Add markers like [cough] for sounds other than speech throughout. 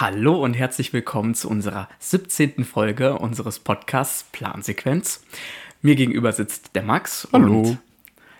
Hallo und herzlich willkommen zu unserer 17. Folge unseres Podcasts Plansequenz. Mir gegenüber sitzt der Max Hallo. und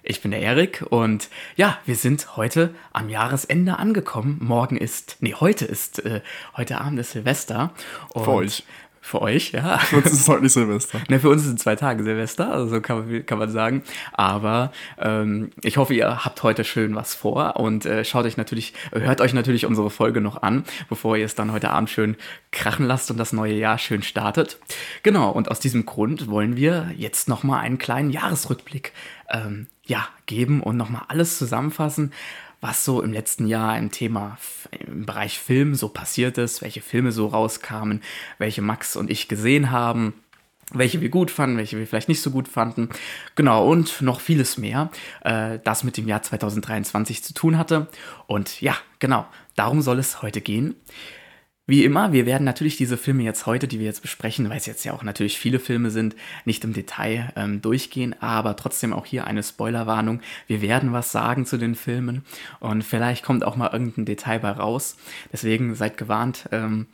ich bin der Erik und ja, wir sind heute am Jahresende angekommen. Morgen ist, nee, heute ist, äh, heute Abend ist Silvester. Und Für euch. Für euch, ja. [laughs] Für uns ist es heute nicht Silvester. Ne, für uns sind zwei Tage Silvester, also so kann man, kann man sagen. Aber ähm, ich hoffe, ihr habt heute schön was vor und äh, schaut euch natürlich, hört euch natürlich unsere Folge noch an, bevor ihr es dann heute Abend schön krachen lasst und das neue Jahr schön startet. Genau, und aus diesem Grund wollen wir jetzt nochmal einen kleinen Jahresrückblick ähm, ja, geben und nochmal alles zusammenfassen, was so im letzten Jahr im Thema, im Bereich Film so passiert ist, welche Filme so rauskamen, welche Max und ich gesehen haben, welche wir gut fanden, welche wir vielleicht nicht so gut fanden. Genau, und noch vieles mehr, äh, das mit dem Jahr 2023 zu tun hatte. Und ja, genau, darum soll es heute gehen. Wie immer, wir werden natürlich diese Filme jetzt heute, die wir jetzt besprechen, weil es jetzt ja auch natürlich viele Filme sind, nicht im Detail ähm, durchgehen, aber trotzdem auch hier eine Spoilerwarnung. Wir werden was sagen zu den Filmen und vielleicht kommt auch mal irgendein Detail bei raus. Deswegen seid gewarnt, ähm,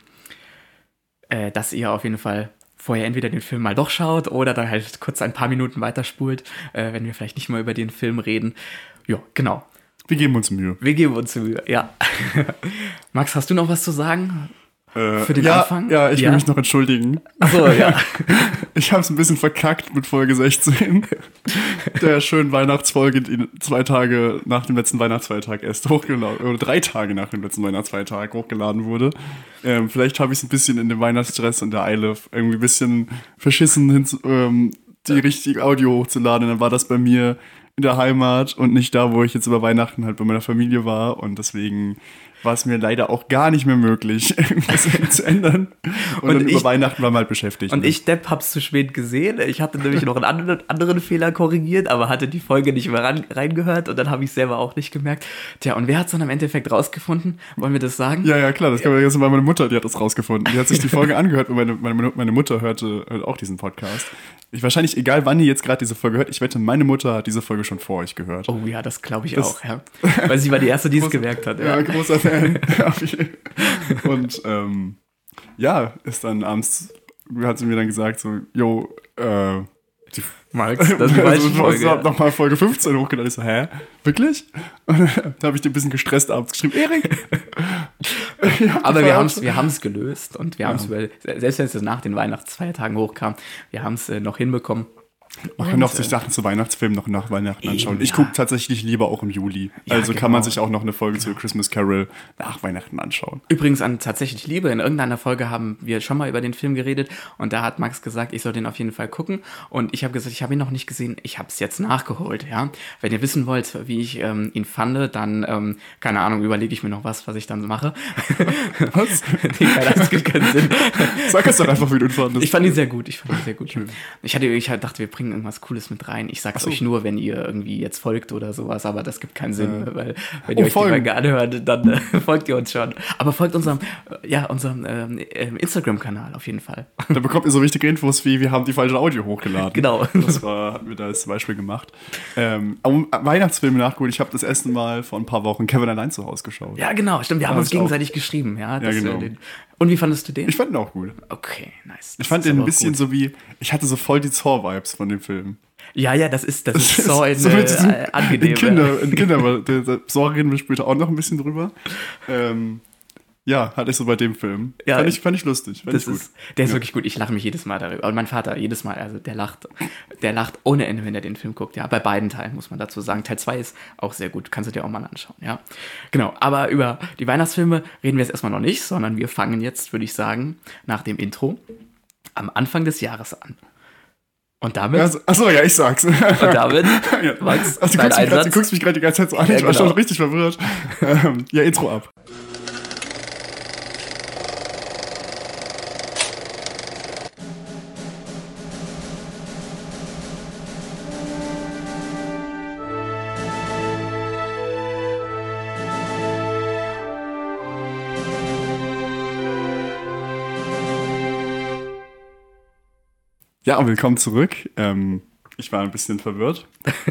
äh, dass ihr auf jeden Fall vorher entweder den Film mal doch schaut oder dann halt kurz ein paar Minuten weiterspult, äh, wenn wir vielleicht nicht mal über den Film reden. Ja, genau. Wir geben uns Mühe. Wir geben uns Mühe, ja. [laughs] Max, hast du noch was zu sagen? Äh, Für den ja, Anfang? Ja, ich Ja? will mich noch entschuldigen. Achso, ja. [laughs] Ich habe es ein bisschen verkackt mit Folge 16. Der schönen Weihnachtsfolge, die zwei Tage nach dem letzten Weihnachtsfeiertag erst hochgeladen, oder drei Tage nach dem letzten Weihnachtsfeiertag hochgeladen wurde. Ähm, vielleicht habe ich es ein bisschen in dem Weihnachtsstress und der Eile irgendwie ein bisschen verschissen, hin, ähm, die richtige Audio hochzuladen. Dann war das bei mir in der Heimat und nicht da, wo ich jetzt über Weihnachten halt bei meiner Familie war. Und deswegen war es mir leider auch gar nicht mehr möglich, [laughs] irgendwas zu ändern. Und, Und dann ich- über Weihnachten war man halt beschäftigt. Und ne? ich, Depp, hab's zu spät gesehen. Ich hatte nämlich noch einen anderen, anderen Fehler korrigiert, aber hatte die Folge nicht mehr ran, reingehört und dann habe ich selber auch nicht gemerkt. Tja, und wer hat's dann im Endeffekt rausgefunden? Wollen wir das sagen? Ja, ja, klar, das kann man jetzt mal meine Mutter, die hat das rausgefunden. Die hat sich die Folge [laughs] angehört und meine, meine, meine Mutter hörte, hört auch diesen Podcast. Ich wahrscheinlich, egal wann ihr jetzt gerade diese Folge hört, ich wette, meine Mutter hat diese Folge schon vor euch gehört. Oh ja, das glaube ich Das- auch, ja. Weil sie war die Erste, die es gemerkt hat. Ja, Ja. großer Fan. [laughs] [laughs] Ja, und ähm, ja, ist dann abends, hat sie mir dann gesagt, so, yo, äh, die Max, [laughs] das ist also, Folge. Ich hab nochmal Folge 15 hochgeladen. Ich so, hä? Wirklich? Und da habe ich dir ein bisschen gestresst abends geschrieben, Erik. Aber wir haben es wir haben's gelöst und wir haben es, selbst wenn es nach den Weihnachtsfeiertagen hochkam, wir haben es äh, noch hinbekommen. Man kann auch sich Sachen zu Weihnachtsfilmen noch nach Weihnachten anschauen. Eben, ich ja. gucke tatsächlich lieber auch im Juli. Ja, also kann man genau. sich auch noch eine Folge zu Christmas Carol nach Weihnachten anschauen. Übrigens an tatsächlich Liebe. In irgendeiner Folge haben wir schon mal über den Film geredet und da hat Max gesagt, ich soll den auf jeden Fall gucken. Und ich habe gesagt, ich habe ihn noch nicht gesehen. Ich habe es jetzt nachgeholt. Ja, wenn ihr wissen wollt, wie ich ähm, ihn fand, dann ähm, keine Ahnung, überlege ich mir noch was, was ich dann mache. [laughs] Was? [laughs] nee, das gibt keinen Sinn. Sag es doch einfach, wie du ihn fandest. Ich fand ihn sehr gut. Ich fand ihn sehr gut. Ich hatte, ich dachte, wir bringen irgendwas Cooles mit rein. Ich sag's so. euch nur, wenn ihr irgendwie jetzt folgt oder sowas, aber das gibt keinen Sinn, Ja. weil wenn Oh, ihr euch folgen. die Folge anhört, dann äh, [laughs] folgt ihr uns schon. Aber folgt unserem, äh, ja, unserem ähm, ähm, Instagram-Kanal auf jeden Fall. [laughs] da bekommt ihr so wichtige Infos wie, wir haben die falsche Audio hochgeladen. Genau. Das war, hatten wir da als Beispiel gemacht. Ähm, Weihnachtsfilme nachgeholt. Ich habe das erste Mal vor ein paar Wochen Kevin allein zu Hause geschaut. Ja, genau, stimmt. Wir haben Ja, uns ich auch. gegenseitig geschrieben, ja. dass genau. wir den, und wie fandest du den? Ich fand ihn auch gut. okay, nice. Ich fand ist den ein bisschen gut. so wie, ich hatte so voll die Zor-Vibes von dem Film. Ja, ja, das ist, das [laughs] ist so ein so äh, angenehm. In Kinder, in Kinder, aber Saw reden wir später auch noch ein bisschen drüber. Ähm, ja, hatte ich so bei dem Film. Ja. fand, ich, fand ich lustig, fand Das ich gut. ist, der ist wirklich gut. Ich lache mich jedes Mal darüber. Und mein Vater jedes Mal, also der lacht, der lacht ohne Ende, wenn er den Film guckt. Ja, bei beiden Teilen muss man dazu sagen. Teil 2 ist auch sehr gut. Kannst du dir auch mal anschauen. Ja, genau. Aber über die Weihnachtsfilme reden wir jetzt erstmal noch nicht, sondern wir fangen jetzt, würde ich sagen, nach dem Intro am Anfang des Jahres an. Und damit, Also, achso, ja, ich sag's. und damit, [laughs] Ja. Max, Also, du, guckst mich grad, du guckst mich gerade die ganze Zeit so an. Ja, ich war genau. schon richtig verwirrt. [laughs] Ähm, ja, Intro ab. Ja, willkommen zurück. Ähm, ich war ein bisschen verwirrt.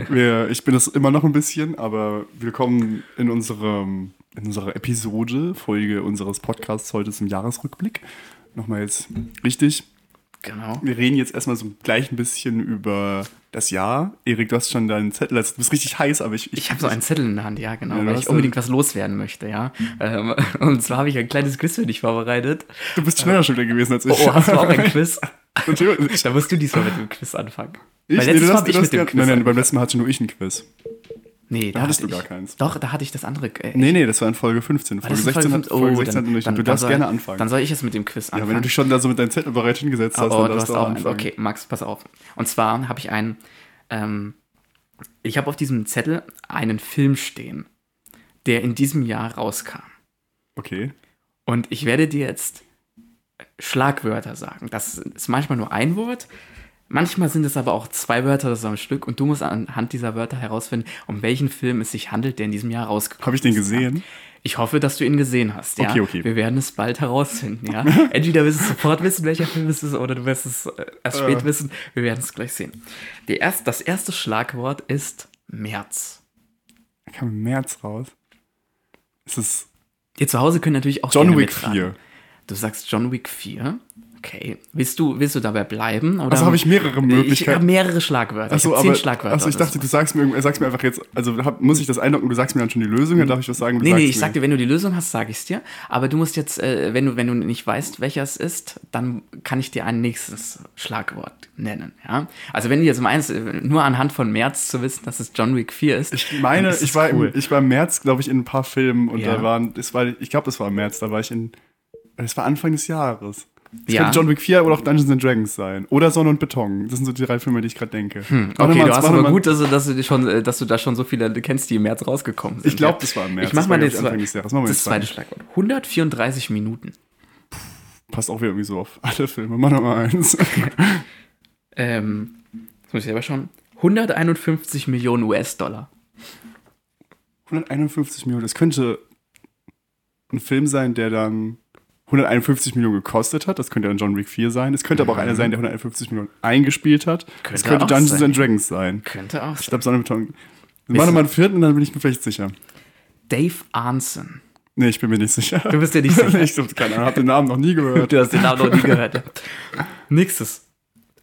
Wir, ich bin es immer noch ein bisschen, aber willkommen in unserem in unserer Episode, Folge unseres Podcasts heute zum Jahresrückblick. Nochmal jetzt richtig. Genau. Wir reden jetzt erstmal so gleich ein bisschen über das Jahr. Erik, du hast schon deinen Zettel, also du bist richtig heiß, aber ich. Ich habe so einen Zettel in der Hand, ja, genau, Ja, weil ich unbedingt was loswerden möchte, ja. Ähm, [laughs] und zwar habe ich ein kleines Quiz für dich vorbereitet. Du bist schneller schon wieder gewesen als ich. Oh, hast du auch ein Quiz? [laughs] Natürlich. [laughs] Da musst du diesmal mit dem Quiz anfangen. Ich, Weil nee, letztes Mal hast, hab ich mit dem Quiz Nein, nein, beim letzten Mal hatte nur ich ein Quiz. Nee, da hattest hatte du ich- gar keins. Doch, da hatte ich das andere. Äh, Nee, nee, das war in Folge 15. war Folge das in 16, hat, Oh, Folge 16 dann- ich. dann- Du darfst soll- gerne anfangen. Dann soll ich jetzt mit dem Quiz ja, anfangen. wenn du dich schon da so mit deinem Zettel bereit hingesetzt hast, Oh, dann du darfst du auch anfangen. Okay, Max, pass auf. Und zwar habe ich einen. Ähm, ich habe auf diesem Zettel einen Film stehen, der in diesem Jahr rauskam. Okay. Und ich werde dir jetzt Schlagwörter sagen. Das ist manchmal nur ein Wort, manchmal sind es aber auch zwei Wörter das ist am Stück und du musst anhand dieser Wörter herausfinden, um welchen Film es sich handelt, der in diesem Jahr rausgekommen Habe ich den ist. gesehen? Ich hoffe, dass du ihn gesehen hast. Ja? Okay, okay. Wir werden es bald herausfinden. Ja? [laughs] Entweder wirst du sofort wissen, welcher Film es ist, oder du wirst es äh, erst spät Äh. wissen. Wir werden es gleich sehen. Erst, das erste Schlagwort ist März. Kam im März raus. Es ist Ihr zu Hause können natürlich auch John Wick mitraten. 4. Du sagst John Wick 4. Okay. Willst du, willst du dabei bleiben? Oder? Also habe ich mehrere Ich habe Möglichkeiten. mehrere Schlagwörter. Achso, ich habe zehn aber Schlagwörter. achso, ich dachte, du sagst mir, irgend- sagst mir einfach jetzt, also hab, muss ich das einloggen und du sagst mir dann schon die Lösung, dann darf ich was sagen. du Nee, nee, ich mir. sag dir, wenn du die Lösung hast, sage ich es dir. Aber du musst jetzt, äh, wenn, du, wenn du nicht weißt, welcher es ist, dann kann ich dir ein nächstes Schlagwort nennen. Ja? Also wenn du jetzt meinst, äh, nur anhand von März zu wissen, dass es John Wick 4 ist. Ich meine, dann ist ich war, cool. im, ich war im März, glaube ich, in ein paar Filmen und Ja. da waren, das war, ich glaube, das war im März, da war ich in, es war Anfang des Jahres. Es Ja. könnte John Wick 4 oder auch Dungeons and Dragons sein. Oder Sonne und Beton. Das sind so die drei Filme, die ich gerade denke. Warte Okay, mal, du hast aber gut, dass du, dass, du schon, äh, dass du da schon so viele kennst, die im März rausgekommen sind. Ich glaube, das war im März. Ich mach Das mal das, Anfang des Jahres. Das zweite. Schlagwort. 134 Minuten. Passt auch wieder irgendwie so auf alle Filme. Mach noch mal eins. [laughs] Ähm, das muss ich selber schauen. 151 Millionen US-Dollar. 151 Millionen. Das könnte ein Film sein, der dann 151 Millionen gekostet hat. Das könnte dann John Wick 4 sein. Es könnte aber auch einer sein, der 151 Millionen eingespielt hat. Mhm. Könnte das könnte Dungeons sein. and Dragons sein. Könnte auch Ich glaube, Sonne Beton. Mach noch mal einen vierten, dann bin ich mir vielleicht sicher. Dave Arnson. Nee, ich bin mir nicht sicher. Du bist dir nicht [laughs] sicher. ich hab keine Ahnung, hab den Namen noch nie gehört. [laughs] Du hast den Namen noch nie gehört. [laughs] Nächstes.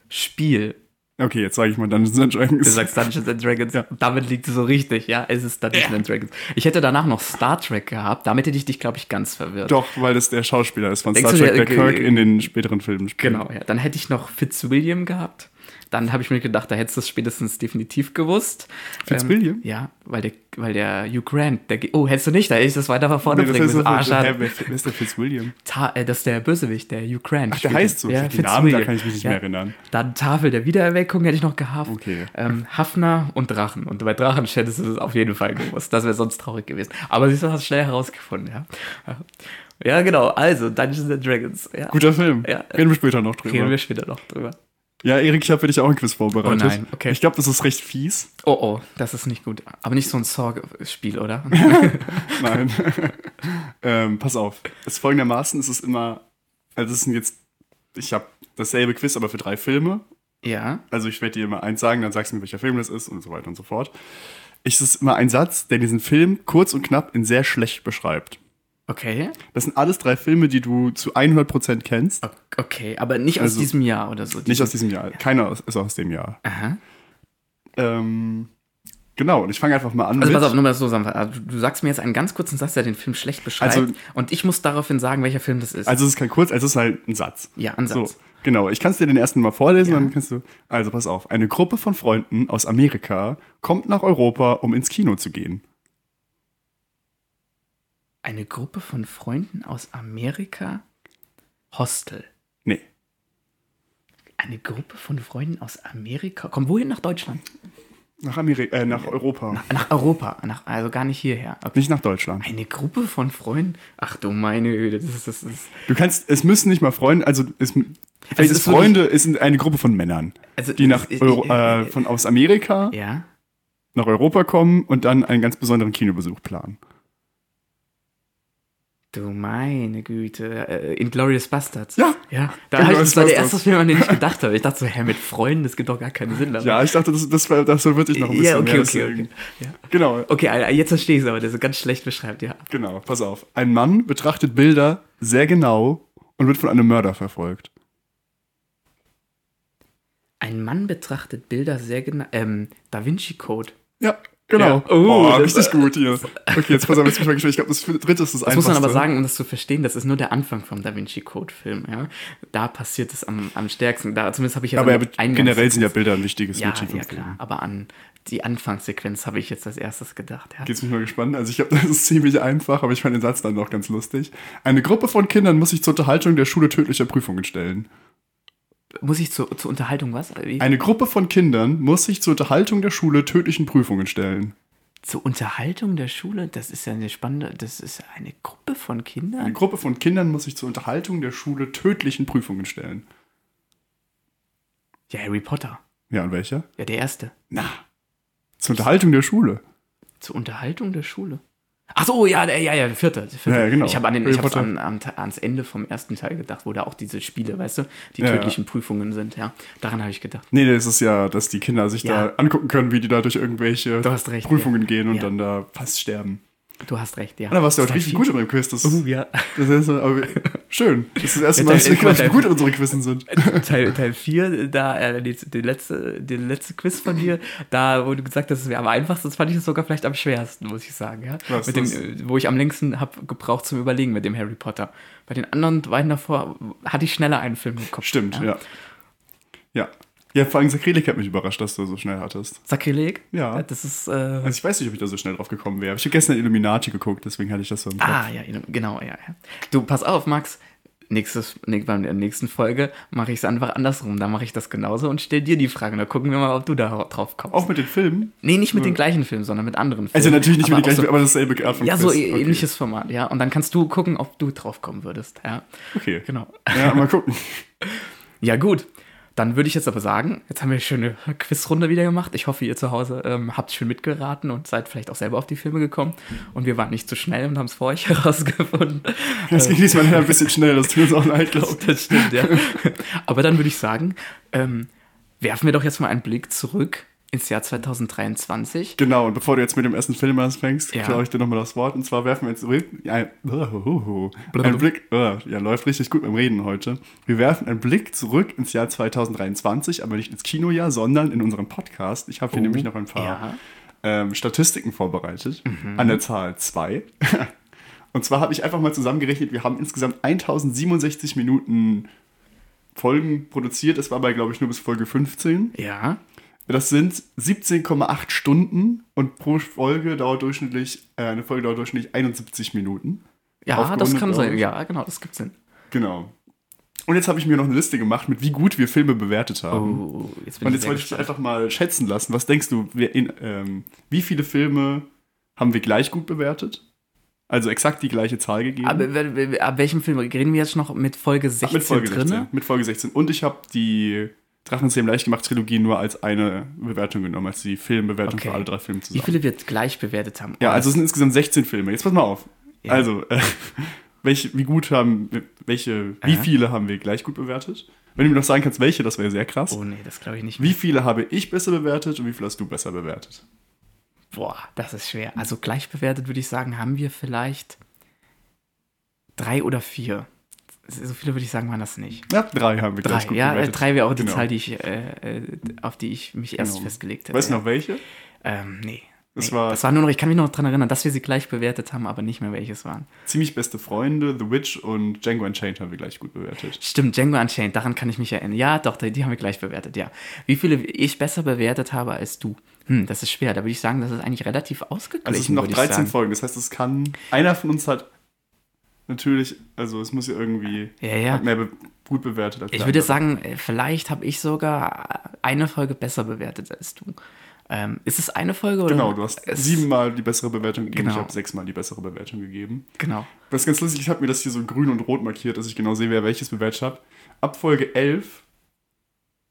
Spiel. Okay, jetzt sage ich mal Dungeons and Du Dragons. sagst Dungeons and Dragons. Damit liegt es so richtig, ja. Es ist Dungeons and Dragons. Ich hätte danach noch Star Trek gehabt. Damit hätte ich dich, glaube ich, ganz verwirrt. Doch, weil das der Schauspieler ist von Denkst Star du, Trek, der- der Kirk äh, in den späteren Filmen spielt. Genau, ja. Dann hätte ich noch Fitzwilliam gehabt. Dann habe ich mir gedacht, da hättest du es spätestens definitiv gewusst. Fitzwilliam? Ähm, ja, weil der, weil der Hugh Grant, der, oh, hättest du nicht, da hätte ich das weiter nach vorne Nee, das bringen müssen. Ah, schade. der Fitzwilliam? Ta äh, das ist der Bösewicht, der Hugh Grant. Ach, der heißt so. Ja, Den Namen, da kann ich mich nicht Ja. mehr erinnern. Dann Tafel der Wiedererweckung hätte ich noch gehabt. Okay. Ähm, Hafner und Drachen. Und bei Drachen hättest du das auf jeden Fall gewusst. Das wäre sonst traurig gewesen. Aber siehst du, hast schnell herausgefunden, ja. Ja, genau. Also, Dungeons and Dragons. Ja. Guter Film. Ja. Reden wir später noch drüber. Reden wir später noch drüber. Ja, Erik, ich habe für dich auch ein Quiz vorbereitet. Oh nein, okay. Ich glaube, das ist recht fies. Oh, oh, das ist nicht gut. Aber nicht so ein Saw-Spiel, oder? [laughs] [laughs] Nein. [laughs] ähm, pass auf. Es ist folgendermaßen, es ist immer, also es sind jetzt, ich habe dasselbe Quiz, aber für drei Filme. ja. Also ich werde dir immer eins sagen, dann sagst du mir, welcher Film das ist und so weiter und so fort. Es ist immer ein Satz, der diesen Film kurz und knapp in sehr schlecht beschreibt. Okay. Das sind alles drei Filme, die du zu 100% kennst. Okay, aber nicht aus Also, diesem Jahr oder so. Nicht aus diesem Jahr. Keiner ist aus dem Jahr. Aha. Ähm, genau, und ich fange einfach mal an. Also mit, pass auf, nur mal so zusammenfassen. Also, du sagst mir jetzt einen ganz kurzen Satz, der den Film schlecht beschreibt. Also- und ich muss daraufhin sagen, welcher Film das ist. also es ist kein kurz, also es ist halt ein Satz. ja, Ansatz. So, genau. Ich kann es dir den ersten mal vorlesen, Ja. dann kannst du. Also pass auf. Eine Gruppe von Freunden aus Amerika kommt nach Europa, um ins Kino zu gehen. Eine Gruppe von Freunden aus Amerika. Hostel. Nee. Eine Gruppe von Freunden aus Amerika. Komm, wohin nach Deutschland? Nach Amerika, äh, nach Europa. Nach Europa. Nach, also gar nicht hierher. Okay. Nicht nach Deutschland. Eine Gruppe von Freunden? Ach du meine Güte, das ist, das ist. Du kannst, es müssen nicht mal Freunde, also es, vielleicht es ist Freunde, es sind eine Gruppe von Männern, Also, die nach ich- Euro, ich- äh, von aus Amerika Ja. nach Europa kommen und dann einen ganz besonderen Kinobesuch planen. Du meine Güte. Äh, Inglorious Bastards. Ja. Ja. Da ich, das war der erste Film, an den ich gedacht habe. Ich dachte so, [laughs] hä, mit Freunden, das gibt doch gar keinen Sinn. aber- Ja, ich dachte, das, das, war- das verwirrt dich noch ein bisschen ja, okay, mehr. okay, okay. Ja. Genau, Okay, jetzt verstehe ich es aber, das ist ganz schlecht beschreibt, ja. genau, pass auf. Ein Mann betrachtet Bilder sehr genau und wird von einem Mörder verfolgt. Ein Mann betrachtet Bilder sehr genau. Ähm, Da Vinci Code. Ja, genau. Ja. Oh, Oh, richtig gut hier. Okay, jetzt pass auf, jetzt bin ich mal gespannt. Ich glaube, das dritte ist das Das muss man aber sagen, um das zu verstehen, das ist nur der Anfang vom Da Vinci Code Film, ja. Da passiert es am, am stärksten. Da, zumindest habe ich jetzt Aber ja, Eingangs- generell sind ja Bilder ein wichtiges Ja, Motiv ja, Film. klar. Aber an die Anfangssequenz habe ich jetzt als erstes gedacht, ja. Jetzt bin ich mal gespannt. Also ich glaube, [laughs] das ist ziemlich einfach, aber ich fand den Satz dann noch ganz lustig. Eine Gruppe von Kindern muss sich zur Unterhaltung der Schule tödlicher Prüfungen stellen. Muss ich zur, zur Unterhaltung was? Wie? Eine Gruppe von Kindern muss sich zur Unterhaltung der Schule tödlichen Prüfungen stellen. Zur Unterhaltung der Schule? Das ist ja eine spannende, das ist eine Gruppe von Eine Kindern. Gruppe von Kindern muss sich zur Unterhaltung der Schule tödlichen Prüfungen stellen. Ja, Harry Potter. Ja, und welcher? Ja, der erste. Na. Zur Unterhaltung der Schule. Zur Unterhaltung der Schule. Ach so, ja, ja, ja, der vierte. Der vierte. Ja, ja, genau. Ich habe an den, ich hab's an, an, ans Ende vom ersten Teil gedacht, wo da auch diese Spiele, weißt du, die Ja, ja. tödlichen Prüfungen sind, ja. Daran habe ich gedacht. Nee, das ist ja, dass die Kinder sich Ja. da angucken können, wie die da durch irgendwelche recht, Prüfungen ja. gehen und Ja. dann da fast sterben. Du hast recht, ja. Und da warst du auch richtig gut in dem Quiz. Das, Oh, ja. das ist schön. Das ist das erste Ja, Mal, dass wir Teil- gut in unsere Quizzen sind. Teil, Teil 4, da, äh, die, die, letzte, die letzte Quiz von dir, da, wo du gesagt hast, es wäre am einfachsten, das fand ich das sogar vielleicht am schwersten, muss ich sagen, ja. Was mit dem, äh, wo ich am längsten habe gebraucht zum Überlegen mit dem Harry Potter. Bei den anderen beiden davor hatte ich schneller einen Film im Kopf. Stimmt, ja. Ja. Ja, vor allem Sakrileg hat mich überrascht, dass du so schnell hattest. Sakrileg? Ja. Das ist, äh, Also ich weiß nicht, ob ich da so schnell drauf gekommen wäre. Ich habe gestern Illuminati geguckt, deswegen hatte ich das so im Kopf. ah, ja, genau, ja, ja. Du, pass auf, Max. Nächstes, bei der nächsten Folge mache ich es einfach andersrum. Da mache ich das genauso und stell dir die Frage. Da gucken wir mal, ob du da drauf kommst. Auch mit den Filmen? Nee, nicht mit den gleichen Filmen, sondern mit anderen Filmen. Also natürlich nicht Aber mit den gleichen, aber dasselbe Art von Ja, so ä- ähnliches Format, ja. Und dann kannst du gucken, ob du drauf kommen würdest, ja. Okay. Genau. Ja, mal gucken. [laughs] Ja, gut. Dann würde ich jetzt aber sagen, jetzt haben wir eine schöne Quizrunde wieder gemacht. Ich hoffe, ihr zu Hause ähm, habt schön mitgeraten und seid vielleicht auch selber auf die Filme gekommen. Und wir waren nicht zu schnell und haben es vor euch [laughs] herausgefunden. Das ging diesmal ein bisschen schnell, das tut uns auch leid, glaube ich. Das stimmt, ja. Aber dann würde ich sagen, ähm, werfen wir doch jetzt mal einen Blick zurück ins Jahr 2023. Genau, und bevor du jetzt mit dem ersten Film anfängst, Ja. klaue ich dir nochmal das Wort. Und zwar werfen wir jetzt zurück. Ja, einen Blick. oh, Ja, läuft richtig gut beim Reden heute. Wir werfen einen Blick zurück ins Jahr 2023, aber nicht ins Kinojahr, sondern in unseren Podcast. Ich habe hier Oh, nämlich noch ein paar ja. ähm, Statistiken vorbereitet. Mhm. An der Zahl 2. [laughs] Und zwar habe ich einfach mal zusammengerechnet, wir haben insgesamt 1067 Minuten Folgen produziert. Das war bei, glaube ich, nur bis Folge 15. Ja. Das sind 17,8 Stunden und pro Folge dauert durchschnittlich, äh, eine Folge dauert durchschnittlich 71 Minuten. Ja, das kann sein. Ja, genau, das gibt Sinn. Genau. Und jetzt habe ich mir noch eine Liste gemacht, mit wie gut wir Filme bewertet haben. Oh, jetzt bin und jetzt wollte ich einfach mal schätzen lassen. Was denkst du, in, ähm, wie viele Filme haben wir gleich gut bewertet? Also exakt die gleiche Zahl gegeben. Aber wer- ab welchem Film reden wir jetzt noch mit Folge 16 mit Folge drin? 16. Mit Folge 16. Und ich habe die Drachenzähmen leicht gemacht Trilogie nur als eine Bewertung genommen, als die Filmbewertung Okay. für alle drei Filme Wie zusammen. viele wir gleich bewertet haben? Ja, Oh, also es sind insgesamt 16 Filme. Jetzt pass mal auf. Ja. Also, äh, [laughs] welche, wie gut haben, welche, wie Aha. viele haben wir gleich gut bewertet? Wenn du mir noch sagen kannst, welche, das wäre sehr krass. Oh nee, das glaube ich nicht. Wie viele habe ich besser bewertet und wie viele hast du besser bewertet? Boah, das ist schwer. Also gleich bewertet würde ich sagen, haben wir vielleicht drei oder vier. So viele würde ich sagen, waren das nicht. Ja, drei haben wir Drei, gleich gut ja, bewertet. drei wäre auch die Genau. Zahl, die ich, äh, äh, auf die ich mich erst Genau. festgelegt hätte. Weißt du noch welche? Ähm, nee. Das nee. war- das war nur noch, ich kann mich noch daran erinnern, dass wir sie gleich bewertet haben, aber nicht mehr welches waren. Ziemlich beste Freunde, The Witch und Django Unchained haben wir gleich gut bewertet. Stimmt, Django Unchained, daran kann ich mich erinnern. Ja, doch, die haben wir gleich bewertet, ja. Wie viele ich besser bewertet habe als du? Hm, das ist schwer. Da würde ich sagen, das ist eigentlich relativ ausgeglichen. Also es sind noch würde ich 13 sagen. Folgen, das heißt, es kann, einer von uns hat natürlich, also es muss ja irgendwie Ja, ja. hat mehr be gut bewertet als Ich würde sagen, äh, vielleicht habe ich sogar eine Folge besser bewertet als du. Ähm, ist es eine Folge oder? Genau, du hast siebenmal die bessere Bewertung gegeben, ich Genau. habe sechsmal die bessere Bewertung gegeben. Genau. Das ist ganz lustig, ich habe mir das hier so grün und rot markiert, dass ich genau sehe, wer welches bewertet hat. Ab Folge 11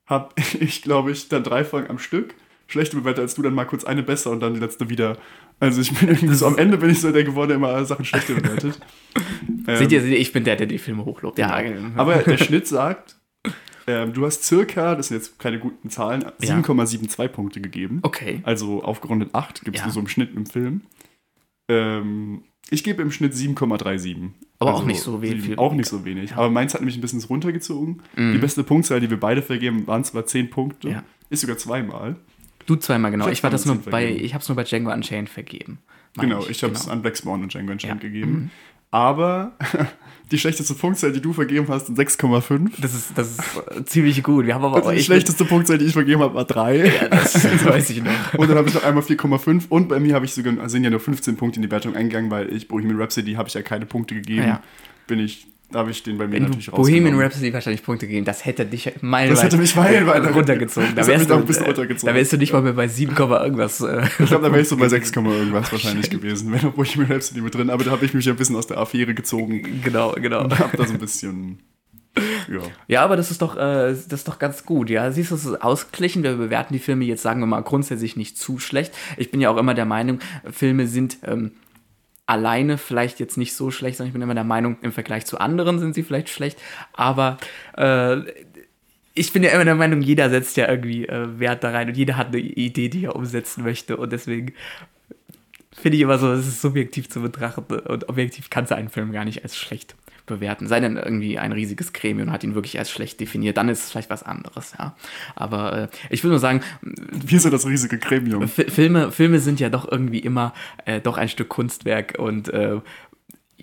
habe [laughs] ich, glaube ich, dann drei Folgen am Stück schlechte bewerte als du, dann mal kurz eine besser und dann die letzte wieder. Also ich bin irgendwie so am Ende bin ich so der geworden, der immer alle Sachen schlechter bewertet. ähm, [laughs] seht, ihr, seht ihr, ich bin der, der die Filme hochlobt. Ja, aber der Schnitt sagt, ähm, du hast circa, das sind jetzt keine guten Zahlen, 7,72 Punkte gegeben. Okay. Also aufgerundet 8 gibt es ja. nur so im Schnitt im Film. Ähm, ich gebe im Schnitt 7,37. Aber also auch nicht so wenig. Viel auch nicht so wenig. Ja. Aber meins hat nämlich ein bisschen runtergezogen. Mm. Die beste Punktzahl, die wir beide vergeben, waren zwar 10 Punkte. Ja. Ist sogar zweimal. Du zweimal, genau. Ich, ich war das nur bei, ich habe es nur bei Django Unchained vergeben. Genau, ich, ich habe es genau. an Black Spawn und Django Unchained ja. gegeben. Mhm. Aber [laughs] die schlechteste Punktzahl, die du vergeben hast, sind 6,5. Das ist, das ist ziemlich gut. Wir haben aber also die schlechteste Punktzahl, die ich vergeben habe, war 3. Ja, das, das [laughs] [laughs] weiß ich noch. Und dann habe ich noch einmal 4,5. Und bei mir habe ich sogar, sind ja nur 15 Punkte in die Wertung eingegangen, weil ich Bohemian Rhapsody habe ich ja keine Punkte gegeben. Ja. Bin ich habe ich den bei mir Wenn natürlich Bohemian Rhapsody wahrscheinlich Punkte gegeben, das hätte dich meilenweit Das hätte mich meilenweit runtergezogen. [laughs] Da wärst, du, ein bisschen runtergezogen. da wärst du nicht mal mehr bei 7, irgendwas. Äh, ich glaube, da wärst du bei 6, [laughs] irgendwas wahrscheinlich gewesen, wenn Bohemian Rhapsody mit drin. Aber da habe ich mich ein bisschen aus der Affäre gezogen. Genau, genau. Und habe da so ein bisschen... Ja. ja, aber das ist doch, äh, das ist doch ganz gut. Ja, siehst du, es ist ausgeglichen. Wir bewerten die Filme jetzt, sagen wir mal, grundsätzlich nicht zu schlecht. Ich bin ja auch immer der Meinung, Filme sind ähm, alleine vielleicht jetzt nicht so schlecht, sondern ich bin immer der Meinung, im Vergleich zu anderen sind sie vielleicht schlecht. Aber äh, ich bin ja immer der Meinung, jeder setzt ja irgendwie äh, Wert da rein und jeder hat eine Idee, die er umsetzen möchte. Und deswegen finde ich immer so, es ist subjektiv zu betrachten und objektiv kannst du einen Film gar nicht als schlecht bewerten. Sei denn irgendwie ein riesiges Gremium hat ihn wirklich als schlecht definiert, dann ist es vielleicht was anderes, ja. Aber äh, ich würde nur sagen. [laughs] Wir sind das riesige Gremium. Filme, Filme sind ja doch irgendwie immer äh, doch ein Stück Kunstwerk und äh,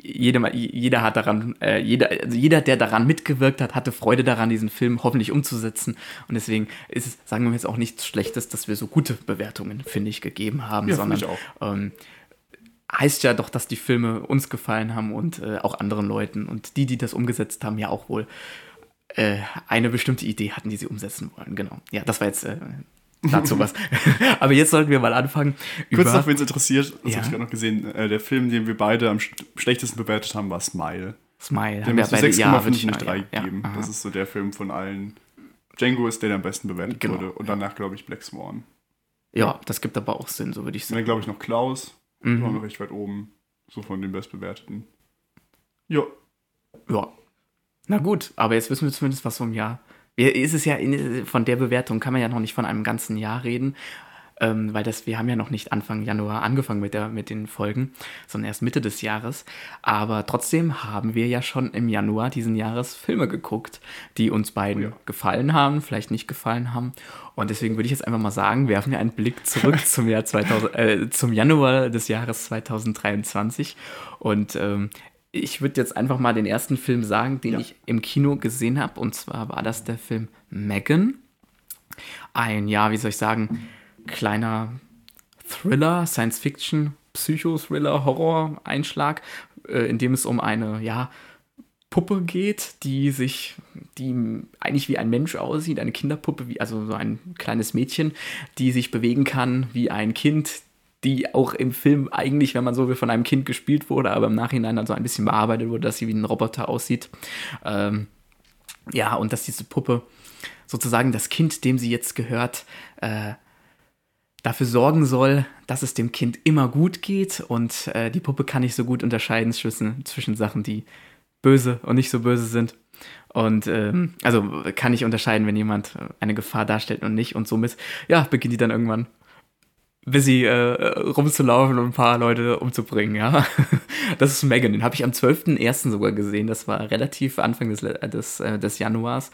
jeder, jeder hat daran, äh, jeder, also jeder, der daran mitgewirkt hat, hatte Freude daran, diesen Film hoffentlich umzusetzen. Und deswegen ist es, sagen wir jetzt auch nichts Schlechtes, dass wir so gute Bewertungen, finde ich, gegeben haben, ja, sondern ähm, heißt ja doch, dass die Filme uns gefallen haben und äh, auch anderen Leuten. Und die, die das umgesetzt haben, ja auch wohl äh, eine bestimmte Idee hatten, die sie umsetzen wollen. Genau. Ja, das war jetzt äh, dazu was. [laughs] [laughs] Aber jetzt sollten wir mal anfangen. Kurz noch, wenn es interessiert, das ja. habe ich gerade noch gesehen, äh, der Film, den wir beide am schlechtesten bewertet haben, war Smile. Smile. Der hat 6,5 ja, nicht 3 ja, gegeben. Ja, das ist so der Film von allen. Django ist der, der am besten bewertet genau. wurde. Und danach, glaube ich, Black Swan. Ja, das gibt aber auch Sinn, so würde ich sagen. Und dann, glaube ich, noch Klaus. Mhm. Waren wir recht weit oben. So von den bestbewerteten. Ja. Ja. Na gut, aber jetzt wissen wir zumindest was vom Jahr. Ist es ja in, von der Bewertung kann man ja noch nicht von einem ganzen Jahr reden ähm, weil das, wir haben ja noch nicht Anfang Januar angefangen mit, der, mit den Folgen, sondern erst Mitte des Jahres. Aber trotzdem haben wir ja schon im Januar diesen Jahres Filme geguckt, die uns beiden ja. gefallen haben, vielleicht nicht gefallen haben. Und deswegen würde ich jetzt einfach mal sagen, werfen wir einen Blick zurück [laughs] zum Jahr 2000, äh, zum Januar des Jahres 2023. Und ähm, ich würde jetzt einfach mal den ersten Film sagen, den ja. ich im Kino gesehen habe. Und zwar war das der Film Megan. Ein, ja, wie soll ich sagen, kleiner Thriller, Science-Fiction, Psycho-Thriller, Horror-Einschlag, äh, in dem es um eine, ja, Puppe geht, die sich, die eigentlich wie ein Mensch aussieht, eine Kinderpuppe, wie, also so ein kleines Mädchen, die sich bewegen kann wie ein Kind, die auch im Film eigentlich, wenn man so will, von einem Kind gespielt wurde, aber im Nachhinein dann so ein bisschen bearbeitet wurde, dass sie wie ein Roboter aussieht. Ähm, ja, und dass diese Puppe sozusagen das Kind, dem sie jetzt gehört, äh, dafür sorgen soll, dass es dem Kind immer gut geht und äh, die Puppe kann nicht so gut unterscheiden zwischen, zwischen Sachen, die böse und nicht so böse sind. Und ähm, also kann ich unterscheiden, wenn jemand eine Gefahr darstellt und nicht. Und somit, ja, beginnt die dann irgendwann busy äh, rumzulaufen und ein paar Leute umzubringen, ja. [laughs] Das ist Megan, den habe ich am 12.01. sogar gesehen. Das war relativ Anfang des, des, äh, des Januars.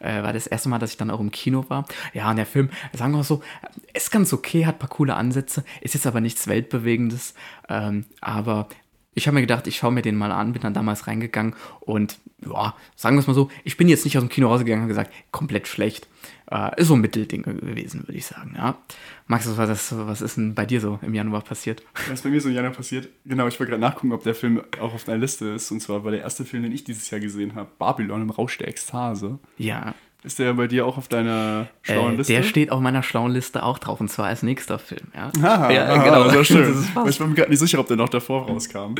Äh, war das erste Mal, dass ich dann auch im Kino war. Ja, und der Film, sagen wir mal so, ist ganz okay, hat ein paar coole Ansätze, ist jetzt aber nichts Weltbewegendes. Ähm, aber ich habe mir gedacht, ich schaue mir den mal an, bin dann damals reingegangen und ja, sagen wir es mal so, ich bin jetzt nicht aus dem Kino rausgegangen und gesagt, komplett schlecht. Äh, ist so ein Mittelding gewesen, würde ich sagen, ja. Max, was, war das, was ist denn bei dir so im Januar passiert? Was ist bei mir so im Januar passiert? Genau, ich wollte gerade nachgucken, ob der Film auch auf deiner Liste ist. Und zwar war der erste Film, den ich dieses Jahr gesehen habe, Babylon im Rausch der Ekstase. Ja. Ist der bei dir auch auf deiner schlauen äh, Liste? Der steht auf meiner schlauen Liste auch drauf und zwar als nächster Film. Ja, aha, ja aha, genau. Das [laughs] schön. Das ich bin mir gerade nicht sicher, ob der noch davor rauskam.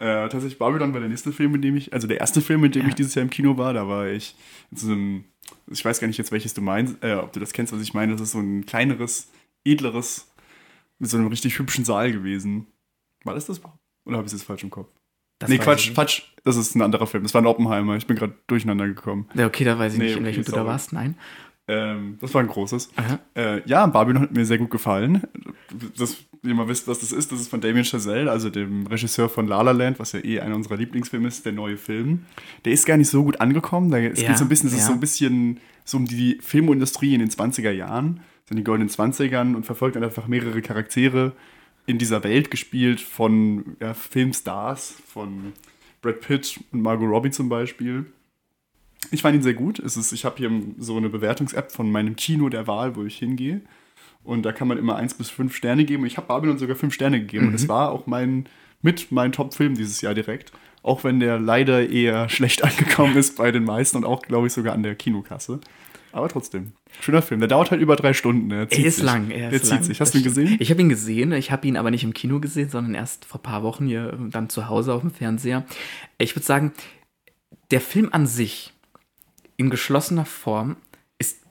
Äh, tatsächlich Babylon war der nächste Film, in dem ich, also der erste Film, in dem ja. ich dieses Jahr im Kino war. Da war ich in so einem, ich weiß gar nicht jetzt, welches du meinst, äh, ob du das kennst, was ich meine. Das ist so ein kleineres edleres, mit so einem richtig hübschen Saal gewesen. War das das überhaupt? Oder habe ich es jetzt falsch im Kopf? Das nee, Quatsch. Quatsch. Das ist ein anderer Film. Das war ein Oppenheimer. Ich bin gerade durcheinander gekommen. Ja, okay, da weiß ich Nee, nicht, in okay, welchem du da warst. Nein. Ähm, das war ein großes. Äh, ja, Babylon hat mir sehr gut gefallen. Das, ihr mal wisst, was das ist, das ist von Damien Chazelle, also dem Regisseur von La La Land, was ja eh einer unserer Lieblingsfilme ist, der neue Film. Der ist gar nicht so gut angekommen. Da, es Ja, geht so ein bisschen, es ist ja. so ein bisschen so um die Filmindustrie in den 20er Jahren, so in den goldenen 20ern und verfolgt dann einfach mehrere Charaktere in dieser Welt gespielt von ja, Filmstars, von Brad Pitt und Margot Robbie zum Beispiel. Ich fand ihn sehr gut. Es ist, ich habe hier so eine Bewertungs-App von meinem Kino der Wahl, wo ich hingehe. Und da kann man immer 1 bis 5 Sterne geben. Ich habe Babylon sogar 5 Sterne gegeben. Und es war auch mein, mit mein Top-Film dieses Jahr direkt. Auch wenn der leider eher [laughs] schlecht angekommen ist bei den meisten und auch, glaube ich, sogar an der Kinokasse. Aber trotzdem, schöner Film. Der dauert halt über drei Stunden. Der zieht Er ist sich. lang, er Der ist zieht lang. sich. Hast Das du ihn gesehen? Ich habe ihn gesehen. Ich habe ihn aber nicht im Kino gesehen, sondern erst vor ein paar Wochen hier dann zu Hause auf dem Fernseher. Ich würde sagen, der Film an sich in geschlossener Form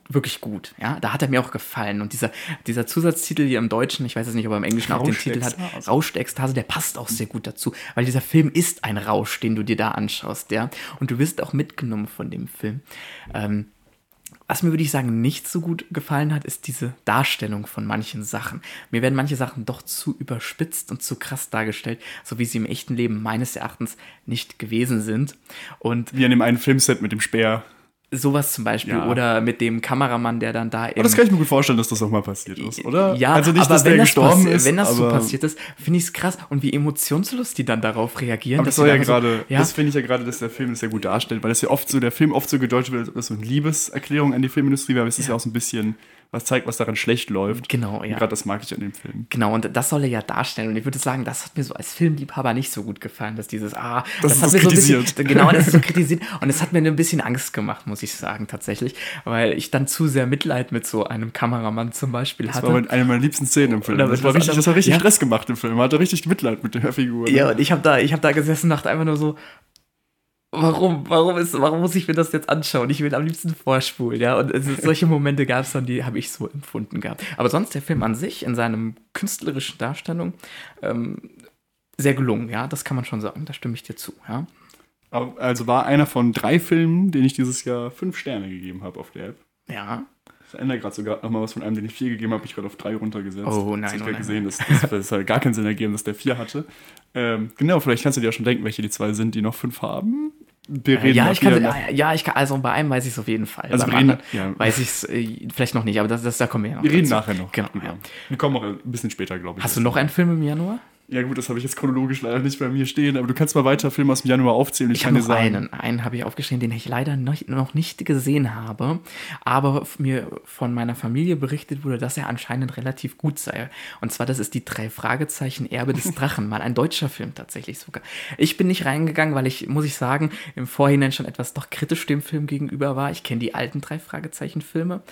wirklich gut. Ja, da hat er mir auch gefallen. Und dieser, dieser Zusatztitel hier im Deutschen, ich weiß jetzt nicht, ob er im Englischen auch den Titel hat, Rausch-Ekstase. Rausch der Ekstase, der passt auch sehr gut dazu, weil dieser Film ist ein Rausch, den du dir da anschaust, ja. Und du wirst auch mitgenommen von dem Film. Ähm, was mir, würde ich sagen, nicht so gut gefallen hat, ist diese Darstellung von manchen Sachen. Mir werden manche Sachen doch zu überspitzt und zu krass dargestellt, so wie sie im echten Leben meines Erachtens nicht gewesen sind. Und Wie an dem einen Filmset mit dem Speer. Sowas zum Beispiel. Ja. Oder mit dem Kameramann, der dann da Aber das kann ich mir gut vorstellen, dass das auch mal passiert ist, oder? Ja, also nicht, aber dass der wenn das gestorben ist. Wenn das so passiert ist, finde ich es krass. Und wie emotionslos die dann darauf reagieren. Aber das soll ja dann so- gerade, ja, das finde ich ja gerade, dass der Film das sehr gut darstellt, weil das ja oft so, der Film oft so gedeutet wird, als ob das so eine Liebeserklärung an die Filmindustrie, aber es ist ja auch so ein bisschen, was zeigt, was daran schlecht läuft. Genau, ja. Gerade das mag ich an dem Film. Genau, und das soll er ja darstellen. Und ich würde sagen, das hat mir so als Filmliebhaber nicht so gut gefallen, dass dieses, ah, Das hat ist mir so ein bisschen, kritisiert. [laughs] genau, das ist so [laughs] kritisiert. Und es hat mir ein bisschen Angst gemacht, muss ich sagen, tatsächlich, weil ich dann zu sehr Mitleid mit so einem Kameramann zum Beispiel Das hatte. war eine meiner liebsten Szenen im Film. Das war richtig, das hat richtig anderem. Stress gemacht im Film. Man hatte richtig Mitleid mit der Figur. Ja, ne? und ich habe da, ich habe da gesessen und dachte einfach nur so, warum, warum ist, warum muss ich mir das jetzt anschauen? Ich will am liebsten vorspulen, ja. Und es solche Momente gab es dann, die habe ich so empfunden gehabt. Aber sonst der Film an sich in seinem künstlerischen Darstellung ähm, sehr gelungen, ja. Das kann man schon sagen. Da stimme ich dir zu, ja. Also war einer von drei Filmen, denen ich dieses Jahr fünf Sterne gegeben habe auf der App. Ja. Ich erinnere gerade sogar nochmal was von einem, den ich vier gegeben habe, habe ich gerade auf drei runtergesetzt. Oh, nein, Das hab ich oh gerade gesehen, das, das, das hat gar keinen Sinn ergeben, dass der vier hatte. Ähm, genau, vielleicht kannst du dir ja schon denken, welche die zwei sind, die noch fünf haben. Wir Äh, ja, auch ich kann, noch- ja, ich kann, also bei einem weiß ich es auf jeden Fall. Also reden- anderen ja. weiß ich es äh, vielleicht noch nicht, aber das, das, da kommen wir ja noch. Wir reden dazu. nachher noch. Genau, ja. Wir kommen auch ein bisschen später, glaube ich. Hast du noch einen Film im Januar? Ja, gut, das habe ich jetzt chronologisch leider nicht bei mir stehen, aber du kannst mal weiter Filme aus dem Januar aufzählen. Ich kann habe dir sagen. einen. Einen habe ich aufgeschrieben, den ich leider noch, nicht gesehen habe, aber mir von meiner Familie berichtet wurde, dass er anscheinend relativ gut sei. Und zwar, das ist die drei Fragezeichen Erbe des [laughs] Drachen, mal ein deutscher Film tatsächlich sogar. Ich bin nicht reingegangen, weil ich, muss ich sagen, im Vorhinein schon etwas doch kritisch dem Film gegenüber war. Ich kenne die alten drei Fragezeichen Filme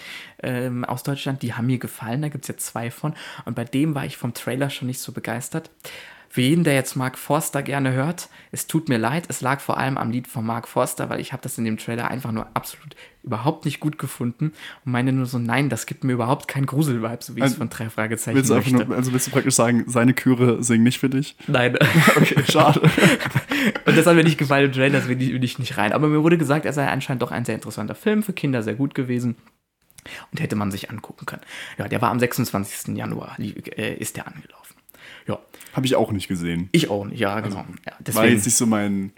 ähm, aus Deutschland, die haben mir gefallen, da gibt es ja zwei von. Und bei dem war ich vom Trailer schon nicht so begeistert. Für jeden, der jetzt Mark Forster gerne hört, es tut mir leid, es lag vor allem am Lied von Mark Forster, weil ich habe das in dem Trailer einfach nur absolut überhaupt nicht gut gefunden und meine nur so, nein, das gibt mir überhaupt keinen Gruselvibe, so wie ich es Also, von drei Fragezeichen Willst möchte. nur, also willst du praktisch sagen, seine Chöre singen nicht für dich? Nein. [laughs] Okay, schade. [laughs] Und das hat mir nicht gefallen im Trailer, deswegen will ich nicht rein. Aber mir wurde gesagt, er sei anscheinend doch ein sehr interessanter Film, für Kinder sehr gut gewesen. Und hätte man sich angucken können. Ja, der war am 26. Januar, äh, ist der angelaufen. Ja, habe ich auch nicht gesehen. ich auch nicht, ja, genau. ja, War deswegen, jetzt nicht so mein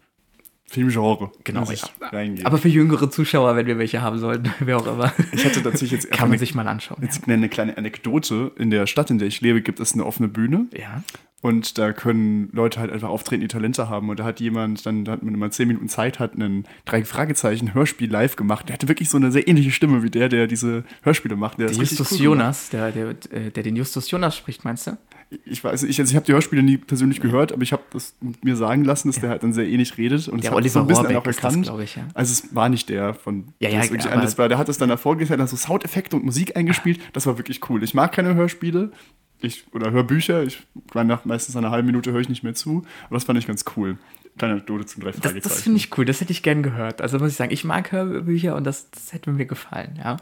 Filmgenre. Genau, ja. aber für jüngere Zuschauer, wenn wir welche haben sollten, [laughs] wer auch immer, ich hatte tatsächlich jetzt kann man sich mal anschauen. jetzt eine kleine Anekdote. In der Stadt, in der ich lebe, gibt es eine offene Bühne. Ja. ja. Und da können Leute halt einfach auftreten, die Talente haben. Und da hat jemand, dann da hat man immer zehn Minuten Zeit, hat einen drei Fragezeichen Hörspiel live gemacht. Der hatte wirklich so eine sehr ähnliche Stimme wie der, der diese Hörspiele macht. Der Der Justus cool. Jonas, der, der, äh, der den Justus Jonas spricht, meinst du? Ich weiß nicht, ich, also ich habe die Hörspiele nie persönlich gehört, aber ich habe das mir sagen lassen, dass der halt dann sehr ähnlich redet. Und Der das Oliver so ein bisschen Rohrbeck auch das, erkannt. glaube ich, ja. Also es war nicht der von Ja, ja, das wirklich aber- anders war. Der hat das dann erfolgreich, hat so Soundeffekte und Musik eingespielt. Das war wirklich cool. Ich mag keine Hörspiele. Ich, oder Hörbücher. Ich meine, nach meistens einer halben Minute höre ich nicht mehr zu. Aber das fand ich ganz cool. Kleine Anekdote zum drei Das, Fragezeichen. das finde ich cool, das hätte ich gern gehört. Also muss ich sagen, ich mag Hörbücher und das, das hätte mir gefallen, ja.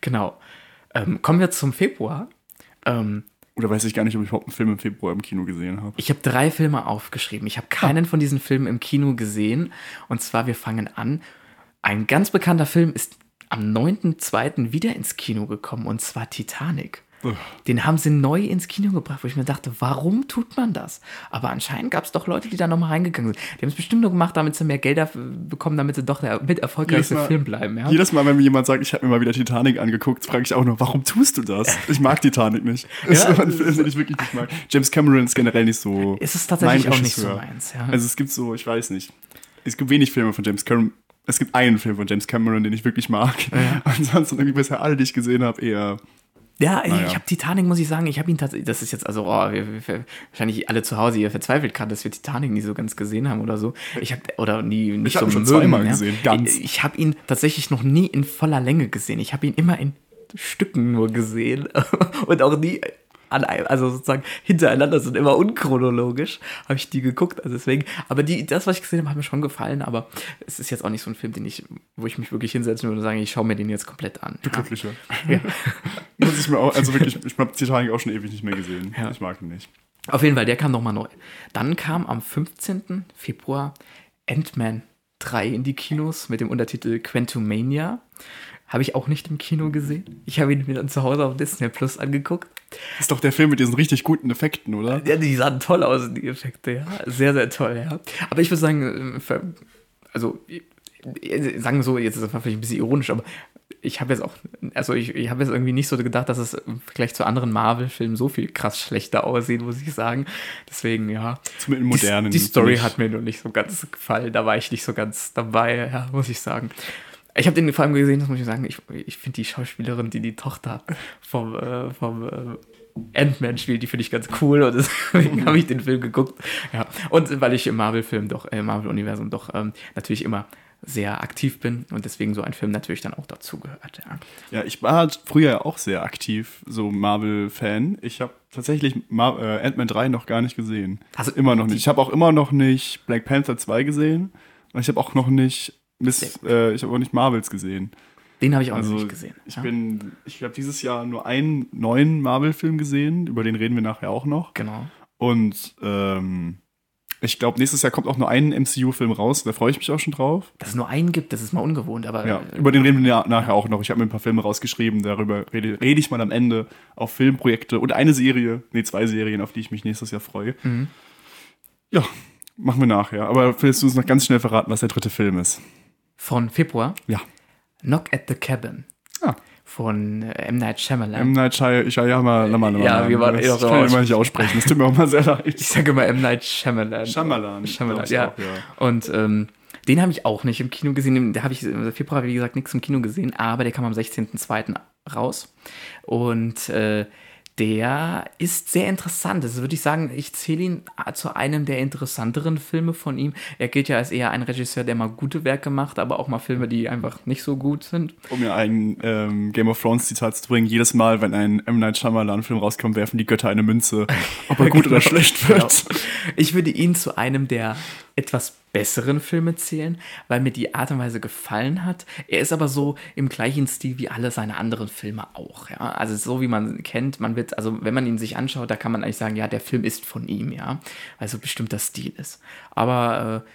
Genau. Ähm, kommen wir zum Februar. Ähm, Oder weiß ich gar nicht, ob ich überhaupt einen Film im Februar im Kino gesehen habe. ich habe drei Filme aufgeschrieben. Ich habe keinen von diesen Filmen im Kino gesehen. Und zwar, wir fangen an. Ein ganz bekannter Film ist am 9.2. wieder ins Kino gekommen, und zwar Titanic. Den haben sie neu ins Kino gebracht, wo ich mir dachte, warum tut man das? Aber anscheinend gab es doch Leute, die da nochmal reingegangen sind. Die haben es bestimmt nur gemacht, damit sie mehr Geld dafür bekommen, damit sie doch der mit erfolgreichste Mal- Film bleiben. Ja? Jedes Mal, wenn mir jemand sagt, ich habe mir mal wieder Titanic angeguckt, frage ich auch nur, warum tust du das? Ich mag Titanic nicht. [laughs] [laughs] Das Ja, ist ein Film, den ich wirklich nicht mag. James Cameron ist generell nicht so. Es ist tatsächlich mein auch nicht so meins. Ja. Also es gibt so, ich weiß nicht. Es gibt wenig Filme von James Cameron. Es gibt einen Film von James Cameron, den ich wirklich mag. [laughs] Ansonsten irgendwie bisher alle, die ich gesehen habe, eher. Ja, Naja. ich habe Titanic, muss ich sagen, ich habe ihn tatsächlich, das ist jetzt also, oh, wir, wir, wahrscheinlich alle zu Hause hier verzweifelt gerade, dass wir Titanic nie so ganz gesehen haben oder so. Ich habe oder nie nicht Ich so schon mögen, zweimal ja. gesehen, ganz. Ich, ich habe ihn tatsächlich noch nie in voller Länge gesehen. Ich habe ihn immer in Stücken nur gesehen [laughs] und auch nie an einem, also sozusagen hintereinander sind immer unchronologisch, habe ich die geguckt, also deswegen, aber die, das, was ich gesehen habe, hat mir schon gefallen, aber es ist jetzt auch nicht so ein Film, den ich, wo ich mich wirklich hinsetzen würde und sagen, ich schaue mir den jetzt komplett an. Ja. Glücklicher. [laughs] Muss ich mir auch, also wirklich, ich habe Titanic auch schon ewig nicht mehr gesehen. Ja. Ich mag ihn nicht. Auf jeden Fall, der kam nochmal neu. Dann kam am 15. Februar Ant-Man 3 in die Kinos mit dem Untertitel Quantumania. Habe ich auch nicht im Kino gesehen. Ich habe ihn mir dann zu Hause auf Disney Plus angeguckt. Das ist doch der Film mit diesen richtig guten Effekten, oder? Ja, die sahen toll aus, die Effekte, ja. Sehr, sehr toll, ja. Aber ich würde sagen, äh, also, äh, sagen wir so, jetzt ist das vielleicht ein bisschen ironisch, aber ich habe jetzt auch, also ich, ich habe jetzt irgendwie nicht so gedacht, dass es im Vergleich zu anderen Marvel-Filmen so viel krass schlechter aussieht, muss ich sagen. Deswegen, ja. Zumindest im modernen. Die, die Story nicht. hat mir nur nicht so ganz gefallen. Da war ich nicht so ganz dabei, ja, muss ich sagen. Ich habe den vor allem gesehen, das muss ich sagen. Ich, ich finde die Schauspielerin, die die Tochter vom, äh, vom äh, Ant-Man spielt, die finde ich ganz cool und [laughs] deswegen habe ich den Film geguckt. Ja. Und weil ich im Marvel-Film doch, äh, Marvel-Universum doch ähm, natürlich immer sehr aktiv bin und deswegen so ein Film natürlich dann auch dazu gehört. Ja. Ja, ich war halt früher auch sehr aktiv, so Marvel-Fan. Ich habe tatsächlich Mar äh, Ant-Man 3 noch gar nicht gesehen. Also immer noch nicht. Ich habe auch immer noch nicht Black Panther 2 gesehen. Und ich habe auch noch nicht Miss, äh, ich habe auch nicht Marvels gesehen. Den habe ich auch Also noch nicht gesehen. ich ja. bin, ich habe dieses Jahr nur einen neuen Marvel-Film gesehen, über den reden wir nachher auch noch. Genau. Und ähm, ich glaube, nächstes Jahr kommt auch nur ein MCU-Film raus, da freue ich mich auch schon drauf. Dass es nur einen gibt, das ist mal ungewohnt, aber Ja, äh, über den reden wir nachher auch noch. Ich habe mir ein paar Filme rausgeschrieben, darüber rede, rede ich mal am Ende auf Filmprojekte und eine Serie, nee, zwei Serien, auf die ich mich nächstes Jahr freue. Mhm. Ja, machen wir nachher. Aber willst du uns noch ganz schnell verraten, was der dritte Film ist? Von Februar Ja. Knock at the Cabin Ah. von äh, M. Night Shyamalan. M. Night Shyamalan. Ja, wir waren das eher ich kann immer nicht aussprechen. Das tut mir auch mal sehr leid. ich sage immer M. Night Shyamalan. Shyamalan. Shyamalan, ja. auch, ja. Und ähm, den habe ich auch nicht im Kino gesehen. Da habe ich im Februar, wie gesagt, nichts im Kino gesehen, aber der kam am 16.02. raus. Und äh, der ist sehr interessant. Das würde ich sagen, ich zähle ihn zu einem der interessanteren Filme von ihm. Er gilt ja als eher ein Regisseur, der mal gute Werke macht, aber auch mal Filme, die einfach nicht so gut sind. Um mir ein ähm, Game of Thrones Zitat zu bringen, jedes Mal, wenn ein M. Night Shyamalan Film rauskommt, werfen die Götter eine Münze, [laughs] ob er gut oder schlecht wird. Genau. Ich würde ihn zu einem der etwas besseren Filme zählen, weil mir die Art und Weise gefallen hat. Er ist aber so im gleichen Stil wie alle seine anderen Filme auch, ja. Also so wie man kennt, man wird, also wenn man ihn sich anschaut, da kann man eigentlich sagen, ja, der Film ist von ihm, ja, weil so bestimmter Stil ist. Aber äh,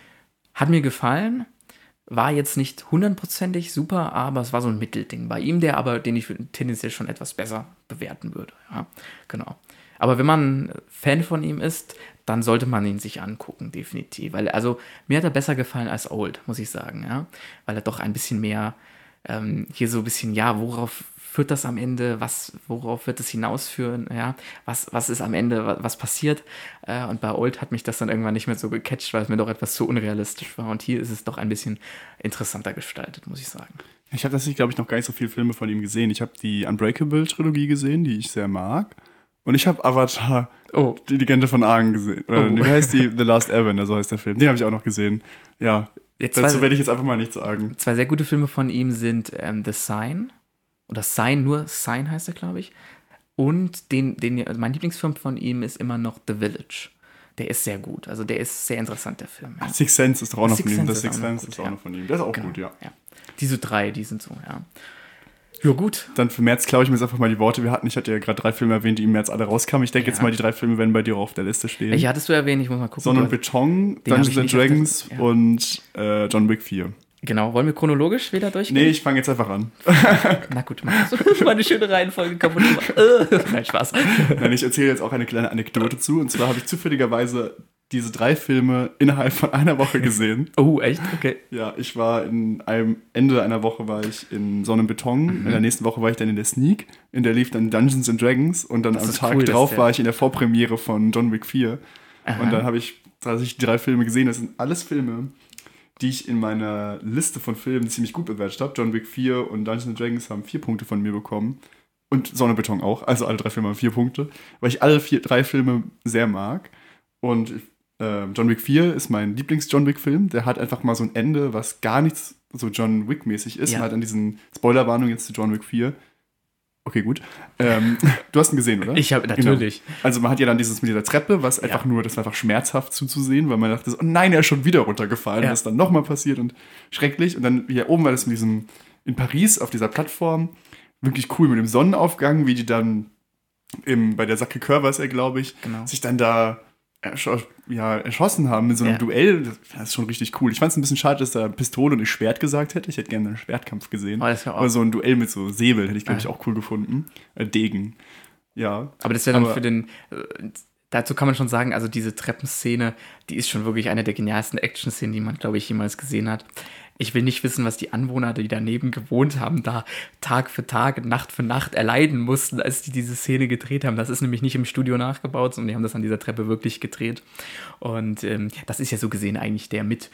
hat mir gefallen, war jetzt nicht hundertprozentig super, aber es war so ein Mittelding bei ihm, der aber, den ich tendenziell schon etwas besser bewerten würde. Ja, genau. Aber wenn man Fan von ihm ist, dann sollte man ihn sich angucken, definitiv. Weil, also, mir hat er besser gefallen als Old, muss ich sagen, ja. Weil er doch ein bisschen mehr, ähm, hier so ein bisschen, ja, worauf führt das am Ende, was, worauf wird es hinausführen, ja, was, was ist am Ende, was, was passiert. Äh, und bei Old hat mich das dann irgendwann nicht mehr so gecatcht, weil es mir doch etwas zu unrealistisch war. Und hier ist es doch ein bisschen interessanter gestaltet, muss ich sagen. Ich habe tatsächlich, glaube ich, noch gar nicht so viele Filme von ihm gesehen. Ich habe die Unbreakable-Trilogie gesehen, die ich sehr mag. Und ich habe Avatar, Oh. die Legende von Aang gesehen. Oder, Oh. Wie heißt die? The Last Airbender, so heißt der Film. Den habe ich auch noch gesehen. Ja, Jetzt dazu werde ich jetzt einfach mal nichts sagen. Zwei sehr gute Filme von ihm sind ähm, The Sign. Oder Sign, nur Sign heißt er, glaube ich. Und den, den, also mein Lieblingsfilm von ihm ist immer noch The Village. Der ist sehr gut. Also der ist sehr interessant, der Film. Ja. Six Sense ist doch auch noch Sixth von ihm. Sense Das ist Six auch noch Sense gut, ist auch ja. noch von ihm. Der ist auch Genau, gut, ja. Diese drei, die sind so, ja. Ja, gut. Dann für März klaue ich mir jetzt einfach mal die Worte. Wir hatten, ich hatte ja gerade drei Filme erwähnt, die im März alle rauskamen. Ich denke Ja. jetzt mal, die drei Filme werden bei dir auch auf der Liste stehen. Ich hattest du erwähnt, ich muss mal gucken. Sonne und Beton, Dungeons and Dragons ja. und äh, John Wick 4. Genau, wollen wir chronologisch wieder durchgehen? Nee, ich fange jetzt einfach an. Na gut, mach das. Meine schöne Reihenfolge kaputt. Äh, Nein, Spaß. Nein, ich erzähle jetzt auch eine kleine Anekdote zu. Und zwar habe ich zufälligerweise diese drei Filme innerhalb von einer Woche gesehen. Oh, echt? Okay. Ja, ich war in einem Ende einer Woche war ich in Sonne und Beton. Mhm. In der nächsten Woche war ich dann in der Sneak. In der lief dann Dungeons and Dragons. Und dann Das am Tag cool, drauf war ich in der Vorpremiere von John Wick 4. Aha. Und dann habe ich tatsächlich die drei Filme gesehen. Das sind alles Filme, die ich in meiner Liste von Filmen ziemlich gut bewertet habe. John Wick 4 und Dungeons and Dragons haben vier Punkte von mir bekommen. Und Sonne und Beton auch. Also alle drei Filme haben vier Punkte. Weil ich alle vier, drei Filme sehr mag. Und äh, John Wick 4 ist mein Lieblings-John Wick-Film. Der hat einfach mal so ein Ende, was gar nichts so John Wick-mäßig ist. Ja. Man hat an diesen Spoilerwarnung jetzt zu John Wick 4. Okay, gut. Ähm, [laughs] du hast ihn gesehen, oder? Ich habe natürlich. Also man hat ja dann dieses mit dieser Treppe, was einfach nur, das war einfach schmerzhaft zuzusehen, weil man dachte, oh nein, er ist schon wieder runtergefallen, Ja. das ist dann nochmal passiert und schrecklich. Und dann hier oben war das in diesem, in Paris auf dieser Plattform, wirklich cool mit dem Sonnenaufgang, wie die dann im, bei der Sacke Coeur war es ja, glaube ich, Genau. sich dann da ja, erschossen haben mit so einem Ja. Duell. Das, ist schon richtig cool. Ich fand es ein bisschen schade, dass da Pistole und nicht Schwert gesagt hätte. Ich hätte gerne einen Schwertkampf gesehen. Oh, das Aber so ein Duell mit so Säbel hätte ich, glaube ich, Ja. auch cool gefunden. Äh, Degen. Ja. Aber das wäre dann Aber- für den. Dazu kann man schon sagen, also diese Treppenszene, die ist schon wirklich eine der genialsten Action-Szenen, die man, glaube ich, jemals gesehen hat. Ich will nicht wissen, was die Anwohner, die daneben gewohnt haben, da Tag für Tag, Nacht für Nacht erleiden mussten, als die diese Szene gedreht haben. Das ist nämlich nicht im Studio nachgebaut, sondern die haben das an dieser Treppe wirklich gedreht. Und ähm, das ist ja so gesehen eigentlich der mit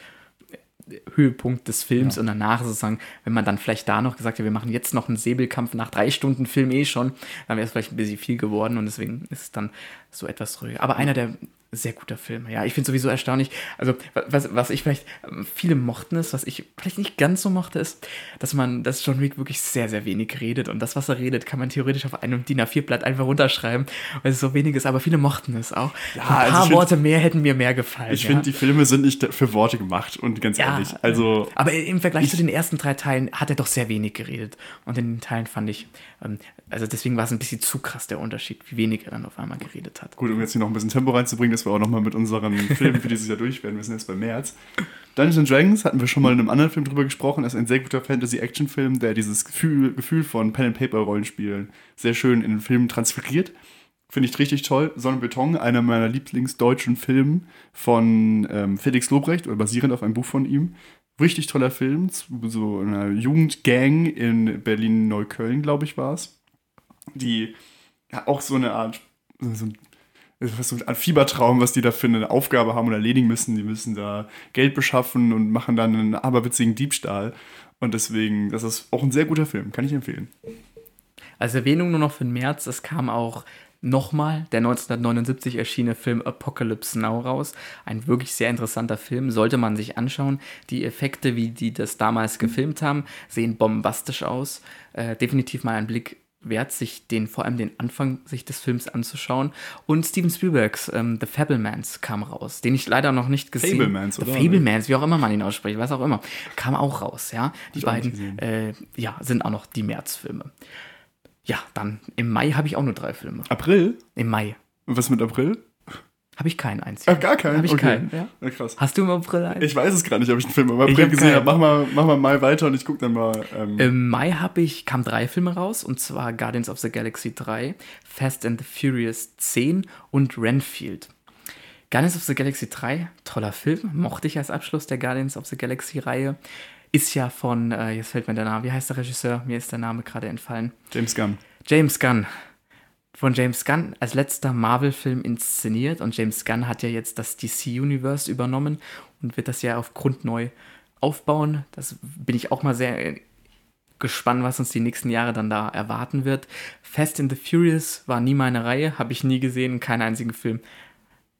Höhepunkt des Films und danach sozusagen, wenn man dann vielleicht da noch gesagt hätte, wir machen jetzt noch einen Säbelkampf nach drei Stunden Film eh schon, dann wäre es vielleicht ein bisschen viel geworden und deswegen ist es dann so etwas ruhiger. Aber einer der sehr guter Filme, ja. Ich finde sowieso erstaunlich, also was, was ich vielleicht, ähm, viele mochten es, was ich vielleicht nicht ganz so mochte, ist, dass man, dass John Wick wirklich sehr, sehr wenig redet und das, was er redet, kann man theoretisch auf einem DIN A4-Blatt einfach runterschreiben, weil es so wenig ist, aber viele mochten es auch. Ja, Ein paar also ich find- Worte mehr hätten mir mehr gefallen. Ich ja. finde, die Filme sind nicht für Worte gemacht und ganz Ja, ehrlich. Also, Aber im Vergleich zu den ersten drei Teilen hat er doch sehr wenig geredet. Und in den Teilen fand ich, ähm, also deswegen war es ein bisschen zu krass der Unterschied, wie wenig er dann auf einmal geredet hat. gut, um jetzt hier noch ein bisschen Tempo reinzubringen, dass wir auch nochmal mit unseren Filmen für dieses Jahr durch werden. Wir sind jetzt bei März. Dungeons Dragons hatten wir schon mal in einem anderen Film drüber gesprochen. Das ist ein sehr guter Fantasy-Action-Film, der dieses Gefühl, Gefühl von Pen-and-Paper-Rollenspielen sehr schön in den Film transferiert. Finde ich richtig toll. Sonne und Beton, einer meiner Lieblingsdeutschen Filme von ähm, Felix Lobrecht oder basierend auf einem Buch von ihm. Richtig toller Film, so einer Jugendgang in Berlin-Neukölln, glaube ich, war es. Die ja, auch so eine Art, so ein ist so Art Fiebertraum, was die da für eine Aufgabe haben und erledigen müssen. Die müssen da Geld beschaffen und machen dann einen aberwitzigen Diebstahl. Und deswegen, das ist auch ein sehr guter Film, kann ich empfehlen. Als Erwähnung nur noch für den März, es kam auch nochmal der 1979 erschienene Film Apocalypse Now raus. Ein wirklich sehr interessanter Film, sollte man sich anschauen. Die Effekte, wie die das damals gefilmt haben, sehen bombastisch aus. Äh, definitiv mal ein Blick wert, sich den, vor allem den Anfang sich des Films anzuschauen. Und Steven Spielbergs ähm, The Fablemans kam raus, den ich leider noch nicht gesehen Fablemans, The oder? Fablemans, wie auch immer man ihn ausspricht, was auch immer, kam auch raus, ja. Die beiden äh, ja, sind auch noch die Märzfilme. Ja, dann im Mai habe ich auch nur drei Filme. April? Im Mai Und was mit April? Habe ich keinen einzigen. Ach, gar keinen? Habe ich Okay. keinen, ja. Na, krass. Hast du im April einen? Ich weiß es gar nicht, ob ich einen Film im April hab gesehen habe. Mach mal, mach mal mal weiter und ich gucke dann mal. Ähm, Im Mai habe ich, kamen drei Filme raus, und zwar Guardians of the Galaxy 3, Fast and the Furious 10 und Renfield. Guardians of the Galaxy 3, toller Film, mochte ich als Abschluss der Guardians of the Galaxy-Reihe. Ist ja von, äh, jetzt fällt mir der Name, wie heißt der Regisseur? Mir ist der Name gerade entfallen. James Gunn. James Gunn. Von James Gunn als letzter Marvel-Film inszeniert und James Gunn hat ja jetzt das DC-Universe übernommen und wird das ja auf Grund neu aufbauen. Das bin ich auch mal sehr gespannt, was uns die nächsten Jahre dann da erwarten wird. Fast and the Furious war nie meine Reihe, habe ich nie gesehen, keinen einzigen Film.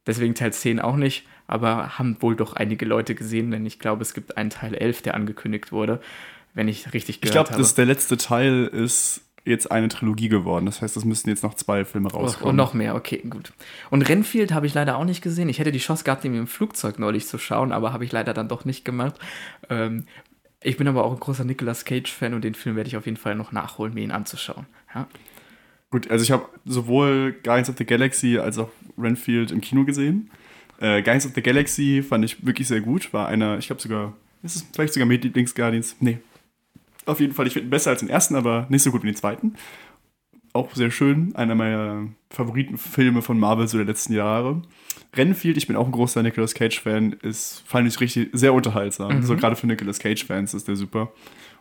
Deswegen Teil 10 auch nicht, aber haben wohl doch einige Leute gesehen, denn ich glaube, es gibt einen Teil 11, der angekündigt wurde, wenn ich richtig Ich gehört glaube, habe. dass der letzte Teil ist jetzt eine Trilogie geworden. Das heißt, es müssten jetzt noch zwei Filme Oh, rauskommen. und noch mehr, okay, gut. Und Renfield habe ich leider auch nicht gesehen. Ich hätte die Chance gehabt, ihn im Flugzeug neulich zu schauen, aber habe ich leider dann doch nicht gemacht. Ähm, Ich bin aber auch ein großer Nicolas Cage-Fan und den Film werde ich auf jeden Fall noch nachholen, mir ihn anzuschauen. Ja. Gut, also ich habe sowohl Guardians of the Galaxy als auch Renfield im Kino gesehen. Äh, Guardians of the Galaxy fand ich wirklich sehr gut. War einer, ich glaube sogar, ist es vielleicht sogar mit Lieblings-Guardians? Nee. Auf jeden Fall, ich finde ihn besser als den ersten, aber nicht so gut wie den zweiten. Auch sehr schön. Einer meiner Favoritenfilme von Marvel so der letzten Jahre. Renfield, ich bin auch ein großer Nicolas Cage-Fan, ist, fand ich richtig sehr unterhaltsam. Mhm. So gerade für Nicolas Cage-Fans ist der super.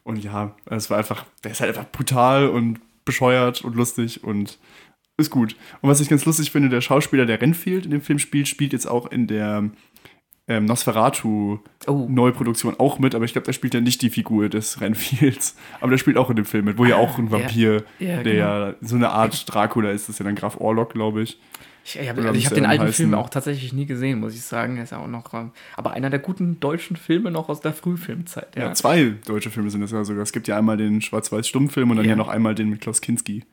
Und ja, es war einfach, der ist halt einfach brutal und bescheuert und lustig und ist gut. Und was ich ganz lustig finde, der Schauspieler, der Renfield in dem Film spielt, spielt jetzt auch in der ähm, Nosferatu Oh. Neuproduktion auch mit, aber ich glaube, der spielt ja nicht die Figur des Renfields. Aber der spielt auch in dem Film mit, wo ja auch ein ja. Vampir, Ja, der ja so eine Art Dracula ist, das ist ja dann Graf Orlok, glaube ich. Ich, ich habe hab den alten heißen? Film auch tatsächlich nie gesehen, muss ich sagen. Er ist ja auch noch, ähm, aber einer der guten deutschen Filme noch aus der Frühfilmzeit. Ja. Ja. zwei deutsche Filme sind das ja sogar. Es gibt ja einmal den Schwarz-Weiß-Stummfilm und dann Ja. ja. noch einmal den mit Klaus Kinski.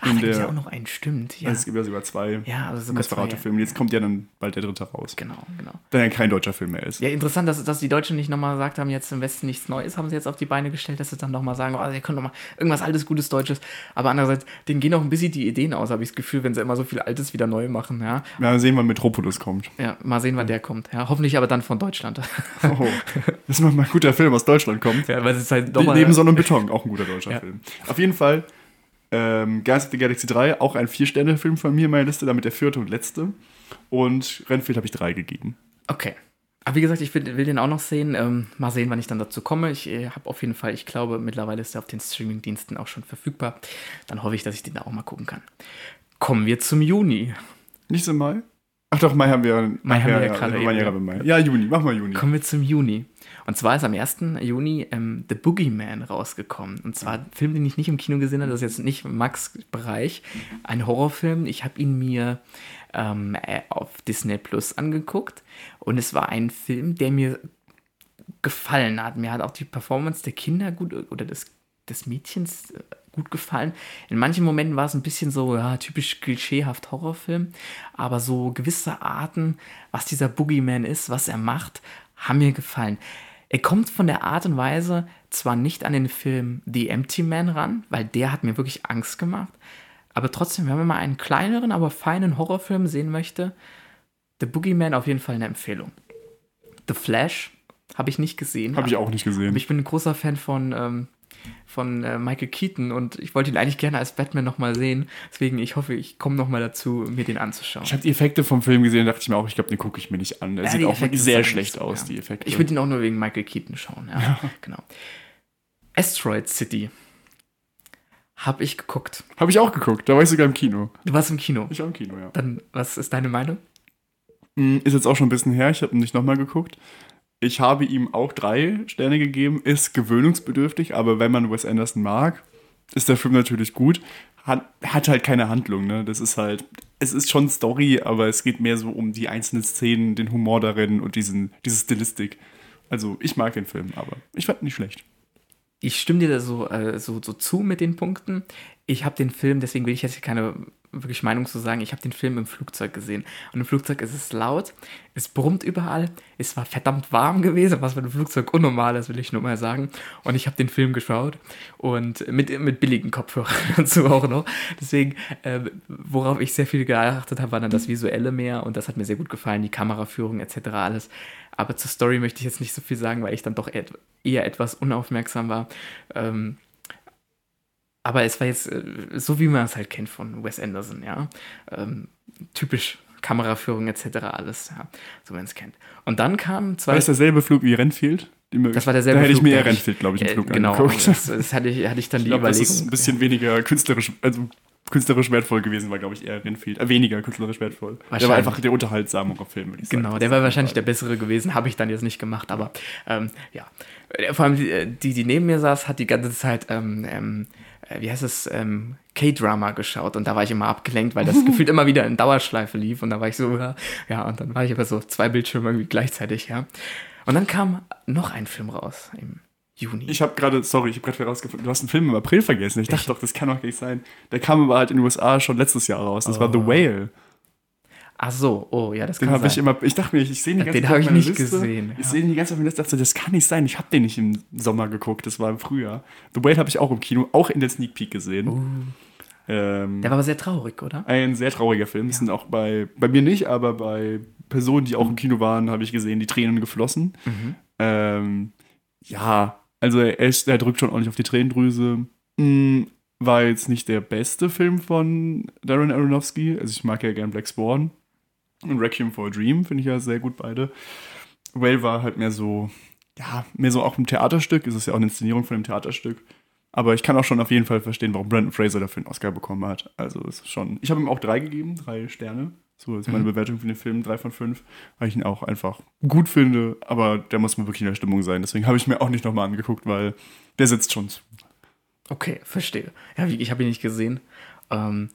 Ach, da gibt es ja auch noch einen, stimmt. Ja, Also es gibt ja sogar zwei ja also sogar. Nosferatu-Filme. Jetzt kommt ja dann bald der dritte raus. Genau, genau. Der ja kein deutscher Film mehr ist. Ja, interessant, dass, dass die Deutschen nicht nochmal gesagt haben, jetzt im Westen nichts Neues, haben sie jetzt auf die Beine gestellt, dass sie dann nochmal sagen, oh, ihr könnt nochmal irgendwas altes, gutes Deutsches. Aber andererseits, denen gehen auch ein bisschen die Ideen aus, habe ich das Gefühl, wenn sie immer so viel Altes wieder neu machen. Ja, Ja, sehen, wann Metropolis kommt. ja mal sehen, wann der kommt. Ja, hoffentlich aber dann von Deutschland. Oh, [laughs] das ist mal ein guter Film aus Deutschland kommt. ja, weil es ist halt nochmal. Neben Sonne und Beton, auch ein guter deutscher Ja. Film. Auf jeden Fall, ähm, Guardians of the Galaxy 3, auch ein Vier-Sterne-Film von mir in meiner Liste, damit der vierte und letzte. Und Renfield habe ich drei gegeben. Okay. Aber wie gesagt, ich will, will den auch noch sehen. Ähm, mal sehen, wann ich dann dazu komme. Ich äh, habe auf jeden Fall, ich glaube, mittlerweile ist er auf den Streamingdiensten auch schon verfügbar. Dann hoffe ich, dass ich den da auch mal gucken kann. Kommen wir zum Juni. Nicht so Mai? Ach doch, Mai haben wir. Mai haben wir ja ja, gerade Mai, eben, ja, ja. Mai. ja, Juni, mach mal Juni. Kommen wir zum Juni. Und zwar ist am 1. Juni ähm, The Boogeyman rausgekommen. Und zwar ein Film, den ich nicht im Kino gesehen habe, das ist jetzt nicht Max Bereich, ein Horrorfilm. Ich habe ihn mir ähm, äh, auf Disney Plus angeguckt und es war ein Film, der mir gefallen hat. Mir hat auch die Performance der Kinder gut oder des, des Mädchens äh, gut gefallen. In manchen Momenten war es ein bisschen so, ja, typisch klischeehaft Horrorfilm, aber so gewisse Arten, was dieser Boogeyman ist, was er macht, haben mir gefallen. Er kommt von der Art und Weise zwar nicht an den Film The Empty Man ran, weil der hat mir wirklich Angst gemacht, aber trotzdem, wenn man mal einen kleineren, aber feinen Horrorfilm sehen möchte, The Boogeyman auf jeden Fall eine Empfehlung. The Flash habe ich nicht gesehen. Habe ich auch nicht gesehen. Ich bin ein großer Fan von, ähm, von äh, Michael Keaton und ich wollte ihn eigentlich gerne als Batman nochmal sehen. Deswegen, ich hoffe, ich komme nochmal dazu, mir den anzuschauen. Ich habe die Effekte vom Film gesehen, dachte ich mir auch, ich glaube, den gucke ich mir nicht an. Der Ja, sieht auch sehr schlecht so, aus, ja. die Effekte. Ich würde ihn auch nur wegen Michael Keaton schauen, ja. Genau. Asteroid City. Habe ich geguckt. Habe ich auch geguckt, da war ich sogar im Kino. Du warst im Kino. Ich war im Kino, ja. Dann, was ist deine Meinung? Mm, Ist jetzt auch schon ein bisschen her, ich habe ihn nicht nochmal geguckt. Ich habe ihm auch drei Sterne gegeben, ist gewöhnungsbedürftig, aber wenn man Wes Anderson mag, ist der Film natürlich gut. Hat, hat halt keine Handlung, ne? Das ist halt, es ist schon Story, aber es geht mehr so um die einzelnen Szenen, den Humor darin und diesen, diese Stilistik. Also ich mag den Film, aber ich fand ihn nicht schlecht. Ich stimme dir da so, äh, so, so zu mit den Punkten. Ich habe den Film, deswegen will ich jetzt hier keine wirklich Meinung zu sagen, ich habe den Film im Flugzeug gesehen. Und im Flugzeug ist es laut, es brummt überall, es war verdammt warm gewesen, was für ein Flugzeug unnormal ist, will ich nur mal sagen. Und ich habe den Film geschaut und mit, mit billigen Kopfhörern [laughs] dazu auch noch. Deswegen, äh, worauf ich sehr viel geachtet habe, war dann das Visuelle mehr und das hat mir sehr gut gefallen, die Kameraführung etc. alles. Aber zur Story möchte ich jetzt nicht so viel sagen, weil ich dann doch eher etwas unaufmerksam war. Ähm, aber es war jetzt äh, so, wie man es halt kennt von Wes Anderson, ja. Ähm, typisch Kameraführung etc. alles, ja, so wie man es kennt. Und dann kam zwei. War das derselbe Flug wie Renfield? Das war derselbe Da hätte ich Flug, mir da eher ich- Renfield, glaube ich, im äh, Flug genau, angeguckt. das, das hatte, ich, hatte ich dann Ich die glaube, das Überlegung. ist ein bisschen weniger künstlerisch, also künstlerisch wertvoll gewesen, war, glaube ich, eher Renfield. Äh, weniger künstlerisch wertvoll. Der war einfach der unterhaltsamere Film, würde ich sagen. Genau, der war wahrscheinlich der bessere gewesen, habe ich dann jetzt nicht gemacht, aber ähm, ja. Äh, Vor allem die, die, die neben mir saß, hat die ganze Zeit, ähm, ähm, äh, wie heißt es, ähm, K-Drama geschaut und da war ich immer abgelenkt, weil das [laughs] gefühlt immer wieder in Dauerschleife lief und da war ich so, ja, ja, und dann war ich aber so zwei Bildschirme irgendwie gleichzeitig, ja. Und dann kam noch ein Film raus im Juni. Ich habe gerade, sorry, ich habe gerade herausgefunden, du hast einen Film im April vergessen. Ich dachte doch, das kann doch nicht sein. Der kam aber halt in den USA schon letztes Jahr raus. Das war The Oh. Whale. Ach so, oh ja, das Den kann habe ich sein. immer, ich dachte mir, ich sehe ihn die ganze Den Zeit hab auf ich nicht Liste. gesehen, Ich ja. sehe ihn die ganze Zeit auf meiner Liste, dachte, das kann nicht sein. Ich habe den nicht im Sommer geguckt, das war im Frühjahr. The Whale habe ich auch im Kino, auch in der Sneak Peek gesehen. Uh. Ähm, Der war aber sehr traurig, oder? ein sehr trauriger Film. Es sind auch bei, bei mir nicht, aber bei Personen, die auch im Kino waren, habe ich gesehen, die Tränen geflossen. Mhm. Ähm, ja, also er, ist, er drückt schon ordentlich auf die Tränendrüse. Hm, war jetzt nicht der beste Film von Darren Aronofsky. Also ich mag ja gern Black Swan und Requiem for a Dream, finde ich ja sehr gut beide. Whale war halt mehr so, ja, mehr so auch ein Theaterstück. Es ist ja auch eine Inszenierung von einem Theaterstück. Aber ich kann auch schon auf jeden Fall verstehen, warum Brandon Fraser dafür einen Oscar bekommen hat. Also es ist schon. Ich habe ihm auch drei gegeben, drei Sterne. So ist meine Mhm. Bewertung für den Film, drei von fünf, weil ich ihn auch einfach gut finde. Aber der muss mal wirklich in der Stimmung sein. Deswegen habe ich mir auch nicht nochmal angeguckt, weil der sitzt schon zu. Okay, verstehe. Ja, ich habe ihn nicht gesehen. Ähm,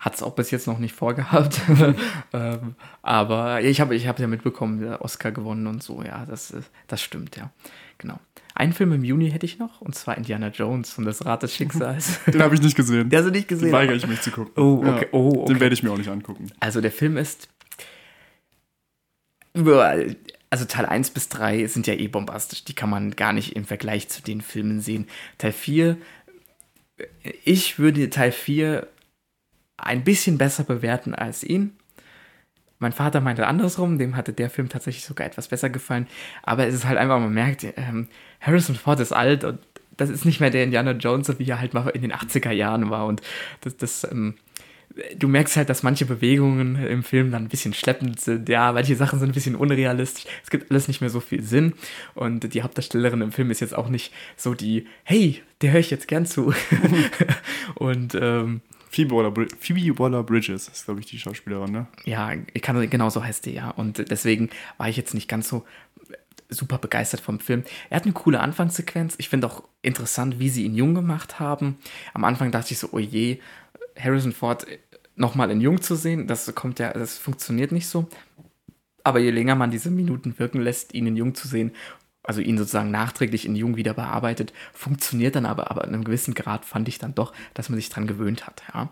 Hat es auch bis jetzt noch nicht vorgehabt. [laughs] ähm, aber ich habe ich hab ja mitbekommen, der Oscar gewonnen und so. Ja, das, ist- das stimmt, ja. Genau. Einen Film im Juni hätte ich noch, und zwar Indiana Jones und das Rad des Schicksals. [laughs] Den habe ich nicht gesehen. Der hast du nicht Den gesehen. weigere ich mich zu gucken. Oh, okay. Oh, okay. Den werde ich mir auch nicht angucken. Also der Film ist. Also Teil 1 bis 3 sind ja eh bombastisch. Die kann man gar nicht im Vergleich zu den Filmen sehen. Teil 4, ich würde Teil 4 ein bisschen besser bewerten als ihn. Mein Vater meinte andersrum, dem hatte der Film tatsächlich sogar etwas besser gefallen. Aber es ist halt einfach, man merkt, ähm, Harrison Ford ist alt und das ist nicht mehr der Indiana Jones, wie er halt mal in den 80er Jahren war. Und das, das ähm, du merkst halt, dass manche Bewegungen im Film dann ein bisschen schleppend sind. Ja, manche Sachen sind ein bisschen unrealistisch. Es gibt alles nicht mehr so viel Sinn. Und die Hauptdarstellerin im Film ist jetzt auch nicht so die, hey, der höre ich jetzt gern zu. [laughs] und ähm, Phoebe Waller, Bridges ist, glaube ich, die Schauspielerin, ne? ja, ich kann, genau so heißt die, ja. Und deswegen war ich jetzt nicht ganz so super begeistert vom Film. Er hat eine coole Anfangssequenz. Ich finde auch interessant, wie sie ihn jung gemacht haben. Am Anfang dachte ich so, oh je, Harrison Ford nochmal in jung zu sehen, das kommt ja, das funktioniert nicht so. Aber je länger man diese Minuten wirken lässt, ihn in jung zu sehen, also ihn sozusagen nachträglich in jung wieder bearbeitet, funktioniert dann aber, aber in einem gewissen Grad fand ich dann doch, dass man sich dran gewöhnt hat, ja.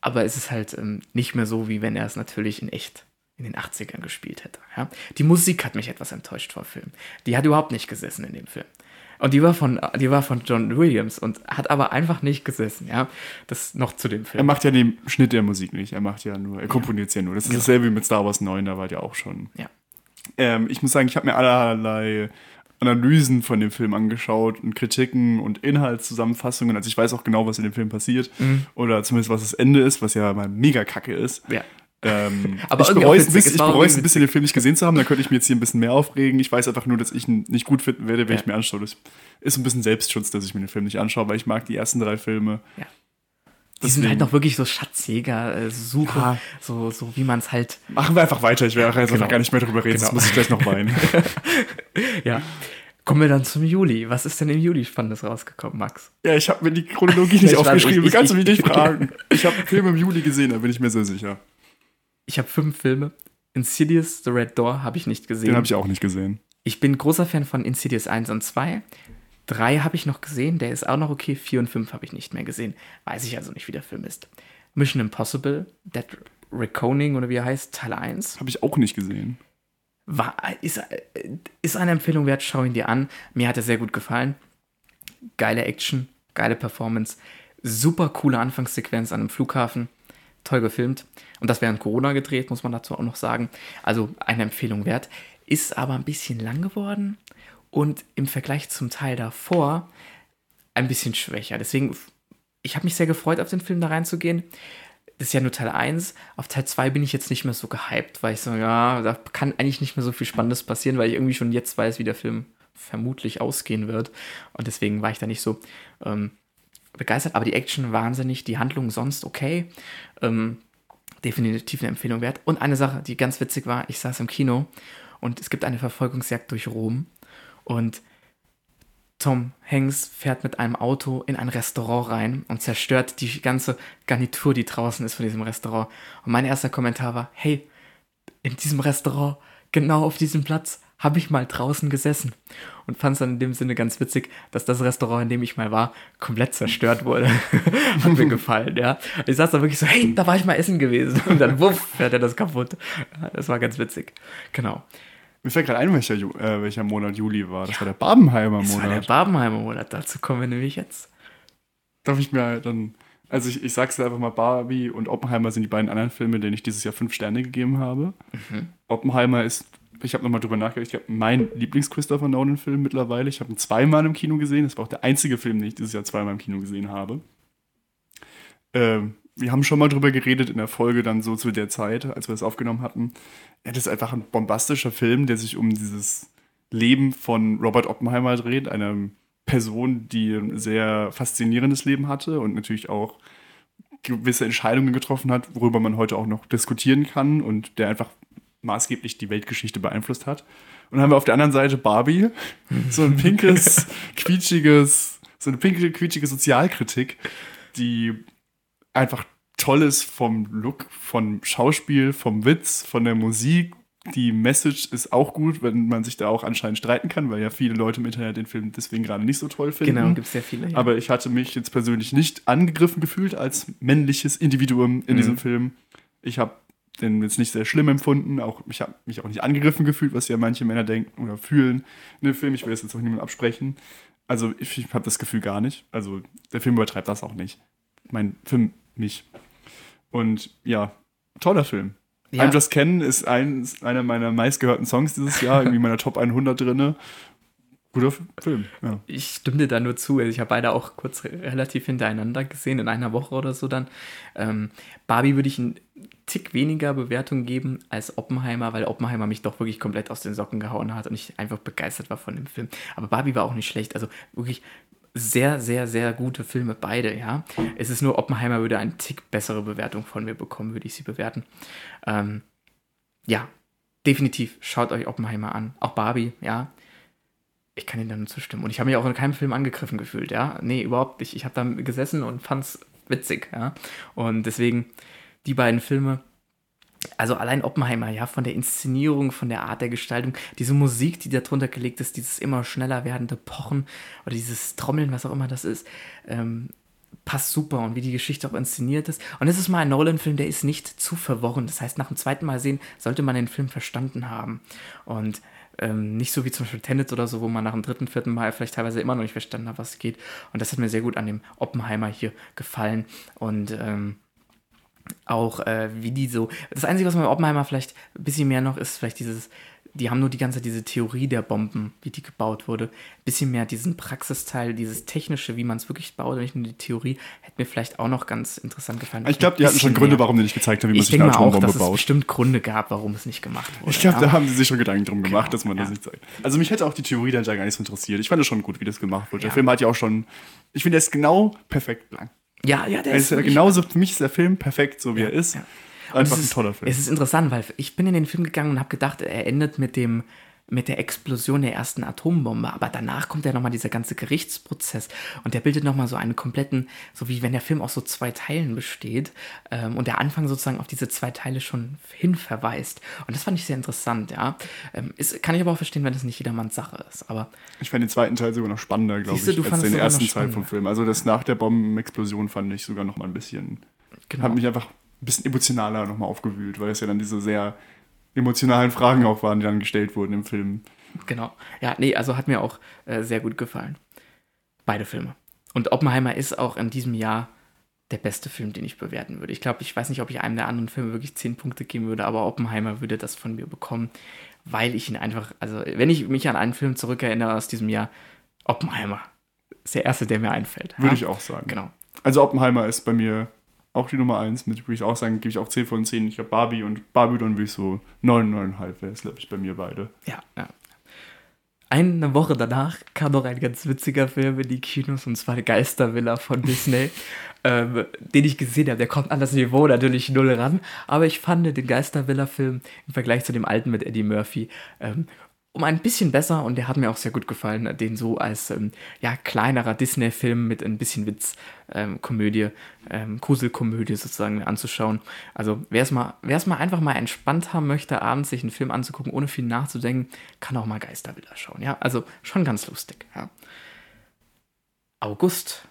Aber es ist halt ähm, nicht mehr so, wie wenn er es natürlich in echt in den 80ern gespielt hätte. Ja? Die Musik hat mich etwas enttäuscht vor Film. Die hat überhaupt nicht gesessen in dem Film. Und die war von, die war von John Williams und hat aber einfach nicht gesessen, ja. Das noch zu dem Er Film. macht ja den Schnitt der Musik nicht. Er macht ja nur, er komponiert es ja nur. Das ist Genau. dasselbe wie mit Star Wars 9, da war der auch schon. Ja. Ähm, ich muss sagen, ich habe mir allerlei Analysen von dem Film angeschaut und Kritiken und Inhaltszusammenfassungen. Also ich weiß auch genau, was in dem Film passiert. Mhm. Oder zumindest, was das Ende ist, was ja mal mega kacke ist. Ja. Ähm, [laughs] Aber ich bereue es ein bisschen, ein bisschen, den Film nicht gesehen zu haben. Da könnte ich mir jetzt hier ein bisschen mehr aufregen. Ich weiß einfach nur, dass ich ihn nicht gut finden werde, wenn Ja. ich mir anschaue. Das ist ein bisschen Selbstschutz, dass ich mir den Film nicht anschaue, weil ich mag die ersten drei Filme. Ja. Die sind halt noch wirklich so Schatzjäger, äh, Suche, Ja. so, so wie man es halt, Machen wir einfach weiter. Ich werde jetzt Genau. gar nicht mehr drüber reden, sonst Genau. muss ich gleich noch weinen. [laughs] ja. Kommen wir dann zum Juli. Was ist denn im Juli Spannendes rausgekommen, Max? Ja, ich habe mir die Chronologie [laughs] Ich nicht aufgeschrieben. ich- ich- Kannst du mich nicht ich- fragen? Ich habe einen Film im Juli gesehen, da bin ich mir sehr sicher. Ich habe fünf Filme. Insidious, The Red Door habe ich nicht gesehen. Den habe ich auch nicht gesehen. Ich bin großer Fan von Insidious 1 und 2. 3 habe ich noch gesehen, der ist auch noch okay. 4 und 5 habe ich nicht mehr gesehen. Weiß ich also nicht, wie der Film ist. Mission Impossible, Dead Reconing oder wie er heißt, Teil 1. Habe ich auch nicht gesehen. War, ist, ist eine Empfehlung wert, schau ihn dir an. Mir hat er sehr gut gefallen. Geile Action, geile Performance, super coole Anfangssequenz an einem Flughafen. Toll gefilmt. Und das während Corona gedreht, muss man dazu auch noch sagen. Also eine Empfehlung wert. Ist aber ein bisschen lang geworden und im Vergleich zum Teil davor ein bisschen schwächer. Deswegen, ich habe mich sehr gefreut, auf den Film da reinzugehen. Das ist ja nur Teil 1. Auf Teil 2 bin ich jetzt nicht mehr so gehypt, weil ich so, ja, da kann eigentlich nicht mehr so viel Spannendes passieren, weil ich irgendwie schon jetzt weiß, wie der Film vermutlich ausgehen wird. Und deswegen war ich da nicht so ähm, begeistert. Aber die Action wahnsinnig, die Handlung sonst okay. Ähm, definitiv eine Empfehlung wert. Und eine Sache, die ganz witzig war, ich saß im Kino und es gibt eine Verfolgungsjagd durch Rom und Tom Hanks fährt mit einem Auto in ein Restaurant rein und zerstört die ganze Garnitur, die draußen ist von diesem Restaurant. Und mein erster Kommentar war, hey, in diesem Restaurant, genau auf diesem Platz, habe ich mal draußen gesessen und fand es dann in dem Sinne ganz witzig, dass das Restaurant, in dem ich mal war, komplett zerstört wurde. [laughs] Hat mir gefallen, ja. Ich saß da wirklich so, hey, da war ich mal essen gewesen. Und dann, wuff, fährt er das kaputt. Das war ganz witzig. Genau. Mir fällt gerade ein, welcher, äh, welcher Monat Juli war. Das ja, war der Barbenheimer Monat. Das war der Barbenheimer Monat. Dazu kommen wir nämlich jetzt. Darf ich mir dann. Also ich, ich sag's einfach mal, Barbie und Oppenheimer sind die beiden anderen Filme, denen ich dieses Jahr fünf Sterne gegeben habe. Mhm. Oppenheimer ist ich habe nochmal drüber nachgedacht, ich glaube, mein Lieblings-Christopher Nolan-Film mittlerweile. Ich habe ihn zweimal im Kino gesehen. Das war auch der einzige Film, den ich dieses Jahr zweimal im Kino gesehen habe. Ähm, wir haben schon mal drüber geredet in der Folge dann so zu der Zeit, als wir das aufgenommen hatten. Ja, das ist einfach ein bombastischer Film, der sich um dieses Leben von Robert Oppenheimer dreht, einer Person, die ein sehr faszinierendes Leben hatte und natürlich auch gewisse Entscheidungen getroffen hat, worüber man heute auch noch diskutieren kann und der einfach maßgeblich die Weltgeschichte beeinflusst hat. Und dann haben wir auf der anderen Seite Barbie, so ein pinkes, [laughs] quietschiges, so eine pinke, quietschige Sozialkritik, die einfach toll ist vom Look, vom Schauspiel, vom Witz, von der Musik. Die Message ist auch gut, wenn man sich da auch anscheinend streiten kann, weil ja viele Leute im Internet den Film deswegen gerade nicht so toll finden. Genau, gibt es sehr viele. Ja. Aber ich hatte mich jetzt persönlich nicht angegriffen gefühlt als männliches Individuum in mhm. diesem Film. Ich habe den jetzt nicht sehr schlimm empfunden. Auch, ich habe mich auch nicht angegriffen gefühlt, was ja manche Männer denken oder fühlen in dem Film. Ich will das jetzt auch niemandem absprechen. Also ich, ich habe das Gefühl gar nicht. Also der Film übertreibt das auch nicht. Mein Film nicht. Und ja, toller Film. Ja. I'm Just Ken ist ein, einer meiner meistgehörten Songs dieses Jahr, irgendwie meiner Top 100 drinne. Guter Film, ja. Ich stimme dir da nur zu. Also ich habe beide auch kurz relativ hintereinander gesehen, in einer Woche oder so dann. Ähm, Barbie würde ich einen Tick weniger Bewertung geben als Oppenheimer, weil Oppenheimer mich doch wirklich komplett aus den Socken gehauen hat und ich einfach begeistert war von dem Film. Aber Barbie war auch nicht schlecht. Also wirklich sehr, sehr, sehr gute Filme, beide, ja. Es ist nur, Oppenheimer würde einen Tick bessere Bewertung von mir bekommen, würde ich sie bewerten. Ähm, ja, definitiv, schaut euch Oppenheimer an. Auch Barbie, ja ich kann Ihnen da nur zustimmen. Und ich habe mich auch in keinem Film angegriffen gefühlt, ja. Nee, überhaupt nicht. Ich habe da gesessen und fand es witzig, ja. Und deswegen, die beiden Filme, also allein Oppenheimer, ja, von der Inszenierung, von der Art der Gestaltung, diese Musik, die da drunter gelegt ist, dieses immer schneller werdende Pochen oder dieses Trommeln, was auch immer das ist, ähm, passt super und wie die Geschichte auch inszeniert ist. Und es ist mal ein Nolan-Film, der ist nicht zu verworren. Das heißt, nach dem zweiten Mal sehen, sollte man den Film verstanden haben. Und ähm, nicht so wie zum Beispiel Tenet oder so, wo man nach dem dritten, vierten Mal vielleicht teilweise immer noch nicht verstanden hat, was geht. Und das hat mir sehr gut an dem Oppenheimer hier gefallen. Und ähm, auch äh, wie die so. Das Einzige, was man bei Oppenheimer vielleicht ein bisschen mehr noch ist, vielleicht dieses die haben nur die ganze diese Theorie der Bomben, wie die gebaut wurde. Ein bisschen mehr diesen Praxisteil, dieses Technische, wie man es wirklich baut, und nicht nur die Theorie, hätte mir vielleicht auch noch ganz interessant gefallen. Ich glaube, die hatten schon Gründe, mehr. warum die nicht gezeigt haben, wie man sich eine Atombombe auch, dass baut. Es bestimmt Gründe gab, warum es nicht gemacht wurde. Ich glaube, ja. da haben sie sich schon Gedanken drum gemacht, genau, dass man ja. das nicht zeigt. Also mich hätte auch die Theorie dahinter gar nicht so interessiert. Ich fand es schon gut, wie das gemacht wurde. Ja. Der Film hat ja auch schon, ich finde, der ist genau perfekt lang. Ja, ja, der ist, ist genauso, für mich ist der Film perfekt, so wie er ist. Einfach ein toller Film. Es ist interessant, weil ich bin in den Film gegangen und habe gedacht, er endet mit dem mit der Explosion der ersten Atombombe. Aber danach kommt ja nochmal dieser ganze Gerichtsprozess und der bildet nochmal so einen kompletten, so wie wenn der Film aus so zwei Teilen besteht ähm, und der Anfang sozusagen auf diese zwei Teile schon hinverweist. Und das fand ich sehr interessant, ja. Ähm, ist, kann ich aber auch verstehen, wenn das nicht jedermanns Sache ist. Aber ich fand den zweiten Teil sogar noch spannender, glaube ich, als den ersten Teil vom Film. Also das nach der Bombenexplosion fand ich sogar noch mal ein bisschen, genau. hat mich einfach ein bisschen emotionaler nochmal aufgewühlt, weil es ja dann diese sehr emotionalen Fragen auch waren, die dann gestellt wurden im Film. Genau. Ja, nee, also hat mir auch äh, sehr gut gefallen. Beide Filme. Und Oppenheimer ist auch in diesem Jahr der beste Film, den ich bewerten würde. Ich glaube, ich weiß nicht, ob ich einem der anderen Filme wirklich zehn Punkte geben würde, aber Oppenheimer würde das von mir bekommen, weil ich ihn einfach, also wenn ich mich an einen Film zurückerinnere aus diesem Jahr, Oppenheimer ist der erste, der mir einfällt. Würde ja? ich auch sagen. Genau. Also Oppenheimer ist bei mir auch die Nummer 1. Mit, würde ich auch sagen, gebe ich auch 10 von 10. Ich habe Barbie und Barbie dann würde ich so 9, 9,5 wäre es, glaube ich, bei mir beide. Ja, ja. Eine Woche danach kam noch ein ganz witziger Film in die Kinos und zwar Geistervilla von Disney, [laughs] ähm, den ich gesehen habe. Der kommt an das Niveau natürlich null ran, aber ich fand den Geistervilla-Film im Vergleich zu dem alten mit Eddie Murphy ähm, um ein bisschen besser und der hat mir auch sehr gut gefallen, den so als ähm, ja, kleinerer Disney-Film mit ein bisschen Witz, ähm, Komödie, ähm, Gruselkomödie sozusagen anzuschauen. Also wer es mal, mal einfach mal entspannt haben möchte, abends sich einen Film anzugucken, ohne viel nachzudenken, kann auch mal Geisterbilder schauen. Ja, also schon ganz lustig. Ja. August,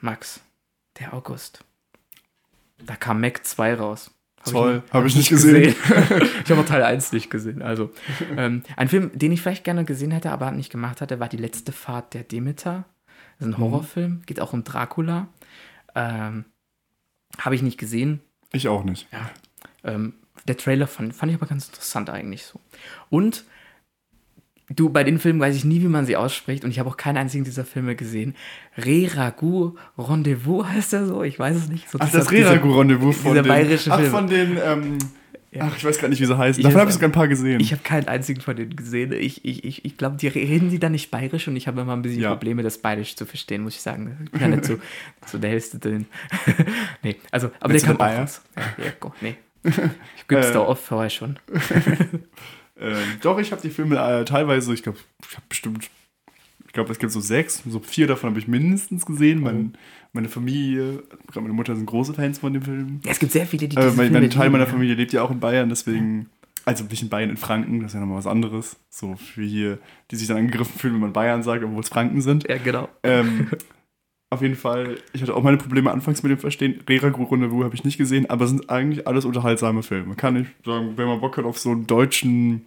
Max, der August. Da kam Mac 2 raus. Hab Toll, habe ich nicht gesehen. gesehen. [laughs] ich habe auch Teil 1 nicht gesehen. Also, ähm, ein Film, den ich vielleicht gerne gesehen hätte, aber nicht gemacht hatte, war Die letzte Fahrt der Demeter. Das ist ein mhm. Horrorfilm, geht auch um Dracula. Ähm, habe ich nicht gesehen. Ich auch nicht. Ja. Ähm, der Trailer fand, fand ich aber ganz interessant eigentlich so. Und Du, bei den Filmen weiß ich nie, wie man sie ausspricht und ich habe auch keinen einzigen dieser Filme gesehen. Re-Ragu Rendezvous heißt er so? Ich weiß es nicht. So, ach, das Re-Ragu Rendezvous von dieser den, bayerische Film. Ach, von den, ähm, ja. ach, ich weiß gar nicht, wie sie heißen. Davon habe ich sogar ein paar gesehen. Ich habe keinen einzigen von denen gesehen. Ich, ich, ich, ich glaube, die reden die da nicht bayerisch und ich habe immer ein bisschen ja. Probleme, das bayerisch zu verstehen, muss ich sagen. Ich ja nicht so, [laughs] so der Hälfte drin. [laughs] nee, also, aber Willst der kann auch was. Ja, ja, nee. Ich gib's äh, da oft vorher schon. [laughs] Ähm, doch, ich habe die Filme äh, teilweise, ich glaube, ich habe bestimmt, ich glaube, es gibt so sechs, so vier davon habe ich mindestens gesehen. Mein, oh. meine Familie, gerade meine Mutter sind große Fans von dem Film. Ja, es gibt sehr viele, die äh, mein, Mein Teil meiner Familie lebt ja auch in Bayern, deswegen, also nicht in Bayern, in Franken, das ist ja nochmal was anderes. So für hier, die sich dann angegriffen fühlen, wenn man Bayern sagt, obwohl es Franken sind. Ja, genau. Ähm, [laughs] auf jeden Fall, ich hatte auch meine Probleme anfangs mit dem Verstehen. Reragu Rendezvous habe ich nicht gesehen, aber sind eigentlich alles unterhaltsame Filme. Kann ich sagen, wenn man Bock hat auf so einen deutschen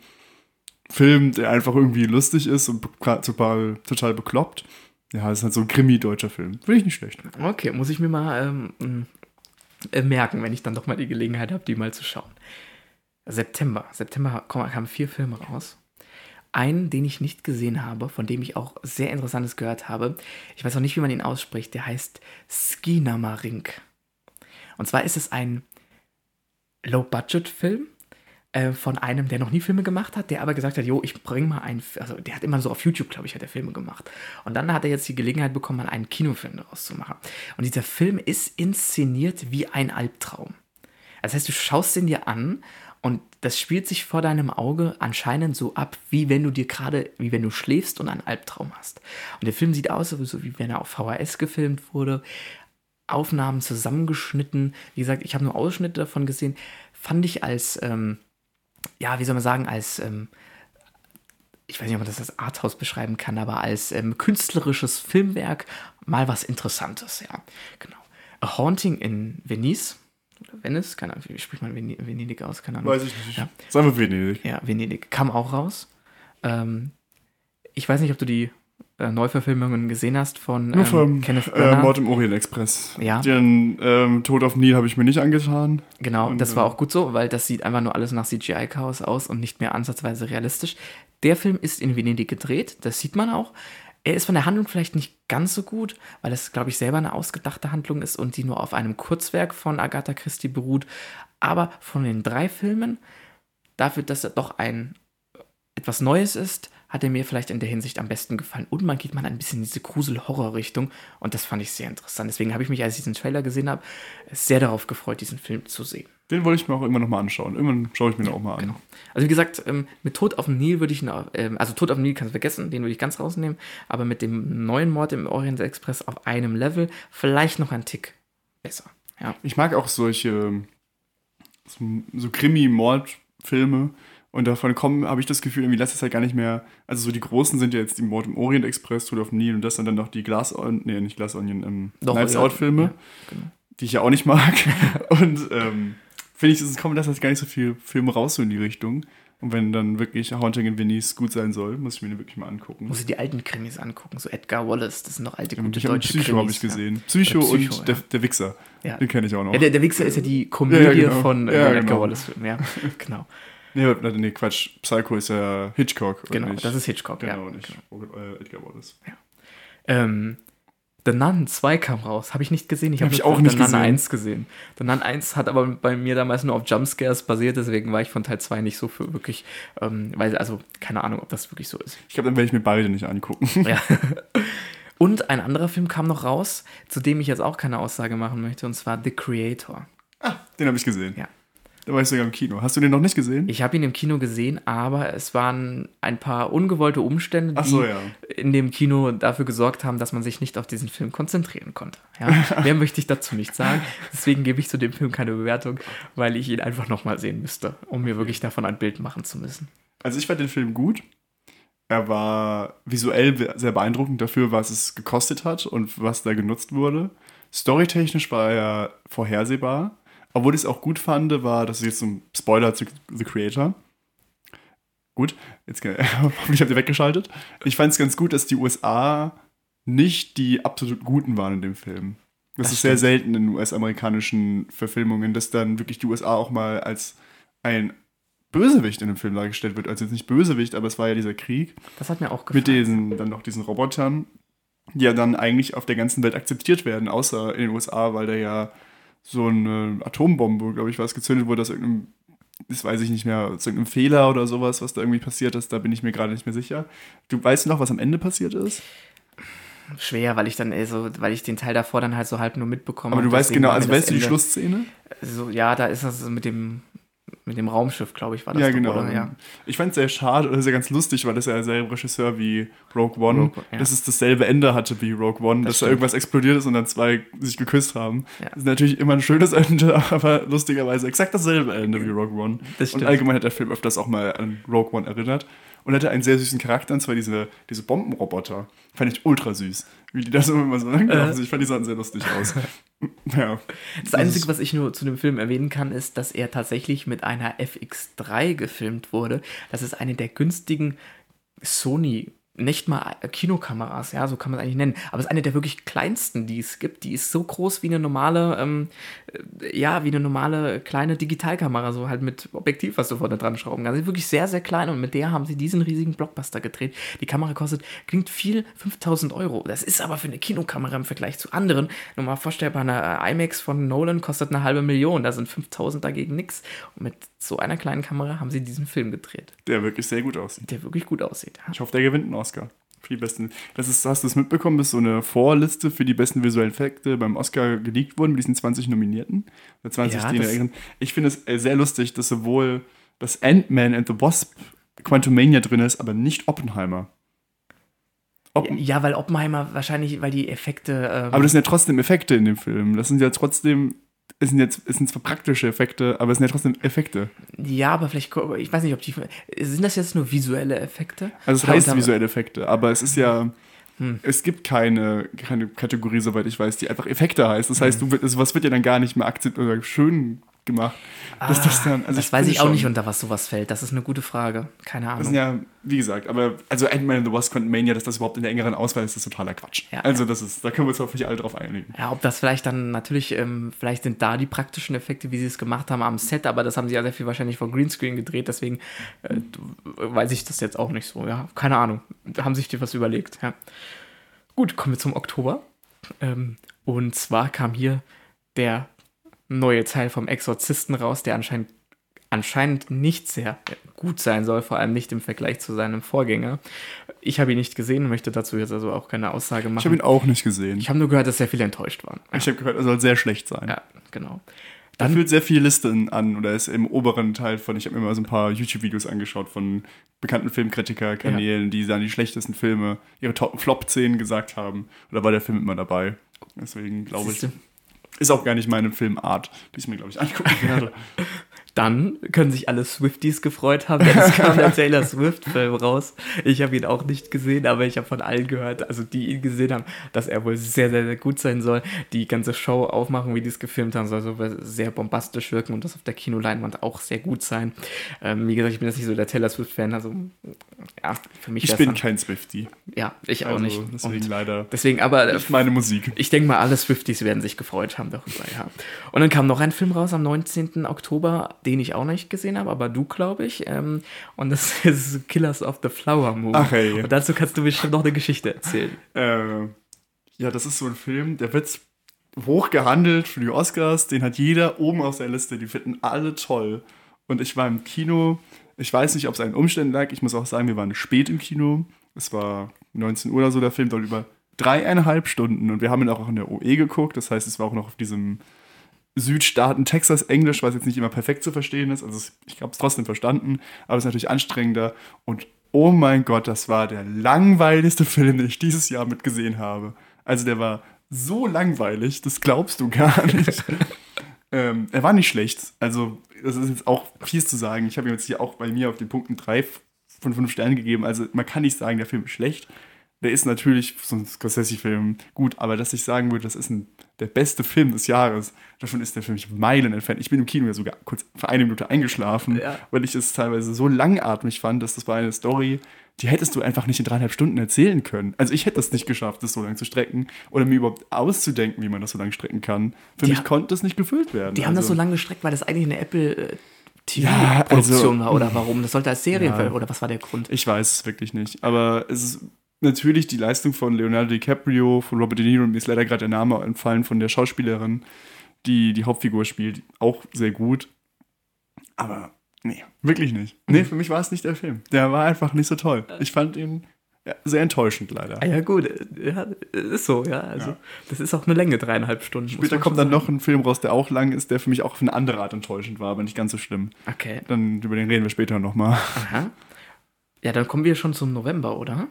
Film, der einfach irgendwie lustig ist und total, total bekloppt. Ja, ist halt so ein Krimi-deutscher Film. Finde ich nicht schlecht. Okay, muss ich mir mal ähm, äh, merken, wenn ich dann doch mal die Gelegenheit habe, die mal zu schauen. September. September kamen vier Filme raus. Einen, den ich nicht gesehen habe, von dem ich auch sehr Interessantes gehört habe. Ich weiß auch nicht, wie man ihn ausspricht. Der heißt Skinamarink. Und zwar ist es ein Low-Budget-Film äh, von einem, der noch nie Filme gemacht hat, der aber gesagt hat, jo, ich bring mal einen, also der hat immer so auf YouTube, glaube ich, hat er Filme gemacht. Und dann hat er jetzt die Gelegenheit bekommen, mal einen Kinofilm daraus zu machen. Und dieser Film ist inszeniert wie ein Albtraum. Das heißt, du schaust ihn dir an und das spielt sich vor deinem Auge anscheinend so ab, wie wenn du dir gerade, wie wenn du schläfst und einen Albtraum hast. Und der Film sieht aus, so wie wenn er auf VHS gefilmt wurde. Aufnahmen zusammengeschnitten. Wie gesagt, ich habe nur Ausschnitte davon gesehen. Fand ich als, ähm, ja, wie soll man sagen, als, ähm, ich weiß nicht, ob man das als Arthouse beschreiben kann, aber als ähm, künstlerisches Filmwerk mal was Interessantes, ja. Genau. A Haunting in Venice Venice, keine Ahnung, wie spricht man Venedig aus? Keine Ahnung. Weiß ich nicht. Ja. Sagen wir Venedig. Ja, Venedig. Kam auch raus. Ähm, ich weiß nicht, ob du die äh, Neuverfilmungen gesehen hast von ähm, Kenneth äh, Branagh. Äh, Mord im Orient Express. Ja. Den ähm, Tod auf Nil habe ich mir nicht angetan. Genau, und, das war äh, auch gut so, weil das sieht einfach nur alles nach CGI-Chaos aus und nicht mehr ansatzweise realistisch. Der Film ist in Venedig gedreht, das sieht man auch. Er ist von der Handlung vielleicht nicht ganz so gut, weil es, glaube ich, selber eine ausgedachte Handlung ist und die nur auf einem Kurzwerk von Agatha Christie beruht. Aber von den drei Filmen, dafür, dass er doch ein etwas Neues ist, hat er mir vielleicht in der Hinsicht am besten gefallen. Und man geht mal ein bisschen in diese Grusel-Horror-Richtung und das fand ich sehr interessant. Deswegen habe ich mich, als ich diesen Trailer gesehen habe, sehr darauf gefreut, diesen Film zu sehen. Den wollte ich mir auch immer noch mal anschauen. Irgendwann schaue ich mir ja, den auch mal an. Genau. Also wie gesagt, ähm, mit Tod auf dem Nil würde ich, ähm, also Tod auf dem Nil kannst du vergessen, den würde ich ganz rausnehmen, aber mit dem neuen Mord im Orient Express auf einem Level vielleicht noch ein Tick besser. Ja. Ich mag auch solche so Krimi-Mord-Filme und davon kommen, habe ich das Gefühl, irgendwie letzter Zeit gar nicht mehr, also so die großen sind ja jetzt die Mord im Orient Express, Tod auf dem Nil und das sind dann noch die Glass, nee, nicht Glass Onion, ähm, Nights Out-Filme, ja, genau. die ich ja auch nicht mag [laughs] und ähm, finde ich, es kommt das gar nicht so viel Filme raus so in die Richtung. Und wenn dann wirklich Haunting in Venice gut sein soll, muss ich mir den wirklich mal angucken. Muss ich die alten Krimis angucken, so Edgar Wallace, das sind noch alte gute ich deutsche Psycho habe ich gesehen. Ja. Psycho, Psycho, und ja. der, der Wichser. Ja. Den kenne ich auch noch. Ja, der, der Wichser ist ja die Komödie genau. von äh, Edgar genau. Wallace Film, ja. [laughs] genau. Nee, nee, Quatsch. Psycho ist ja Hitchcock. Genau, nicht? das ist Hitchcock, genau, ja. Nicht genau. Edgar Wallace. Ja. Ähm, The Nun 2 kam raus. Habe ich nicht gesehen. Ich habe hab ich auch nicht The Nun gesehen. 1 gesehen. The Nun 1 hat aber bei mir damals nur auf Jumpscares basiert, deswegen war ich von Teil 2 nicht so für wirklich, ähm, weil, also keine Ahnung, ob das wirklich so ist. Ich glaube, dann werde ich mir beide nicht angucken. [laughs] Ja. Und ein anderer Film kam noch raus, zu dem ich jetzt auch keine Aussage machen möchte, und zwar The Creator. Ah, den habe ich gesehen. Ja. Da war ich sogar im Kino. Hast du den noch nicht gesehen? Ich habe ihn im Kino gesehen, aber es waren ein paar ungewollte Umstände, die so, ja. in dem Kino dafür gesorgt haben, dass man sich nicht auf diesen Film konzentrieren konnte. Ja, [laughs] mehr möchte ich dazu nicht sagen. Deswegen gebe ich zu dem Film keine Bewertung, weil ich ihn einfach nochmal sehen müsste, um mir wirklich davon ein Bild machen zu müssen. Also ich fand den Film gut. Er war visuell sehr beeindruckend dafür, was es gekostet hat und was da genutzt wurde. Storytechnisch war er vorhersehbar. Obwohl ich es auch gut fand, war, das ist jetzt so ein Spoiler zu The Creator. Gut, jetzt [laughs] hoffentlich habt ihr weggeschaltet. Ich fand es ganz gut, dass die USA nicht die absolut Guten waren in dem Film. Das, Das ist sehr stimmt. selten in US-amerikanischen Verfilmungen, dass dann wirklich die USA auch mal als ein Bösewicht in dem Film dargestellt wird. Also jetzt nicht Bösewicht, aber es war ja dieser Krieg Das hat mir auch gefallen. mit diesen, dann noch diesen Robotern, die ja dann eigentlich auf der ganzen Welt akzeptiert werden, außer in den USA, weil da ja so eine Atombombe, glaube ich, was gezündet wurde, aus irgendeinem, das weiß ich nicht mehr, aus irgendeinem Fehler oder sowas, was da irgendwie passiert ist, da bin ich mir gerade nicht mehr sicher. Du weißt noch, was am Ende passiert ist? Schwer, weil ich dann äh, so, weil ich den Teil davor dann halt so halb nur mitbekommen Aber du weißt genau, war also weißt du die Ende- Schlussszene? So, ja, da ist das mit dem, mit dem Raumschiff, glaube ich, war das Ja, genau. oder? Ja. Ich fand es sehr schade oder sehr ganz lustig, weil das ja derselbe Regisseur wie Rogue One, Rogue ja. dass es dasselbe Ende hatte wie Rogue One, dass da irgendwas explodiert ist und dann zwei sich geküsst haben. Ja. Das ist natürlich immer ein schönes [laughs] Ende, aber lustigerweise exakt dasselbe Ende wie Rogue One. Das und stimmt. allgemein hat der Film öfters auch mal an Rogue One erinnert. Und hatte einen sehr süßen Charakter, und zwar diese, diese Bombenroboter. Fand ich ultra süß. Wie die da so immer so langlaufen. Äh. Ich fand, die sahen sehr lustig aus. [laughs] ja. Das Einzige, was ich nur zu dem Film erwähnen kann, ist, dass er tatsächlich mit einer FX3 gefilmt wurde. Das ist eine der günstigen Sony, nicht mal Kinokameras, ja, so kann man es eigentlich nennen. Aber es ist eine der wirklich kleinsten, die es gibt. Die ist so groß wie eine normale, ähm, äh, ja, wie eine normale kleine Digitalkamera, so halt mit Objektiv, was du vorne dran schrauben kannst. Sie ist wirklich sehr, sehr klein und mit der haben sie diesen riesigen Blockbuster gedreht. Die Kamera kostet, klingt viel, 5000 Euro. Das ist aber für eine Kinokamera im Vergleich zu anderen. Normal vorstellbar, eine IMAX von Nolan kostet eine halbe Million. Da sind 5000 dagegen nichts. Und mit so einer kleinen Kamera haben sie diesen Film gedreht, Der wirklich sehr gut aussieht. der wirklich gut aussieht. Ja. Ich hoffe, der gewinnt einen Oscar. Für die besten. Das ist, hast du es mitbekommen, dass so eine Vorliste für die besten visuellen Effekte beim Oscar geleakt wurden mit diesen 20 Nominierten? Oder 20, Ja, das- Ich finde es äh, sehr lustig, dass sowohl das Ant-Man and the Wasp Quantumania drin ist, aber nicht Oppenheimer. Oppen Ja, weil Oppenheimer wahrscheinlich, weil die Effekte. Ähm, aber das sind ja trotzdem Effekte in dem Film. Das sind ja trotzdem. Es sind jetzt es sind zwar praktische Effekte, aber es sind ja trotzdem Effekte. ja, aber vielleicht, ich weiß nicht, ob die. Sind das jetzt nur visuelle Effekte? Also es Oder heißt visuelle Effekte, aber es ist ja. Hm. Es gibt keine, keine Kategorie, soweit ich weiß, die einfach Effekte heißt. Das Hm. heißt, du, wird- also was wird ja dann gar nicht mehr akzeptiert oder schön gemacht. dass das dann, also Ah, das weiß ich auch schon, nicht, unter was sowas fällt. Das ist eine gute Frage. Keine Das Ahnung. sind ja, wie gesagt, aber also Ant-Man and the Wasp Quantumania, dass das überhaupt in der engeren Auswahl ist, ist totaler Quatsch. Ja, also das ist, da können wir uns hoffentlich alle drauf einigen. Ja, ob das vielleicht dann natürlich, ähm, vielleicht sind da die praktischen Effekte, wie sie es gemacht haben am Set, aber das haben sie ja sehr viel wahrscheinlich vor Greenscreen gedreht, deswegen äh, weiß ich das jetzt auch nicht so. Ja, keine Ahnung. Da haben sich die was überlegt. Ja. Gut, kommen wir zum Oktober. Ähm, und zwar kam hier der neue Teil vom Exorzisten raus, der anscheinend anscheinend nicht sehr gut sein soll, vor allem nicht im Vergleich zu seinem Vorgänger. Ich habe ihn nicht gesehen, möchte dazu jetzt also auch keine Aussage machen. Ich habe ihn auch nicht gesehen. Ich habe nur gehört, dass sehr viele enttäuscht waren. Ich habe gehört, er soll sehr schlecht sein. Ja, genau. Da Dann- fühlt sehr viele Listen an oder ist im oberen Teil von, ich habe mir mal so ein paar YouTube-Videos angeschaut von bekannten Filmkritiker-Kanälen, die dann die schlechtesten Filme, ihre Top Flop 10 gesagt haben. Und da war der Film immer dabei. Deswegen glaube ich. Ist auch gar nicht meine Filmart, die ich mir, glaube ich, angucken werde. [laughs] Dann können sich alle Swifties gefreut haben, denn es kam [laughs] der Taylor Swift-Film raus. Ich habe ihn auch nicht gesehen, aber ich habe von allen gehört, also die ihn gesehen haben, dass er wohl sehr, sehr, sehr gut sein soll. Die ganze Show aufmachen, wie die es gefilmt haben, soll so sehr bombastisch wirken und das auf der Kinoleinwand auch sehr gut sein. Ähm, wie gesagt, ich bin jetzt nicht so der Taylor Swift-Fan, also ja, für mich Ich bin dann- kein Swifty. Ja, ich auch Also, nicht. Deswegen Und leider deswegen, aber äh, nicht meine Musik. Ich denke mal, alle Swifties werden sich gefreut haben darüber, ja. Und dann kam noch ein Film raus am 19. Oktober, den ich auch nicht gesehen habe, aber du, glaube ich. Ähm, und das [laughs] ist Killers of the Flower Moon. Ach, ey. Und dazu kannst du bestimmt noch eine Geschichte erzählen. Äh, ja, das ist so ein Film, der wird hoch gehandelt für die Oscars. Den hat jeder oben auf seiner Liste. Die finden alle toll. Und ich war im Kino. Ich weiß nicht, ob es an den Umständen lag. Ich muss auch sagen, wir waren spät im Kino. Es war 19 Uhr oder so. Der Film dauert über dreieinhalb Stunden. Und wir haben ihn auch in der OE geguckt. Das heißt, es war auch noch auf diesem Südstaaten Texas Englisch, was jetzt nicht immer perfekt zu verstehen ist. Also ich habe es trotzdem verstanden, aber es ist natürlich anstrengender. Und oh mein Gott, das war der langweiligste Film, den ich dieses Jahr mitgesehen habe. Also der war so langweilig, das glaubst du gar nicht. [laughs] ähm, er war nicht schlecht. Also das ist jetzt auch fies zu sagen. Ich habe ihm jetzt hier auch bei mir auf den Punkten drei von fünf Sternen gegeben. Also man kann nicht sagen, der Film ist schlecht. Der ist natürlich so ein Scorsese-Film gut, aber dass ich sagen würde, das ist ein, der beste Film des Jahres, davon ist der für mich Meilen entfernt. Ich bin im Kino ja sogar kurz für eine Minute eingeschlafen, Ja. weil ich es teilweise so langatmig fand, dass das war eine Story, die hättest du einfach nicht in dreieinhalb Stunden erzählen können. Also ich hätte es nicht geschafft, das so lange zu strecken oder mir überhaupt auszudenken, wie man das so lange strecken kann. Für Die mich ha- konnte es nicht gefüllt werden. Die haben das Also- so lange gestreckt, weil das eigentlich eine Apple äh, Ja, TV-Produktion also- war oder warum? Das sollte als Serien Ja. oder was war der Grund? Ich weiß es wirklich nicht. Aber es ist natürlich die Leistung von Leonardo DiCaprio, von Robert De Niro, mir ist leider gerade der Name entfallen von der Schauspielerin, die die Hauptfigur spielt, auch sehr gut. Aber nee, wirklich nicht. Nee, für mich war es nicht der Film. Der war einfach nicht so toll. Ich fand ihn ja, sehr enttäuschend leider. Ah ja, gut, äh, ja, ist so, ja. Also, Ja. das ist auch eine Länge, dreieinhalb Stunden. Später kommt dann noch ein Film raus, der auch lang ist, der für mich auch auf eine andere Art enttäuschend war, aber nicht ganz so schlimm. sagen. Okay. Dann über den reden wir später nochmal. Aha. Ja, dann kommen wir schon zum November, oder?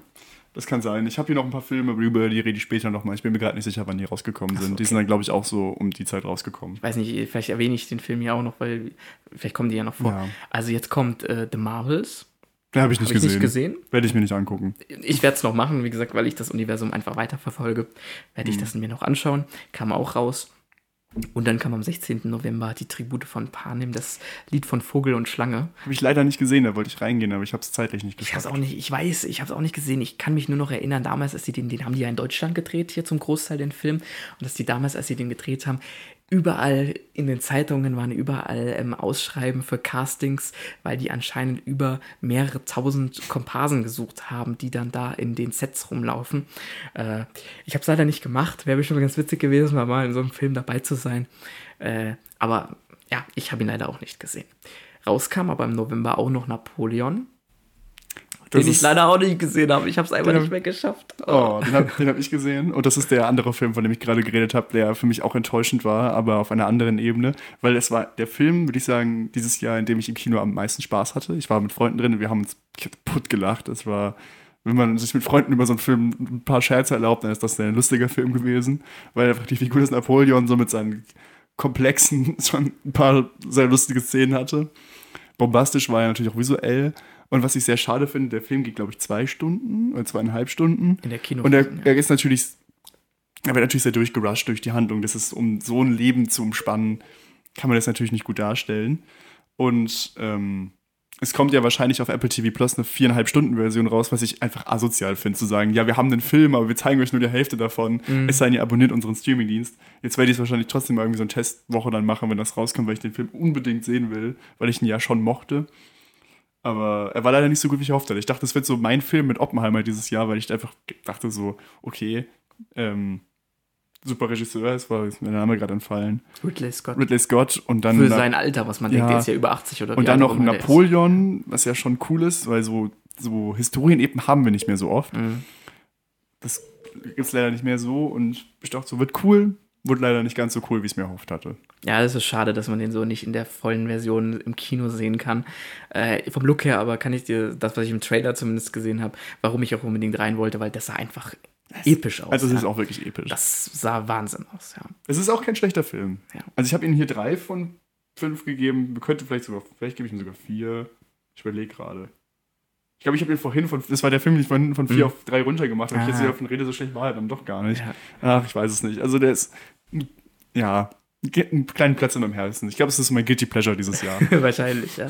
Das kann sein. Ich habe hier noch ein paar Filme, über die rede ich später nochmal. Ich bin mir gerade nicht sicher, wann die rausgekommen so, sind. Die okay. sind dann, glaube ich, auch so um die Zeit rausgekommen. Ich weiß nicht, vielleicht erwähne ich den Film ja auch noch, weil vielleicht kommen die ja noch vor. Ja. Also jetzt kommt äh, The Marvels. Den habe ich nicht ich gesehen. nicht gesehen. Werde ich mir nicht angucken. Ich werde es noch machen, wie gesagt, weil ich das Universum einfach weiterverfolge. Werde ich Mhm. das mir noch anschauen. Kam auch raus. Und dann kam am 16. November die Tribute von Panem, das Lied von Vogel und Schlange. Habe ich leider nicht gesehen, da wollte ich reingehen, aber ich habe es zeitlich nicht Ich geschafft. auch nicht, ich weiß, ich habe es auch nicht gesehen. Ich kann mich nur noch erinnern, damals, als sie den, den haben die ja in Deutschland gedreht, hier zum Großteil den Film. Und dass die damals, als sie den gedreht haben, überall in den Zeitungen waren überall ähm, Ausschreiben für Castings, weil die anscheinend über mehrere tausend Komparsen gesucht haben, die dann da in den Sets rumlaufen. Äh, ich habe es leider nicht gemacht. Wäre bestimmt ganz witzig gewesen, mal, mal in so einem Film dabei zu sein. Äh, aber ja, ich habe ihn leider auch nicht gesehen. Rauskam aber im November auch noch Napoleon Das den ich leider auch nicht gesehen habe. Ich habe es einfach nicht mehr geschafft. Oh, den habe hab ich gesehen. Und das ist der andere Film, von dem ich gerade geredet habe, der für mich auch enttäuschend war, aber auf einer anderen Ebene. Weil es war der Film, würde ich sagen, dieses Jahr, in dem ich im Kino am meisten Spaß hatte. Ich war mit Freunden drin und wir haben uns kaputt gelacht. Es war, wenn man sich mit Freunden über so einen Film ein paar Scherze erlaubt, dann ist das ein lustiger Film gewesen. Weil einfach die Figur des Napoleon so mit seinen komplexen [laughs] schon ein paar sehr lustige Szenen hatte. Bombastisch war er natürlich auch visuell. Und was ich sehr schade finde, der Film geht, glaube ich, zwei Stunden oder zweieinhalb Stunden. In der Kino. Und er, er ist natürlich, er wird natürlich sehr durchgerusht durch die Handlung. Das ist, um so ein Leben zu umspannen, kann man das natürlich nicht gut darstellen. Und ähm, es kommt ja wahrscheinlich auf Apple TV Plus eine viereinhalb Stunden Version raus, was ich einfach asozial finde, zu sagen, ja, wir haben einen Film, aber wir zeigen euch nur die Hälfte davon. Es sei denn, ihr abonniert unseren Streamingdienst. Jetzt werde ich es wahrscheinlich trotzdem mal irgendwie so eine Testwoche dann machen, wenn das rauskommt, weil ich den Film unbedingt sehen will, weil ich ihn ja schon mochte. Aber er war leider nicht so gut, wie ich erhofft hatte. Ich dachte, das wird so mein Film mit Oppenheimer dieses Jahr, weil ich einfach dachte so, okay, ähm, super Regisseur, es war ist mir der Name gerade entfallen. Ridley Scott. Ridley Scott und dann Für Na- sein Alter, was man Ja. denkt, der ist ja über 80 oder und dann noch. Napoleon, was ja schon cool ist, weil so, so Historien eben haben wir nicht mehr so oft. Mhm. Das gibt es leider nicht mehr so und ich dachte so, wird cool, wurde leider nicht ganz so cool, wie ich es mir erhofft hatte. Ja, es ist schade, dass man den so nicht in der vollen Version im Kino sehen kann. Äh, vom Look her aber kann ich dir, das, was ich im Trailer zumindest gesehen habe, warum ich auch unbedingt rein wollte, weil das sah einfach episch aus. Also es ja. ist auch wirklich episch. das sah Wahnsinn aus, ja. Es ist auch kein schlechter Film. Ja. Also ich habe ihm hier drei von fünf gegeben. Könnte vielleicht sogar, vielleicht gebe ich ihm sogar vier. Ich überlege gerade. Ich glaube, ich habe ihn vorhin von, das war der Film, den ich vorhin von vier Mhm. auf drei runter gemacht habe. Ich Ah. jetzt hier auf den Rede so schlecht war, dann doch gar nicht. Ja. Ach, ich weiß es nicht. Also der ist, ja, einen kleinen Platz in meinem Herzen. Ich glaube, es ist mein Guilty Pleasure dieses Jahr. [laughs] Wahrscheinlich, ja.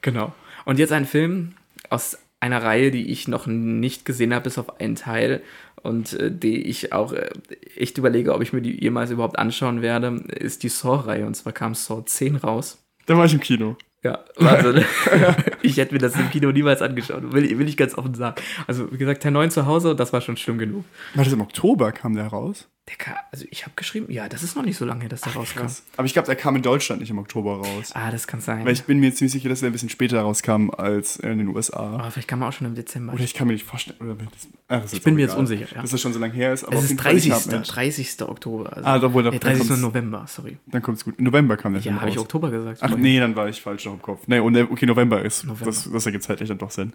Genau. Und jetzt ein Film aus einer Reihe, die ich noch nicht gesehen habe, bis auf einen Teil und äh, die ich auch äh, echt überlege, ob ich mir die jemals überhaupt anschauen werde, ist die Saw-Reihe. Und zwar kam Saw 10 raus. da war ich im Kino. Ja, [laughs] also ich hätte mir das im Kino niemals angeschaut, will, will ich ganz offen sagen. Also, wie gesagt, Teil 9 zu Hause, das war schon schlimm genug. War das im Oktober kam der raus? Der kam, also ich habe geschrieben, ja, das ist noch nicht so lange her, dass der rauskam. Krass. Aber ich glaube, der kam in Deutschland nicht im Oktober raus. Ah, das kann sein. Weil ich bin mir ziemlich sicher, dass er ein bisschen später rauskam als in den USA. Aber vielleicht kam er auch schon im Dezember. Oder ich kann mir nicht vorstellen. Das, ach, das ist ich bin mir jetzt unsicher, ja. Dass das schon so lange her ist. Aber es ist jeden Fall, ich 30. hab mit. 30. Oktober. Also. Ah, da wurde- nee, dann 30. kommt's- November, sorry. Dann kommt es gut. Im November kam der Ja, habe ich. Oktober gesagt. Ach nee, dann war ich falsch noch im Kopf. Nee, und okay, November ist. November. Das, das ergibt zeitlich dann doch Sinn.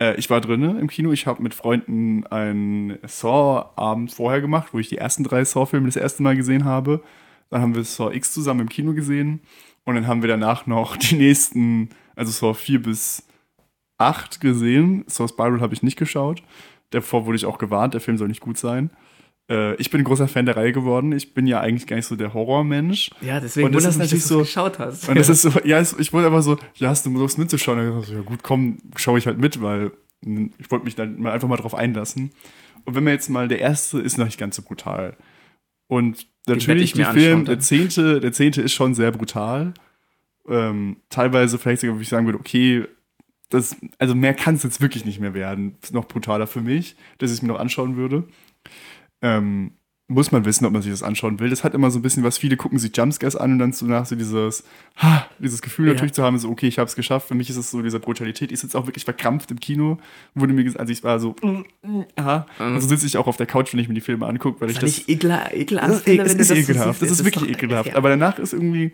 Äh, ich war drinnen im Kino. Ich habe mit Freunden einen Saw-Abend vorher gemacht, wo ich die ersten drei Saw-Filme das erste Mal gesehen habe. Dann haben wir Saw X zusammen im Kino gesehen. Und dann haben wir danach noch die nächsten, also Saw 4 bis 8 gesehen. Saw Spiral habe ich nicht geschaut. Davor wurde ich auch gewarnt, der Film soll nicht gut sein. Äh, ich bin ein großer Fan der Reihe geworden. Ich bin ja eigentlich gar nicht so der Horrormensch. Ja, deswegen Und das wundert mich, natürlich dass du so- geschaut hast. Und das [laughs] ist so, ja, ich wollte einfach so, ja, hast du Lust mitzuschauen? Und ich so, ja gut, komm, schaue ich halt mit, weil mh, ich wollte mich dann mal einfach mal drauf einlassen. Und wenn man jetzt mal, der erste ist noch nicht ganz so brutal. Und natürlich, der Film, der zehnte, der zehnte ist schon sehr brutal. Ähm, teilweise vielleicht sogar, wo ich sagen würde, okay, das, also mehr kann es jetzt wirklich nicht mehr werden. Ist noch brutaler für mich, dass ich es mir noch anschauen würde. Ähm, muss man wissen, ob man sich das anschauen will. Das hat immer so ein bisschen was, viele gucken sich Jumpscares an und dann so nach so dieses, ha, dieses Gefühl Ja. natürlich zu haben, so, okay, ich habe es geschafft. Für mich ist es so diese Brutalität. Ich sitze auch wirklich verkrampft im Kino. Wurde mir gesagt, also ich war so, aha. Also sitze ich auch auf der Couch, wenn ich mir die Filme angucke, weil ich Weil das ich ekel, ekel das ist, es wenn du ist das ekelhaft. das ist wirklich ekelhaft. ja. Aber danach ist irgendwie,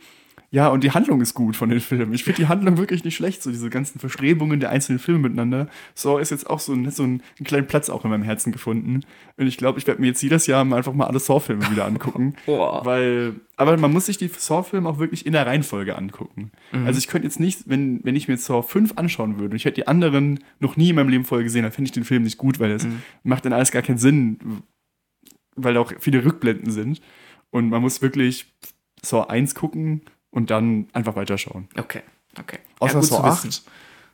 ja, und die Handlung ist gut von den Filmen. Ich finde die Handlung wirklich nicht schlecht, so diese ganzen Verstrebungen der einzelnen Filme miteinander. So ist jetzt auch so, ein, so einen, einen kleinen Platz auch in meinem Herzen gefunden. Und ich glaube, ich werde mir jetzt jedes Jahr mal einfach mal alle Saw-Filme wieder angucken. [laughs] Boah. weil, aber man muss sich die Saw-Filme auch wirklich in der Reihenfolge angucken. Mhm. Also ich könnte jetzt nicht, wenn, wenn ich mir jetzt Saw 5 anschauen würde, und ich hätte die anderen noch nie in meinem Leben vorher gesehen, dann fände ich den Film nicht gut, weil es Mhm. macht dann alles gar keinen Sinn, weil da auch viele Rückblenden sind. Und man muss wirklich Saw 1 gucken und dann einfach weiterschauen. Okay, okay. Außer Saw wissen. 8,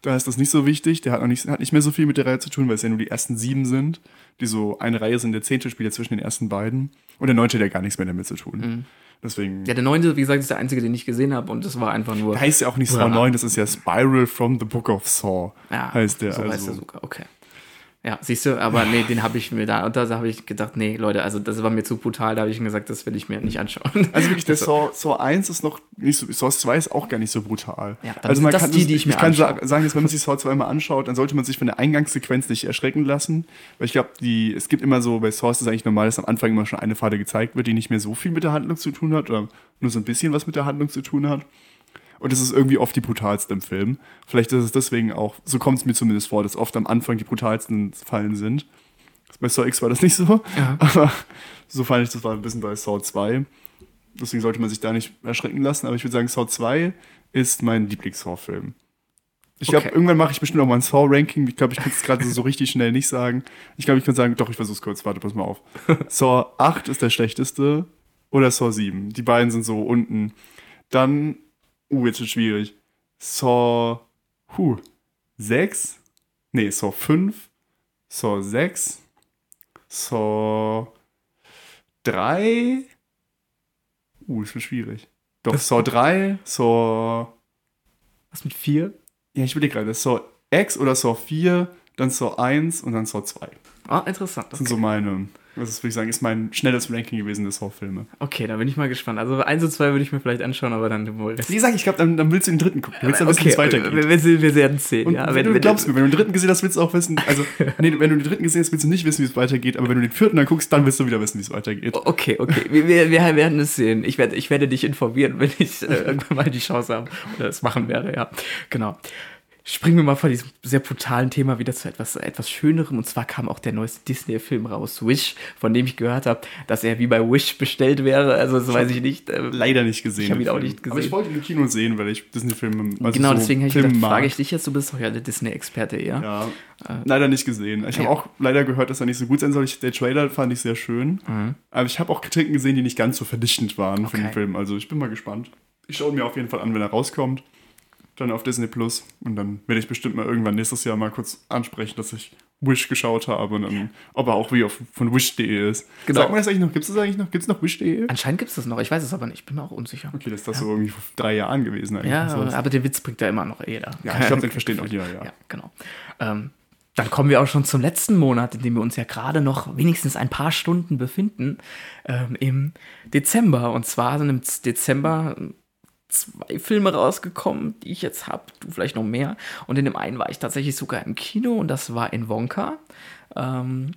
da ist das nicht so wichtig. Der hat, noch nicht, hat nicht mehr so viel mit der Reihe zu tun, weil es ja nur die ersten sieben sind, die so eine Reihe sind. Der zehnte spielt ja zwischen den ersten beiden. Und der neunte, der hat gar nichts mehr damit zu tun. Deswegen Mhm. Ja, der neunte, wie gesagt, ist der einzige, den ich gesehen habe und das war einfach nur. heißt ja auch nicht Saw Ja. 9, das ist ja Spiral from the Book of Saw. Ja, heißt der. So heißt also. der sogar, okay. Ja, siehst du, aber [laughs] nee, den habe ich mir da, und da habe ich gedacht, nee, Leute, also das war mir zu brutal, da habe ich ihm gesagt, das will ich mir nicht anschauen. Also wirklich, der [laughs] Saw, Saw 1 ist noch nicht so, Saw 2 ist auch gar nicht so brutal. Ja, also man das kann, die, die ich mir kann anschaue. sagen, dass wenn man [laughs] sich Saw 2 mal anschaut, dann sollte man sich von der Eingangssequenz nicht erschrecken lassen. Weil ich glaube, die, es gibt immer so, bei Saw ist es eigentlich normal, dass am Anfang immer schon eine Pfade gezeigt wird, die nicht mehr so viel mit der Handlung zu tun hat oder nur so ein bisschen was mit der Handlung zu tun hat. Und es ist irgendwie oft die brutalste im Film. Vielleicht ist es deswegen auch, so kommt es mir zumindest vor, dass oft am Anfang die brutalsten Fallen sind. Bei Saw X war das nicht so, Ja. aber so fand ich das war ein bisschen bei Saw 2. Deswegen sollte man sich da nicht erschrecken lassen. Aber ich würde sagen, Saw 2 ist mein Lieblings-Saw-Film. Ich glaube, Okay. irgendwann mache ich bestimmt auch mal ein Saw-Ranking. Ich glaube, ich kann es gerade so richtig schnell nicht sagen. Ich glaube, ich kann sagen, doch, ich versuche es kurz. Warte, pass mal auf. [laughs] Saw 8 ist der schlechteste oder Saw 7. Die beiden sind so unten. Dann, uh, jetzt wird schwierig. Saw, huh, 6? Nee, Saw 5, Saw 6, Saw 3. Uh, das wird schwierig. Doch, Das- Saw 3, Saw. Was mit vier? Ja, ich überlege gerade, Saw X oder Saw 4, dann Saw 1 und dann Saw 2. Ah, interessant. Das sind Okay. so meine, das ist, würde ich sagen, ist mein schnelles Ranking gewesen der Saw-Filme. okay, da bin ich mal gespannt. Also eins und zwei würde ich mir vielleicht anschauen, aber dann wohl. Wie gesagt, ich glaube, dann, dann willst du den dritten gucken. Du willst dann wissen, wie es weitergeht. Wir, wir, wir werden sehen. Und ja, wenn, du glaubst mir, wenn du den dritten gesehen hast, willst du auch wissen, also, [laughs] nee, wenn du den dritten gesehen hast, willst du nicht wissen, wie es weitergeht, aber wenn du den vierten dann guckst, dann willst du wieder wissen, wie es weitergeht. Okay, okay. Wir, wir, wir werden es sehen. Ich werde, ich werde dich informieren, wenn ich äh, [laughs] irgendwann mal die Chance habe oder es machen werde, ja. Genau. Springen wir mal von diesem sehr brutalen Thema wieder zu etwas, etwas Schönerem. Und zwar kam auch der neueste Disney-Film raus, Wish, von dem ich gehört habe, dass er wie bei Wish bestellt wäre. Also, das weiß ich nicht. äh, Leider nicht gesehen. Ich hab ihn den auch Film. nicht Aber ich gesehen. wollte ihn im Kino sehen, weil ich Disney-Filme also genau, so deswegen habe ich gedacht, mag. frage ich dich jetzt, du bist doch ja der Disney-Experte eher. Ja, leider nicht gesehen. Ich habe Ja. auch leider gehört, dass er nicht so gut sein soll. Ich, der Trailer fand ich sehr schön. Aber ich habe auch Kritiken gesehen, die nicht ganz so vernichtend waren für Okay. den Film. Also ich bin mal gespannt. Ich schaue ihn mir auf jeden Fall an, wenn er rauskommt. Dann auf Disney Plus. Und dann werde ich bestimmt mal irgendwann nächstes Jahr mal kurz ansprechen, dass ich Wish geschaut habe. Und dann, ob er auch wie auf, von Wish.de ist. Genau. Sagt man das eigentlich noch? Gibt es das eigentlich noch? Gibt es noch Wish.de? Anscheinend gibt es das noch, ich weiß es aber nicht, ich bin mir auch unsicher. Okay, das ist das so irgendwie vor drei Jahren gewesen eigentlich. Ja, So. aber den Witz bringt ja immer noch jeder. ja ich glaube, den [laughs] versteht auch jeder, ja. Ja, genau. Ähm, dann kommen wir auch schon zum letzten Monat, in dem wir uns ja gerade noch wenigstens ein paar Stunden befinden, ähm, im Dezember. Und zwar sind im Dezember zwei Filme rausgekommen, die ich jetzt habe, du vielleicht noch mehr. Und in dem einen war ich tatsächlich sogar im Kino und das war in Wonka. Ähm,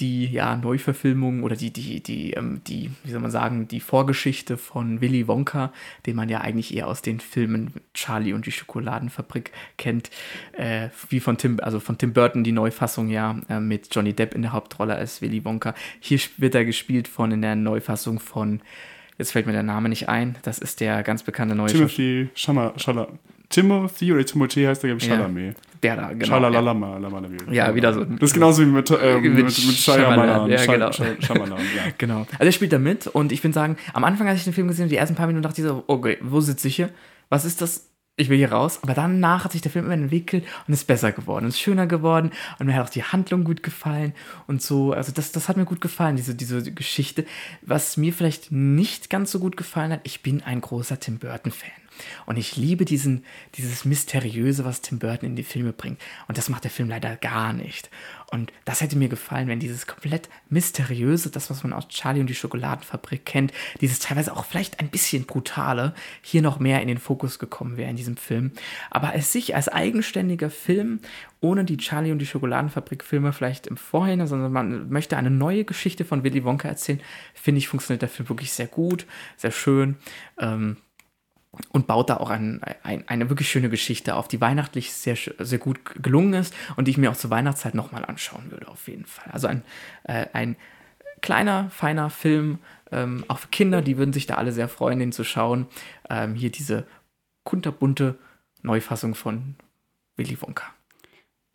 die ja, Neuverfilmung oder die, die, die, ähm, die, wie soll man sagen, die Vorgeschichte von Willy Wonka, den man ja eigentlich eher aus den Filmen Charlie und die Schokoladenfabrik kennt, äh, wie von Tim, also von Tim Burton die Neufassung ja äh, mit Johnny Depp in der Hauptrolle als Willy Wonka. Hier wird er gespielt von in der Neufassung von, jetzt fällt mir der Name nicht ein, das ist der ganz bekannte neue Timothy Chalamet. Timothy oder Timothy heißt der, glaube ich, Chalamet. Der da, genau. Schalalala, ja. ja, wieder so. Das ist genauso wie mit, äh, mit, mit, mit Shyamalan. Ja, genau. Shyamalan, ja. genau. Also er spielt da mit und ich finde sagen, am Anfang, als ich den Film gesehen habe, die ersten paar Minuten dachte ich so, okay, wo sitze ich hier? Was ist das? Ich will hier raus. Aber danach hat sich der Film immer entwickelt und ist besser geworden, ist schöner geworden und mir hat auch die Handlung gut gefallen und so. Also das, das hat mir gut gefallen, diese, diese Geschichte. Was mir vielleicht nicht ganz so gut gefallen hat, ich bin ein großer Tim Burton-Fan. Und ich liebe diesen, dieses Mysteriöse, was Tim Burton in die Filme bringt. Und das macht der Film leider gar nicht. Und das hätte mir gefallen, wenn dieses komplett Mysteriöse, das, was man aus Charlie und die Schokoladenfabrik kennt, dieses teilweise auch vielleicht ein bisschen brutale, hier noch mehr in den Fokus gekommen wäre in diesem Film. Aber es sich als eigenständiger Film, ohne die Charlie und die Schokoladenfabrik-Filme vielleicht im Vorhinein, sondern man möchte eine neue Geschichte von Willy Wonka erzählen, finde ich, funktioniert der Film wirklich sehr gut, sehr schön. Ähm, und baut da auch ein, ein, eine wirklich schöne Geschichte auf, die weihnachtlich sehr, sehr gut gelungen ist und die ich mir auch zur Weihnachtszeit nochmal anschauen würde, auf jeden Fall. Also ein, äh, ein kleiner, feiner Film, ähm, auch für Kinder, die würden sich da alle sehr freuen, den zu schauen. Ähm, hier diese kunterbunte Neufassung von Willy Wonka.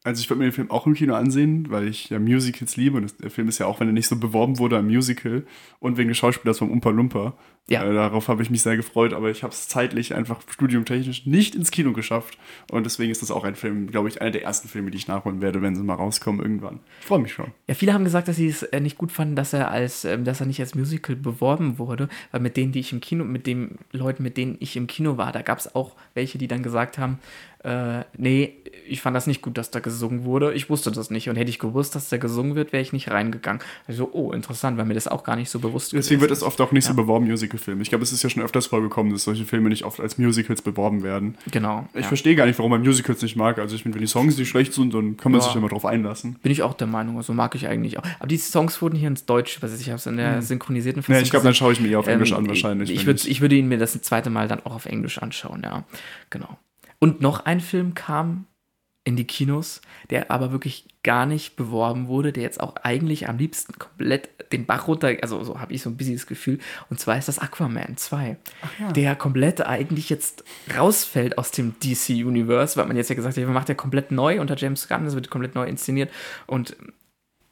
Also ich würde mir den Film auch im Kino ansehen, weil ich ja Musicals liebe. Und der Film ist ja auch, wenn er nicht so beworben wurde, ein Musical. Und wegen des Schauspielers vom Umpa Lumpa. Ja. Äh, darauf habe ich mich sehr gefreut, aber ich habe es zeitlich einfach studiumtechnisch nicht ins Kino geschafft. Und deswegen ist das auch ein Film, glaube ich, einer der ersten Filme, die ich nachholen werde, wenn sie mal rauskommen irgendwann. Ich freue mich schon. Ja, viele haben gesagt, dass sie es äh, nicht gut fanden, dass er als, ähm, dass er nicht als Musical beworben wurde, weil mit denen, die ich im Kino, mit den Leuten, mit denen ich im Kino war, da gab es auch welche, die dann gesagt haben, äh, nee, ich fand das nicht gut, dass da gesungen wurde. Ich wusste das nicht. Und hätte ich gewusst, dass da gesungen wird, wäre ich nicht reingegangen. Also, oh, interessant, weil mir das auch gar nicht so bewusst ist. Deswegen wird es oft auch nicht ja. so beworben, Musical-Filme. Ich glaube, es ist ja schon öfters vorgekommen, dass solche Filme nicht oft als Musicals beworben werden. Genau. Ich ja. verstehe gar nicht, warum man Musicals nicht mag. Also, ich finde, wenn die Songs nicht schlecht sind, dann kann man ja. sich immer drauf einlassen. Bin ich auch der Meinung. Also, mag ich eigentlich auch. Aber die Songs wurden hier ins Deutsch übersetzt. Ich habe es in der hm. synchronisierten Fassung. Ja, ich glaube, dann schaue ich mir eher auf Englisch ähm, an, wahrscheinlich. Ich, würd, ich würde ihn mir das zweite Mal dann auch auf Englisch anschauen, ja. Genau. Und noch ein Film kam in die Kinos, der aber wirklich gar nicht beworben wurde, der jetzt auch eigentlich am liebsten komplett den Bach runter, also so habe ich so ein bisschen das Gefühl, und zwar ist das Aquaman 2, ja. der komplett eigentlich jetzt rausfällt aus dem DC-Universe, weil man jetzt ja gesagt hat, man macht ja komplett neu unter James Gunn, das wird komplett neu inszeniert und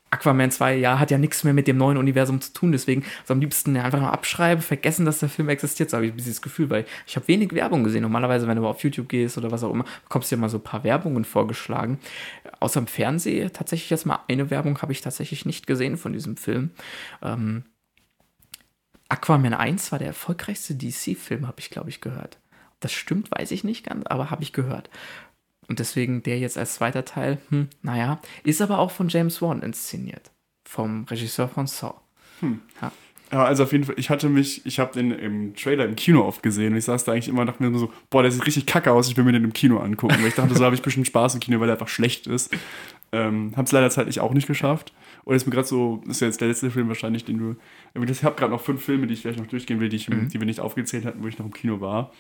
Aquaman 2, ja, hat ja nichts mehr mit dem neuen Universum zu tun, deswegen so am liebsten einfach mal abschreiben, vergessen, dass der Film existiert, so habe ich ein bisschen das Gefühl, weil ich habe wenig Werbung gesehen. Normalerweise, wenn du auf YouTube gehst oder was auch immer, bekommst du ja mal so ein paar Werbungen vorgeschlagen. Außer im Fernsehen tatsächlich jetzt mal eine Werbung habe ich tatsächlich nicht gesehen von diesem Film. Ähm, Aquaman 1 war der erfolgreichste DC-Film, habe ich, glaube ich, gehört. Das stimmt, weiß ich nicht ganz, aber habe ich gehört. Und deswegen der jetzt als zweiter Teil, hm, naja, ist aber auch von James Wan inszeniert. Vom Regisseur von Saw. Hm. Ja. Ja, also auf jeden Fall, ich hatte mich, ich habe den im Trailer im Kino oft gesehen und ich saß da eigentlich immer nach mir so, boah, der sieht richtig kacke aus, ich will mir den im Kino angucken. Weil ich dachte, so habe ich ein bisschen Spaß im Kino, weil der einfach schlecht ist. Ähm, habe es leider zeitlich auch nicht geschafft. Und jetzt mir gerade so, das ist ja jetzt der letzte Film wahrscheinlich, den du. Ich habe gerade noch fünf Filme, die ich vielleicht noch durchgehen will, die, ich, mhm. die wir nicht aufgezählt hatten, wo ich noch im Kino war.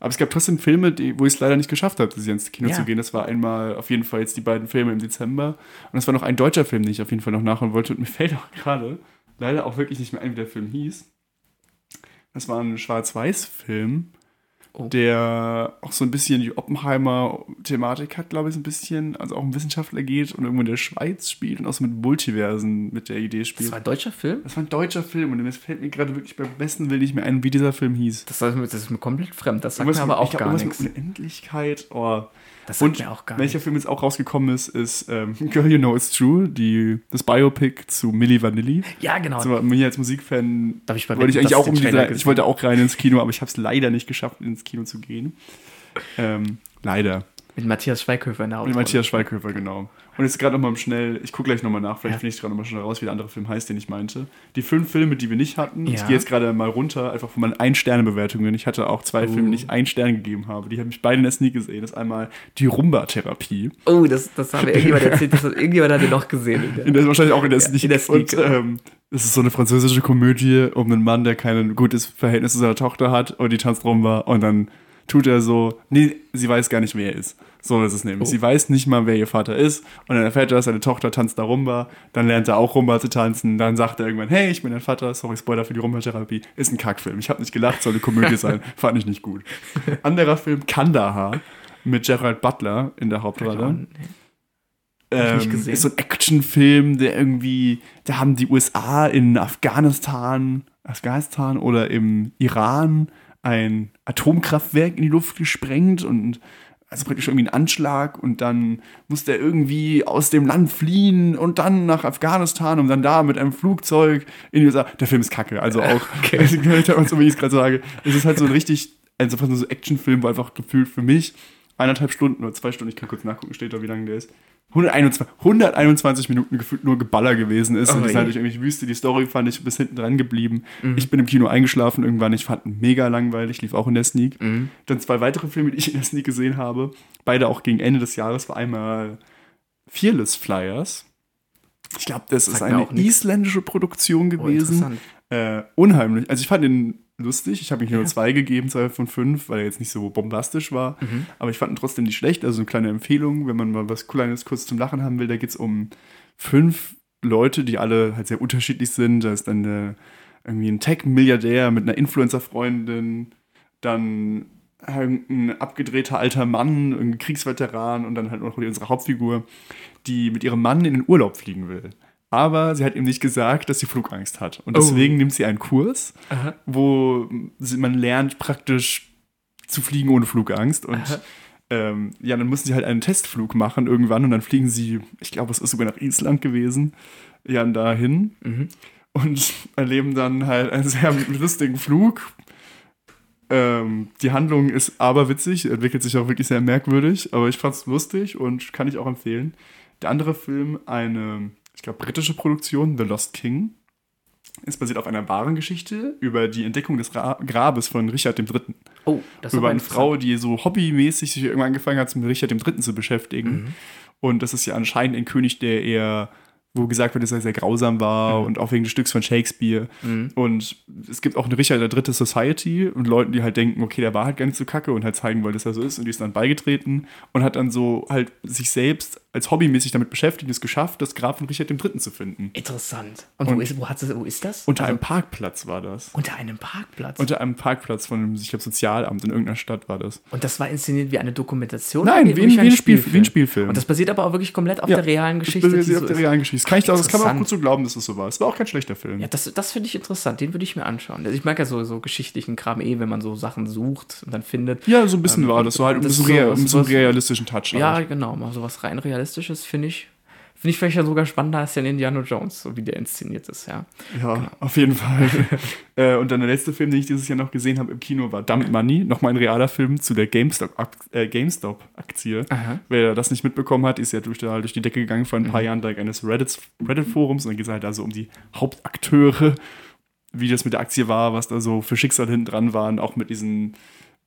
Aber es gab trotzdem Filme, die, wo ich es leider nicht geschafft habe, ins Kino ja. zu gehen. Das war einmal auf jeden Fall jetzt die beiden Filme im Dezember. Und es war noch ein deutscher Film, den ich auf jeden Fall noch nachholen wollte. Und mir [laughs] fällt auch gerade leider auch wirklich nicht mehr ein, wie der Film hieß. Das war ein Schwarz-Weiß-Film oh. der auch so ein bisschen die Oppenheimer-Thematik hat, glaube ich, so ein bisschen, also auch ein Wissenschaftler geht und irgendwo in der Schweiz spielt und auch so mit Multiversen mit der Idee spielt. Das war ein deutscher Film? Das war ein deutscher Film und es fällt mir gerade wirklich beim besten Willen nicht mehr ein, wie dieser Film hieß. Das, das ist mir komplett fremd, das sagt mir aber auch glaub, gar nichts. Unendlichkeit, oh. Das sagt und mir auch gar welcher Film jetzt auch rausgekommen ist, ist ähm, Girl You Know It's True, die, das Biopic zu Milli Vanilli. Ja, genau. Also, mir als Musikfan Darf ich, wollte ich eigentlich auch um diese, ich wollte auch rein ins Kino, aber ich habe es leider nicht geschafft, ins Kino zu gehen. Ähm, leider. Mit Matthias Schweighöfer in der Hauptrolle. Mit Matthias Schweighöfer, genau. Und jetzt gerade nochmal schnell, ich gucke gleich nochmal nach, vielleicht ja. finde ich gerade nochmal schnell raus, wie der andere Film heißt, den ich meinte. Die fünf Filme, die wir nicht hatten, ja. ich gehe jetzt gerade mal runter, einfach von meinen Ein-Sterne-Bewertungen. Ich hatte auch zwei uh. Filme, die ich einen Stern gegeben habe. Die habe ich beide in der Sneak gesehen. Das ist einmal die Rumba-Therapie. Oh, das, das haben wir irgendjemand erzählt, das hat irgendjemand hat den noch gesehen. [laughs] In der, in der, wahrscheinlich auch in der ja, Sneak. In der Sneak. Und, ähm, es ist so eine französische Komödie um einen Mann, der kein gutes Verhältnis zu seiner Tochter hat und die tanzt Rumba und dann tut er so, nee, sie weiß gar nicht, wer er ist. So ist es nämlich. Oh. Sie weiß nicht mal, wer ihr Vater ist. Und dann erfährt er, dass seine Tochter tanzt da Rumba. Dann lernt er auch Rumba zu tanzen. Dann sagt er irgendwann, hey, ich bin dein Vater. Sorry, Spoiler für die Rumba-Therapie. Ist ein Kackfilm. Ich habe nicht gelacht, soll eine Komödie sein. [laughs] Fand ich nicht gut. Anderer Film, Kandahar, mit Gerald Butler in der Hauptrolle. Ähm, ist so ein Actionfilm, der irgendwie, da haben die USA in Afghanistan, Afghanistan oder im Iran ein Atomkraftwerk in die Luft gesprengt und also praktisch irgendwie ein Anschlag und dann musste er irgendwie aus dem Land fliehen und dann nach Afghanistan und dann da mit einem Flugzeug in die USA. Der Film ist kacke, also [laughs] auch, okay. so wie ich es gerade sage. Es ist halt so ein richtig, also fast so Actionfilm, wo einfach gefühlt für mich eineinhalb Stunden oder zwei Stunden, ich kann kurz nachgucken, steht da, wie lange der ist. 121, 121 Minuten gefühlt nur Geballer gewesen ist. Oh, und die ist halt durch irgendwelche Wüste. Die Story fand ich bis hinten dran geblieben. Mhm. Ich bin im Kino eingeschlafen irgendwann. Ich fand mega langweilig, lief auch in der Sneak. Mhm. Dann zwei weitere Filme, die ich in der Sneak gesehen habe. Beide auch gegen Ende des Jahres. War einmal Fearless Flyers. Ich glaube, das Sag ist eine isländische Produktion oh, gewesen. Oh, äh, unheimlich. Also ich fand den lustig. Ich habe ihm nur zwei gegeben, zwei von fünf, weil er jetzt nicht so bombastisch war. Mhm. Aber ich fand ihn trotzdem nicht schlecht. Also eine kleine Empfehlung, wenn man mal was Kleines kurz zum Lachen haben will. Da geht es um fünf Leute, die alle halt sehr unterschiedlich sind. Da ist dann eine, irgendwie ein Tech-Milliardär mit einer Influencer-Freundin, dann ein abgedrehter alter Mann, ein Kriegsveteran und dann halt noch unsere Hauptfigur, die mit ihrem Mann in den Urlaub fliegen will aber sie hat ihm nicht gesagt, dass sie Flugangst hat. Und deswegen oh. nimmt sie einen Kurs, Aha. wo man lernt praktisch zu fliegen ohne Flugangst. Und ähm, ja, dann mussten sie halt einen Testflug machen irgendwann und dann fliegen sie, ich glaube, es ist sogar nach Island gewesen, ja, dahin mhm. und erleben dann halt einen sehr lustigen Flug. Ähm, die Handlung ist aber witzig, entwickelt sich auch wirklich sehr merkwürdig, aber ich fand es lustig und kann ich auch empfehlen. Der andere Film, eine ich glaube, britische Produktion, The Lost King. Ist basiert auf einer wahren Geschichte über die Entdeckung des Ra Grabes von Richard III. Oh, das ist Über eine Frau, die so hobbymäßig sich irgendwann angefangen hat, mit Richard III. zu beschäftigen. Mhm. Und das ist ja anscheinend ein König, der eher wo gesagt wird, dass er sehr grausam war mhm. und auch wegen des Stücks von Shakespeare. Mhm. Und es gibt auch eine Richard der dritte Society und Leuten, die halt denken, okay, der war halt gar nicht so kacke und halt zeigen wollen, dass er so ist und die ist dann beigetreten und hat dann so halt sich selbst als hobbymäßig damit beschäftigt es geschafft, das Grab von Richard III. zu finden. Interessant. Und, und wo, ist, wo, es, wo ist das? Unter also, einem Parkplatz war das. Unter einem Parkplatz? Unter einem Parkplatz von einem, ich glaube, Sozialamt in irgendeiner Stadt war das. Und das war inszeniert wie eine Dokumentation? Nein, wie, wie, ein, Spielfilm. wie ein Spielfilm. Und das basiert aber auch wirklich komplett auf ja, der realen Geschichte. Das basiert auf der realen Geschichte. Das kann, ich, das kann man auch gut so glauben, dass es so war. Es war auch kein schlechter Film. Ja, das, das finde ich interessant. Den würde ich mir anschauen. Also ich mag ja so, so geschichtlichen Kram eh, wenn man so Sachen sucht und dann findet. Ja, so ein bisschen ähm, war das. So halt ein bisschen, so, so, so realistischen Touch. Ja, halt. genau. Mal sowas rein realistisches finde ich Finde ich vielleicht ja sogar spannender als der Indiana Jones, so wie der inszeniert ist, ja. Ja, genau. auf jeden Fall. [laughs] äh, und dann der letzte Film, den ich dieses Jahr noch gesehen habe im Kino, war Dump Money. Nochmal ein realer Film zu der GameStop-Aktie. Äh, GameStop Wer das nicht mitbekommen hat, ist ja durch, durch die Decke gegangen vor ein paar mhm. Jahren dank eines Reddit-Forums. und dann geht es halt also um die Hauptakteure, wie das mit der Aktie war, was da so für Schicksal hinten dran waren, auch mit diesen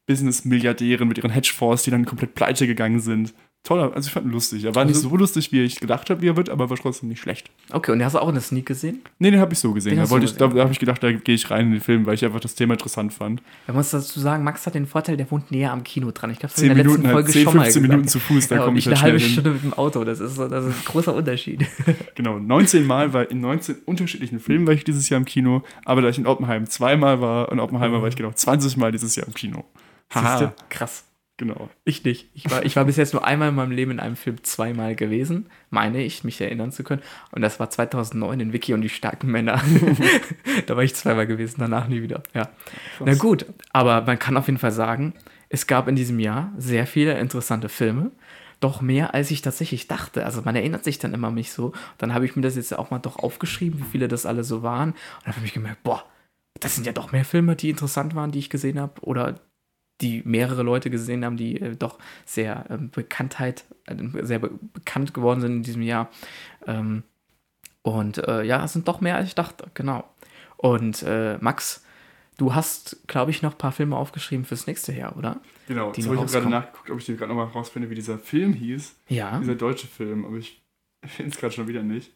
Business-Milliardären, mit ihren Hedgefonds, die dann komplett pleite gegangen sind toller, also ich fand ihn lustig. Er war nicht also so lustig, wie ich gedacht habe, wie er wird, aber war trotzdem nicht schlecht. Okay, und hast du auch in der Sneak gesehen? Nee, den habe ich so gesehen. Da, ich, da, da habe ich gedacht, da gehe ich rein in den Film, weil ich einfach das Thema interessant fand. Man muss dazu sagen, Max hat den Vorteil, der wohnt näher am Kino dran. Ich glaube, das in der Minuten, letzten Folge 10, 15 schon mal Minuten zu Fuß, da ja, komme ich halt eine halbe Stunde mit dem Auto. Das ist, das ist ein großer Unterschied. [laughs] genau, 19 Mal war in 19 unterschiedlichen Filmen war ich dieses Jahr im Kino, aber da ich in Oppenheim zweimal war, in Oppenheimer mhm. war ich genau 20 Mal dieses Jahr im Kino. Haha. Krass. Genau. Ich nicht. Ich war, ich war bis jetzt nur einmal in meinem Leben in einem Film zweimal gewesen, meine ich, mich erinnern zu können. Und das war 2009 in Vicky und die starken Männer. [laughs] da war ich zweimal gewesen, danach nie wieder. Ja. Na gut, aber man kann auf jeden Fall sagen, es gab in diesem Jahr sehr viele interessante Filme. Doch mehr, als ich tatsächlich dachte. Also man erinnert sich dann immer mich so. Dann habe ich mir das jetzt auch mal doch aufgeschrieben, wie viele das alle so waren. Und dann habe ich gemerkt, boah, das sind ja doch mehr Filme, die interessant waren, die ich gesehen habe. Oder die mehrere Leute gesehen haben, die äh, doch sehr ähm, Bekanntheit, äh, sehr be bekannt geworden sind in diesem Jahr. Ähm, und äh, ja, es sind doch mehr als ich dachte, genau. Und äh, Max, du hast, glaube ich, noch ein paar Filme aufgeschrieben fürs nächste Jahr, oder? Genau, Die so ich habe gerade nachgeguckt, ob ich dir gerade nochmal rausfinde, wie dieser Film hieß. Ja. Dieser deutsche Film, aber ich [laughs] finde es gerade schon wieder nicht.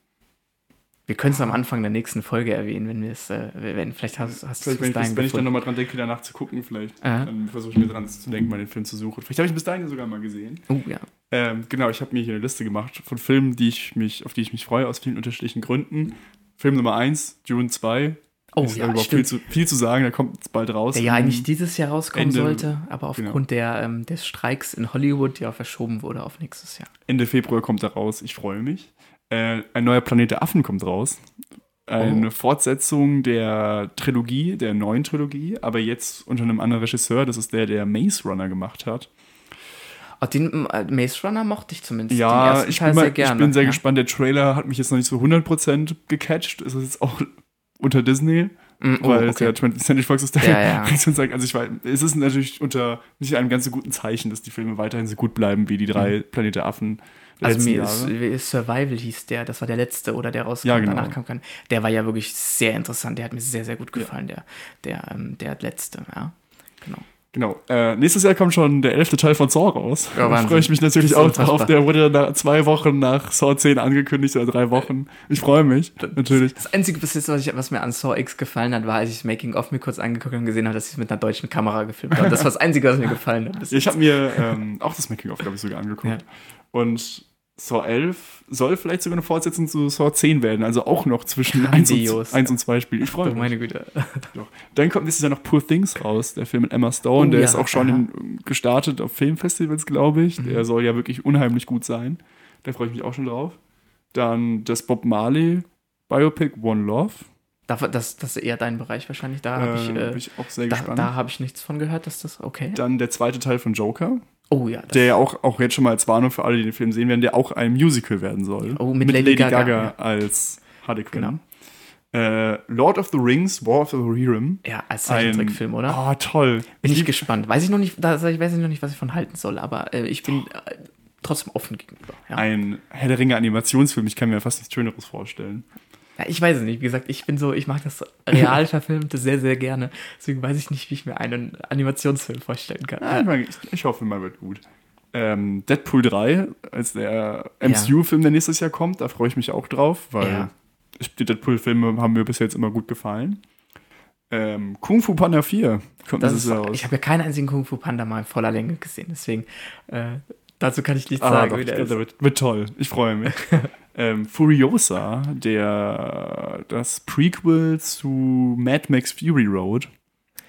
Wir können es am Anfang der nächsten Folge erwähnen, wenn wir es, äh, wenn, vielleicht hast, hast du es Vielleicht, wenn bis ich, dahin wenn ich dann nochmal dran denke, danach zu gucken, vielleicht. Aha. Dann versuche ich mir dran zu denken, mal den Film zu suchen. Vielleicht habe ich bis dahin sogar mal gesehen. Oh ja. Ähm, genau, ich habe mir hier eine Liste gemacht von Filmen, die ich mich, auf die ich mich freue, aus vielen unterschiedlichen Gründen. Film Nummer 1, Dune 2. Oh ist ja, überhaupt viel zu, viel zu sagen, der kommt jetzt bald raus. Der ja Im- eigentlich dieses Jahr rauskommen Ende- sollte, aber genau. aufgrund der, ähm, des Streiks in Hollywood ja verschoben wurde auf nächstes Jahr. Ende Februar kommt er raus, ich freue mich. Äh, ein neuer Planet der Affen kommt raus. Eine Oh. Fortsetzung der Trilogie, der neuen Trilogie, aber jetzt unter einem anderen Regisseur. Das ist der, der Maze Runner gemacht hat. Oh, den äh, Maze Runner mochte ich zumindest. Ja, ich bin, mal, sehr gerne. ich bin sehr ja. gespannt. Der Trailer hat mich jetzt noch nicht so 100% gecatcht. Es ist jetzt auch [laughs] unter Disney, Mm, oh, weil es okay. ja 20th Century Fox ist. Der Ja, [laughs] ja. also ich weiß, es ist natürlich unter nicht einem ganz so guten Zeichen, dass die Filme weiterhin so gut bleiben wie die drei Planet der Affen der Also mir ist, ist Survival hieß der, das war der letzte oder der rauskam, Ja, genau. danach kam kein. Der war ja wirklich sehr interessant, der hat mir sehr, sehr gut gefallen, der, der, ähm, der letzte, ja. Genau. Genau. Äh, nächstes Jahr kommt schon der elfte Teil von Saw raus. Ja, da freue ich mich natürlich auch drauf. unfassbar. Der wurde nach zwei Wochen nach Saw 10 angekündigt oder drei Wochen. Ich freue mich, natürlich. Das Einzige bis jetzt, was, ich, was mir an Saw X gefallen hat, war, als ich das Making of mir kurz angeguckt und gesehen habe, dass sie es mit einer deutschen Kamera gefilmt haben. Das war das [laughs] Einzige, was mir gefallen hat. Ja, ich habe mir ähm, auch das Making-of, glaube ich, sogar angeguckt. Ja. Und Saw 11 soll vielleicht sogar eine Fortsetzung zu Saw 10 werden. Also auch noch zwischen 1 und, Grandios. 1 und 2 Spielen. Ich freue mich. meine Güte. Doch. Dann kommt nächstes Jahr noch Poor Things raus, der Film mit Emma Stone. Oh der ja, ist auch schon in, gestartet auf Filmfestivals, glaube ich. Der soll ja wirklich unheimlich gut sein. Da freue ich mich auch schon drauf. Dann das Bob Marley Biopic One Love. Da- Das, das ist eher dein Bereich wahrscheinlich. Da habe ich, Äh, äh, bin ich auch sehr da, gespannt. da habe ich nichts von gehört, dass das okay. Dann der zweite Teil von Joker, oh ja, der ja auch, auch jetzt schon mal als Warnung für alle, die den Film sehen werden, der auch ein Musical werden soll. Oh, mit Lady Gaga, ja. als Harley Quinn. Genau. Äh, Lord of the Rings, War of the Rohirrim. ja, als Zeichentrickfilm, oder? Oh, toll. bin ich lieb- gespannt. Weiß ich noch nicht, da, ich weiß noch nicht, was ich von halten soll, aber äh, ich bin äh, trotzdem offen gegenüber. Ja. ein Herr der Ringe Animationsfilm. Ich kann mir fast nichts Schöneres vorstellen. Ja, ich weiß es nicht. Wie gesagt, ich bin so, ich mag das real [laughs] verfilmte sehr, sehr gerne. Deswegen weiß ich nicht, wie ich mir einen Animationsfilm vorstellen kann. Ja, ich, ich, hoffe mal, wird gut. Ähm, Deadpool 3 als der MCU-Film, der nächstes Jahr kommt, da freue ich mich auch drauf, weil die Deadpool-Filme haben mir bis jetzt immer gut gefallen. Ähm, Kung Fu Panda 4 kommt Das nächstes ist, raus. ich habe ja keinen einzigen Kung Fu Panda mal in voller Länge gesehen, deswegen äh, dazu kann ich nichts Ah, sagen. doch, wie ich der glaub, wird, wird toll. Ich freue mich. [laughs] ähm, Furiosa, der das Prequel zu Mad Max Fury Road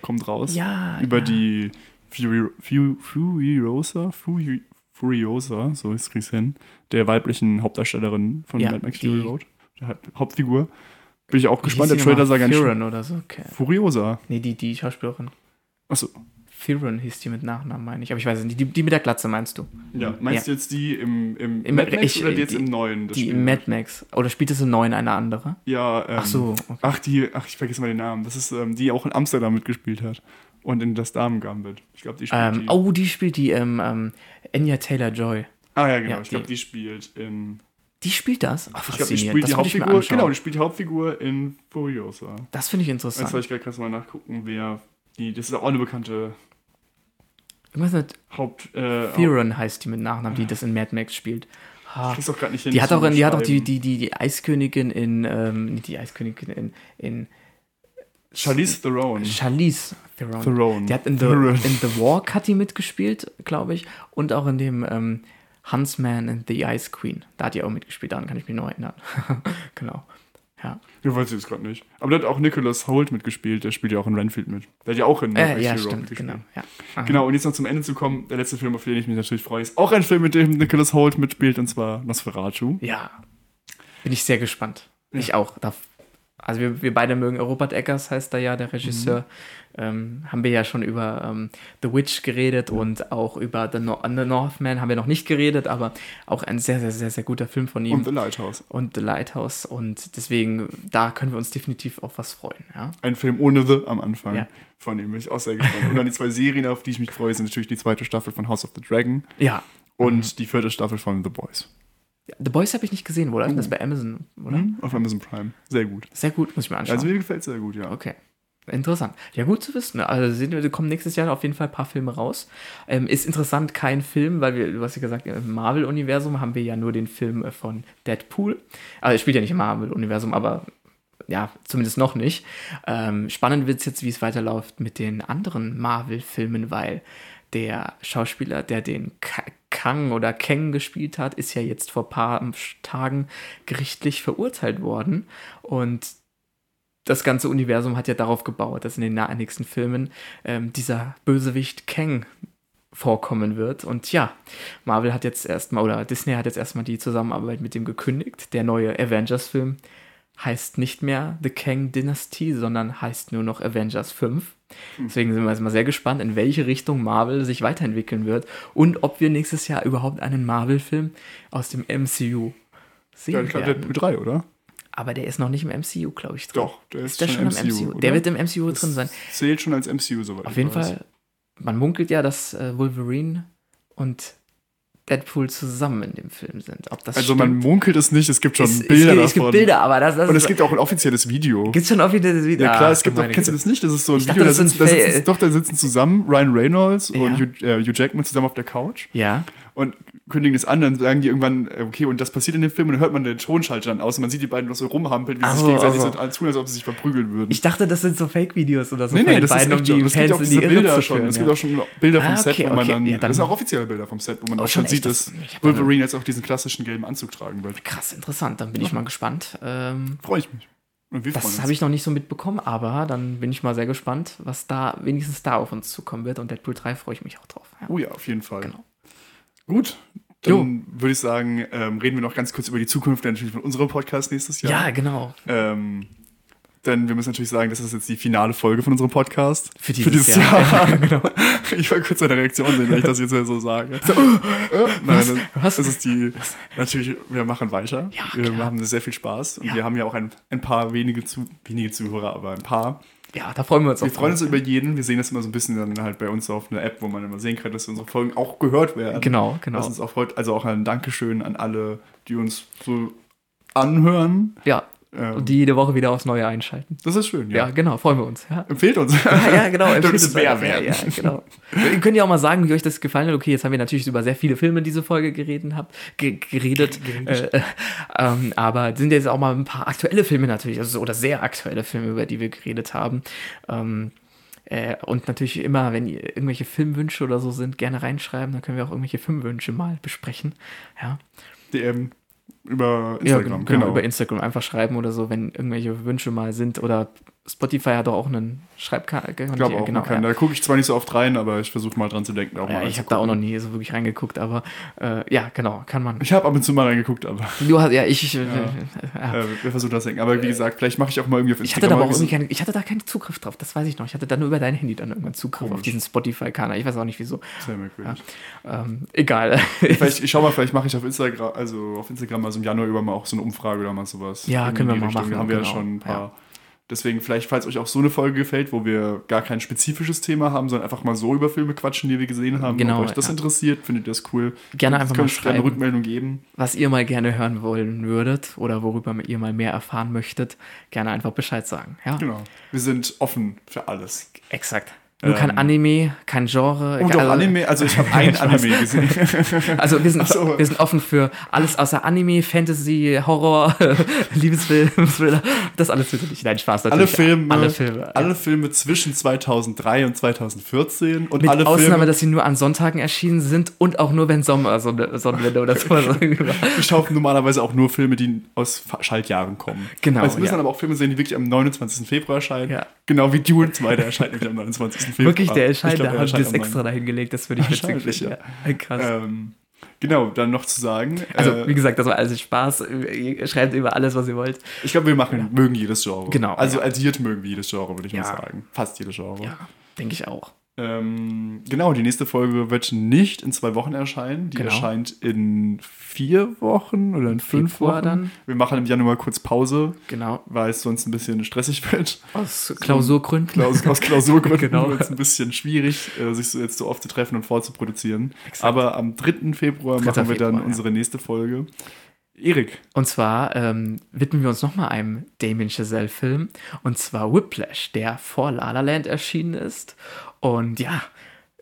kommt raus. Ja, über ja. die Fury, Fu, Furiosa, Furi, Furiosa, so ist es hin, der weiblichen Hauptdarstellerin von Ja, Mad Max Fury Road, der Haupt- Hauptfigur. Bin ich auch gespannt, der Trailer sah ganz schön. Theron oder so. Okay. Furiosa. Nee, die, die Schauspielerin. Achso. Theron hieß die mit Nachnamen, meine ich. Aber ich weiß es nicht. Die, die mit der Glatze meinst du? Ja, meinst du jetzt die im, im, Im- Mad Max ich- oder die jetzt die- im neuen? Die Spiel? im Mad Max. Oder spielt es im neuen eine andere? Ja, ähm, Ach so, okay. Ach, die, ach, ich vergesse mal den Namen. Das ist, ähm, die auch in Amsterdam mitgespielt hat. Und in das Damen-Gambit. Ich glaube, die spielt Ähm, die. oh, die spielt die ähm, ähm, Anya Taylor-Joy. Ah ja, genau. ja, ich glaube, die- spielt in. Die spielt das? Ach, Ich glaube, die spielt die das Hauptfigur. Genau, die spielt die Hauptfigur in Furiosa. Das finde ich Jetzt soll interessant. ich gerade mal nachgucken, wer die. Das ist auch eine bekannte Irgendwas mit Haupt. Äh, Theron heißt die mit Nachnamen, die das in Mad Max spielt. Ha. Ich auch gerade nicht hin. Die hat auch, die hat auch die, die, die, die Eiskönigin in, ähm, nicht die Eiskönigin in, in Charlize Theron. Charlize Theron. Theron. Die hat in The, Theron. in The Walk hat die mitgespielt, glaube ich. Und auch in dem ähm, Huntsman and the Ice Queen. Da hat die auch mitgespielt, daran kann ich mich noch erinnern. [laughs] genau. Ja. Ich weiß jetzt gerade nicht. Aber da hat auch Nicholas Holt mitgespielt. Der spielt ja auch in Renfield mit. Der hat ja auch in Äh, ja, Road stimmt, mitgespielt. genau. Ja. Aha. Genau, und jetzt noch zum Ende zu kommen, der letzte Film, auf den ich mich natürlich freue, ist auch ein Film, mit dem Nicholas Holt mitspielt, und zwar Nosferatu. Ja. Bin ich sehr gespannt. Ich auch. Da also wir, wir beide mögen Robert Eggers, heißt da ja der Regisseur. Mhm. Ähm, haben wir ja schon über ähm, The Witch geredet und auch über The, no The Northman haben wir noch nicht geredet, aber auch ein sehr, sehr, sehr, sehr guter Film von ihm. Und The Lighthouse. Und The Lighthouse. Und deswegen, da können wir uns definitiv auf was freuen. Ja? Ein Film ohne The am Anfang. Ja. Von dem bin ich auch sehr gespannt. Und dann die zwei Serien, auf die ich mich freue, sind natürlich die zweite Staffel von House of the Dragon Ja. und die vierte Staffel von The Boys. The Boys habe ich nicht gesehen, wo läuft das bei Amazon, oder? Mhm. Auf Amazon Prime. Sehr gut. Sehr gut, muss ich mir anschauen. Also mir gefällt es sehr gut, ja. Okay. Interessant. Ja, gut zu wissen. Also sehen wir, da kommen nächstes Jahr auf jeden Fall ein paar Filme raus. Ähm, ist interessant, kein Film, weil wir, du hast ja gesagt, im Marvel-Universum haben wir ja nur den Film äh, von Deadpool. Also er spielt ja nicht im Marvel-Universum, aber ja, zumindest noch nicht. Ähm, spannend wird es jetzt, wie es weiterläuft mit den anderen Marvel-Filmen, weil der Schauspieler, der den Ka Kang oder Kang gespielt hat, ist ja jetzt vor ein paar Tagen gerichtlich verurteilt worden. Und das ganze Universum hat ja darauf gebaut, dass in den nächsten Filmen ähm, dieser Bösewicht Kang vorkommen wird. Und ja, Marvel hat jetzt erstmal, oder Disney hat jetzt erstmal die Zusammenarbeit mit dem gekündigt. Der neue Avengers-Film heißt nicht mehr The Kang Dynasty, sondern heißt nur noch Avengers 5. Deswegen sind wir jetzt mal sehr gespannt, in welche Richtung Marvel sich weiterentwickeln wird und ob wir nächstes Jahr überhaupt einen Marvel-Film aus dem MCU sehen Ja, ich glaube. Deadpool 3, oder? Aber der ist noch nicht im MCU, glaube ich, drin. Doch, der ist, Ist der schon im MCU? oder? Der wird im MCU Das drin sein. Zählt schon als MCU, soweit Auf jeden weiß. Fall, man munkelt ja, dass äh, Wolverine und Deadpool zusammen in dem Film sind. Ob das Also man stimmt? munkelt es nicht, es gibt schon es, Bilder es, gibt, davon. es gibt Bilder, aber das, das Und es gibt auch ein offizielles Video. gibt's schon offizielles Video. Ja klar, Ah, es gibt auch, kennst du das nicht? Das ist so ein Ich Video, dachte, da sitzen, da sitzen, doch, da sitzen zusammen Ryan Reynolds Ja. und Hugh, äh, Hugh Jackman zusammen auf der Couch Ja, und kündigen das an, dann sagen die irgendwann, äh, okay, und das passiert in dem Film und dann hört man den Tonschalter dann aus und man sieht die beiden noch so rumhampeln, wie sie Ach sich gegenseitig ach so tun, als ob sie sich verprügeln würden. ich dachte, das sind so Fake-Videos oder so Nee, nee, das ist beiden, um echt die. Es gibt Fans auch in die Irre Bilder zu schon. Es ja. gibt auch schon Bilder vom Ah, Set, okay, wo man okay. dann, Ja, dann- das sind auch offizielle Bilder vom Set, wo man Oh, auch schon sieht, dass Wolverine jetzt auch diesen klassischen gelben Anzug tragen wird. Krass, interessant. Dann bin ich mal gespannt. Ähm, Freue ich mich. Das habe ich noch nicht so mitbekommen, aber dann bin ich mal sehr gespannt, was da wenigstens da auf uns zukommen wird. Und Deadpool 3 freue ich mich auch drauf. Oh ja, auf jeden Fall. Genau. Gut, dann würde ich sagen, ähm, reden wir noch ganz kurz über die Zukunft natürlich von unserem Podcast nächstes Jahr. Ja, genau. Ähm, denn wir müssen natürlich sagen, das ist jetzt die finale Folge von unserem Podcast. Für dieses Jahr. Jahr. [laughs] genau. [laughs] Ich wollte kurz deine Reaktion sehen, wenn ich das jetzt so sage. Äh, Nein, das, Was? das ist die. Natürlich, wir machen weiter. Ja, wir klar. haben sehr viel Spaß und Ja. wir haben ja auch ein, ein paar wenige, zu, wenige Zuhörer, aber ein paar. Ja, da freuen wir uns Wir freuen uns über jeden. Wir sehen das immer so ein bisschen dann halt bei uns auf einer App, wo man immer sehen kann, dass unsere Folgen auch gehört werden. Genau, genau. Was uns auch freut. Also auch ein Dankeschön an alle, die uns so anhören. Ja, Ähm, und die jede Woche wieder aufs Neue einschalten. das ist schön, Ja, ja. genau, freuen wir uns. Ja. Empfehlt uns. [laughs] Ja, ja, genau. [laughs] Empfehlt uns mehr werden. Ja, genau. Ihr könnt ja auch mal sagen, wie euch das gefallen hat. Okay, jetzt haben wir natürlich über sehr viele Filme in diese Folge geredet, habt, ge geredet. Äh, äh, ähm, aber es sind jetzt auch mal ein paar aktuelle Filme natürlich, also, oder sehr aktuelle Filme, über die wir geredet haben. Ähm, äh, und natürlich immer, wenn ihr irgendwelche Filmwünsche oder so sind, gerne reinschreiben. Dann können wir auch irgendwelche Filmwünsche mal besprechen. Ja. DM über Ja, Instagram, genau, über Instagram einfach schreiben oder so, wenn irgendwelche Wünsche mal sind. Oder Spotify hat doch auch einen Schreibkanal. Ich glaube auch, genau, ja. da gucke ich zwar nicht so oft rein, aber ich versuche mal dran zu denken. Auch Ja, mal ich habe da auch noch nie so wirklich reingeguckt, aber äh, ja, genau, kann man. Ich habe ab und zu mal reingeguckt, aber [laughs] Du hast, ja, ich, äh, Ja. äh, wir versuchen das denken. Aber wie gesagt, vielleicht mache ich auch mal irgendwie auf ich hatte da aber auch irgendwie keine, ich hatte da keinen Zugriff drauf, das weiß ich noch. Ich hatte da nur über dein Handy dann irgendwann Zugriff auf Komisch. diesen Spotify-Kanal. Ich weiß auch nicht wieso. Sehr merkwürdig. Ähm, egal. Vielleicht, ich schau mal, vielleicht mache ich auf Instagram, also auf Instagram mal so im Januar über mal auch so eine Umfrage oder mal sowas. Ja, können wir mal Richtung. machen, Da haben wir ja genau. schon ein paar. Ja. Deswegen, vielleicht, falls euch auch so eine Folge gefällt, wo wir gar kein spezifisches Thema haben, sondern einfach mal so über Filme quatschen, die wir gesehen haben. Genau, Ob euch das ja. interessiert, findet ihr das cool. Gerne einfach mal ihr eine schreiben. Rückmeldung geben. Was ihr mal gerne hören wollen würdet oder worüber ihr mal mehr erfahren möchtet, gerne einfach Bescheid sagen. Ja, Genau. Wir sind offen für alles. exakt. Nur kein Ähm, Anime, kein Genre. Und also- auch Anime, also ich habe [laughs] ein Anime gesehen. [laughs] Also wir sind, so. wir sind offen für alles außer Anime, Fantasy, Horror, [laughs] Liebesfilm, Thriller. Das alles bitte nicht. Nein, Spaß Alle natürlich. Filme, Alle Filme. alle Filme zwischen 2003 und 2014 und Mit alle Ausnahme, Filme, dass sie nur an Sonntagen erschienen sind und auch nur, wenn Sommer, Sonne, Sonnenwende oder so. wir schauen normalerweise auch nur Filme, die aus Schaltjahren kommen. Genau, Also wir müssen ja. aber auch Filme sehen, die wirklich am 29. Februar erscheinen. Ja. Genau wie Dune 2, der erscheint nämlich am 29. Wirklich, der erscheint, glaub, der haben die am extra dahin gelegt, das würde ich [laughs] witzig finden. ja. [laughs] Ja. Krass. Ähm, Genau, dann noch zu sagen. Also, äh, wie gesagt, das war alles Spaß. Ihr schreibt über alles, was ihr wollt. ich glaube, wir machen, mögen jedes Genre. Genau, Also ja. addiert mögen wir jedes Genre, würde ich Ja. mal sagen. Fast jedes Genre. Ja, denke ich auch. Ähm, genau, die nächste Folge wird nicht in zwei Wochen erscheinen. Die Genau. erscheint in vier Wochen oder in fünf Februar Wochen. dann. Wir machen im Januar kurz Pause, Genau. weil es sonst ein bisschen stressig [laughs] wird. Aus Klausurgründen. Klaus, aus Klausurgründen [laughs] Genau. wird es ein bisschen schwierig, äh, sich so jetzt so oft zu treffen und vorzuproduzieren. Exakt. Aber am 3. Februar 3. machen wir dann Februar, ja. unsere nächste Folge. Erik, Und zwar ähm, widmen wir uns nochmal einem Damien Chazelle-Film. Und zwar Whiplash, der vor La La Land erschienen ist. Und ja,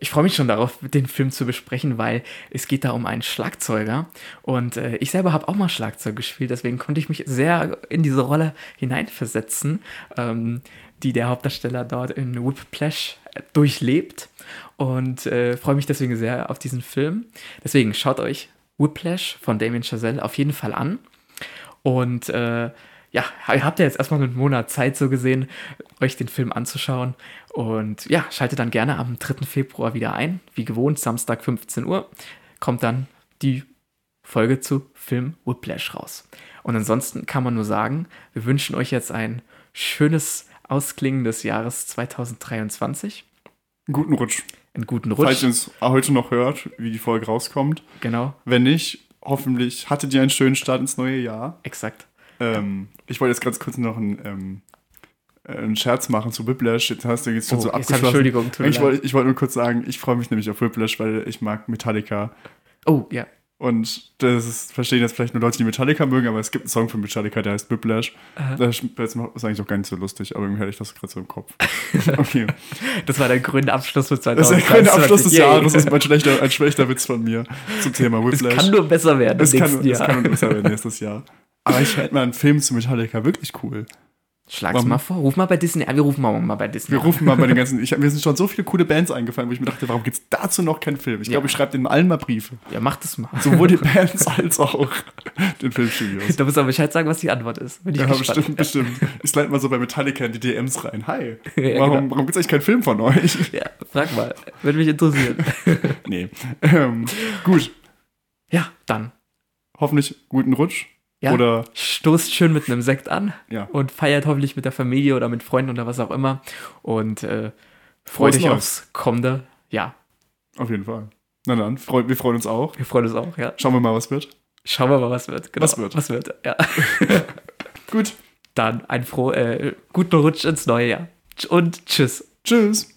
ich freue mich schon darauf, den Film zu besprechen, weil es geht da um einen Schlagzeuger. Und äh, ich selber habe auch mal Schlagzeug gespielt, deswegen konnte ich mich sehr in diese Rolle hineinversetzen, ähm, die der Hauptdarsteller dort in Whiplash durchlebt. Und äh, freue mich deswegen sehr auf diesen Film. Deswegen schaut euch Whiplash von Damien Chazelle auf jeden Fall an. Und äh, ja, ihr habt ja jetzt erstmal einen Monat Zeit so gesehen, euch den Film anzuschauen. Und ja, schaltet dann gerne am 3. Februar wieder ein. Wie gewohnt, Samstag 15 Uhr kommt dann die Folge zu Film Whiplash raus. Und ansonsten kann man nur sagen, wir wünschen euch jetzt ein schönes Ausklingen des Jahres 2023. einen guten Rutsch. Einen guten Falls Rutsch. ihr uns heute noch hört, wie die Folge rauskommt. Genau, Wenn nicht, hoffentlich hattet ihr einen schönen Start ins neue Jahr. exakt. Ähm, ich wollte jetzt ganz kurz noch einen, ähm, äh, einen Scherz machen zu Whiplash. Jetzt hast du jetzt schon Oh, so abgeschlossen. Entschuldigung, tut mir ich wollte ich wollte nur kurz sagen, ich freue mich nämlich auf Whiplash, weil ich mag Metallica. Oh, ja. Und das ist, verstehen jetzt vielleicht nur Leute, die Metallica mögen, aber es gibt einen Song von Metallica, der heißt Whiplash. Das ist ist eigentlich auch gar nicht so lustig, aber irgendwie hatte ich das gerade so im Kopf. [laughs] Okay. Das war der grüne Abschluss für Das ist der 2023. grüne Abschluss des. Jahres. Das ist ein schlechter, ein schlechter Witz von mir zum Thema Es Whiplash. kann nur besser werden Es kann, nächsten es Jahr. kann nur besser werden nächstes Jahr. Aber ich hätte mal einen Film zu Metallica wirklich cool. Schlag's Warum? mal vor. Ruf mal bei Disney an. Wir rufen mal, mal bei Disney Wir an. rufen mal bei den [laughs] ganzen. Ich, mir sind schon so viele coole Bands eingefallen, wo ich mir dachte, warum gibt's dazu noch keinen Film? Ich glaube, Ja. ich schreibe denen allen mal Briefe. Ja, mach das mal. Sowohl die [laughs] Bands als auch den Filmstudios. Da musst du aber Bescheid sagen, was die Antwort ist. Bin ich Ja, gespannt. bestimmt, bestimmt. Ich slide mal so bei Metallica in die DMs rein. Hi. [laughs] Ja, warum, genau. warum gibt's eigentlich keinen Film von euch? Ja, frag mal. Würde mich interessieren. nee. Ähm, gut. ja, dann. Hoffentlich guten Rutsch. Ja. Oder Stoßt schön mit einem Sekt an ja. und feiert hoffentlich mit der Familie oder mit Freunden oder was auch immer. Und äh, freut euch aufs kommende. Ja, Auf jeden Fall. Na dann, freu, wir freuen uns auch. wir freuen uns auch, ja. Schauen wir mal, was wird. Schauen wir mal, was wird. Genau. Was wird. Was wird, ja. [laughs] [laughs] Gut. Dann einen froh, äh, guten Rutsch ins neue Jahr. Und tschüss. Tschüss.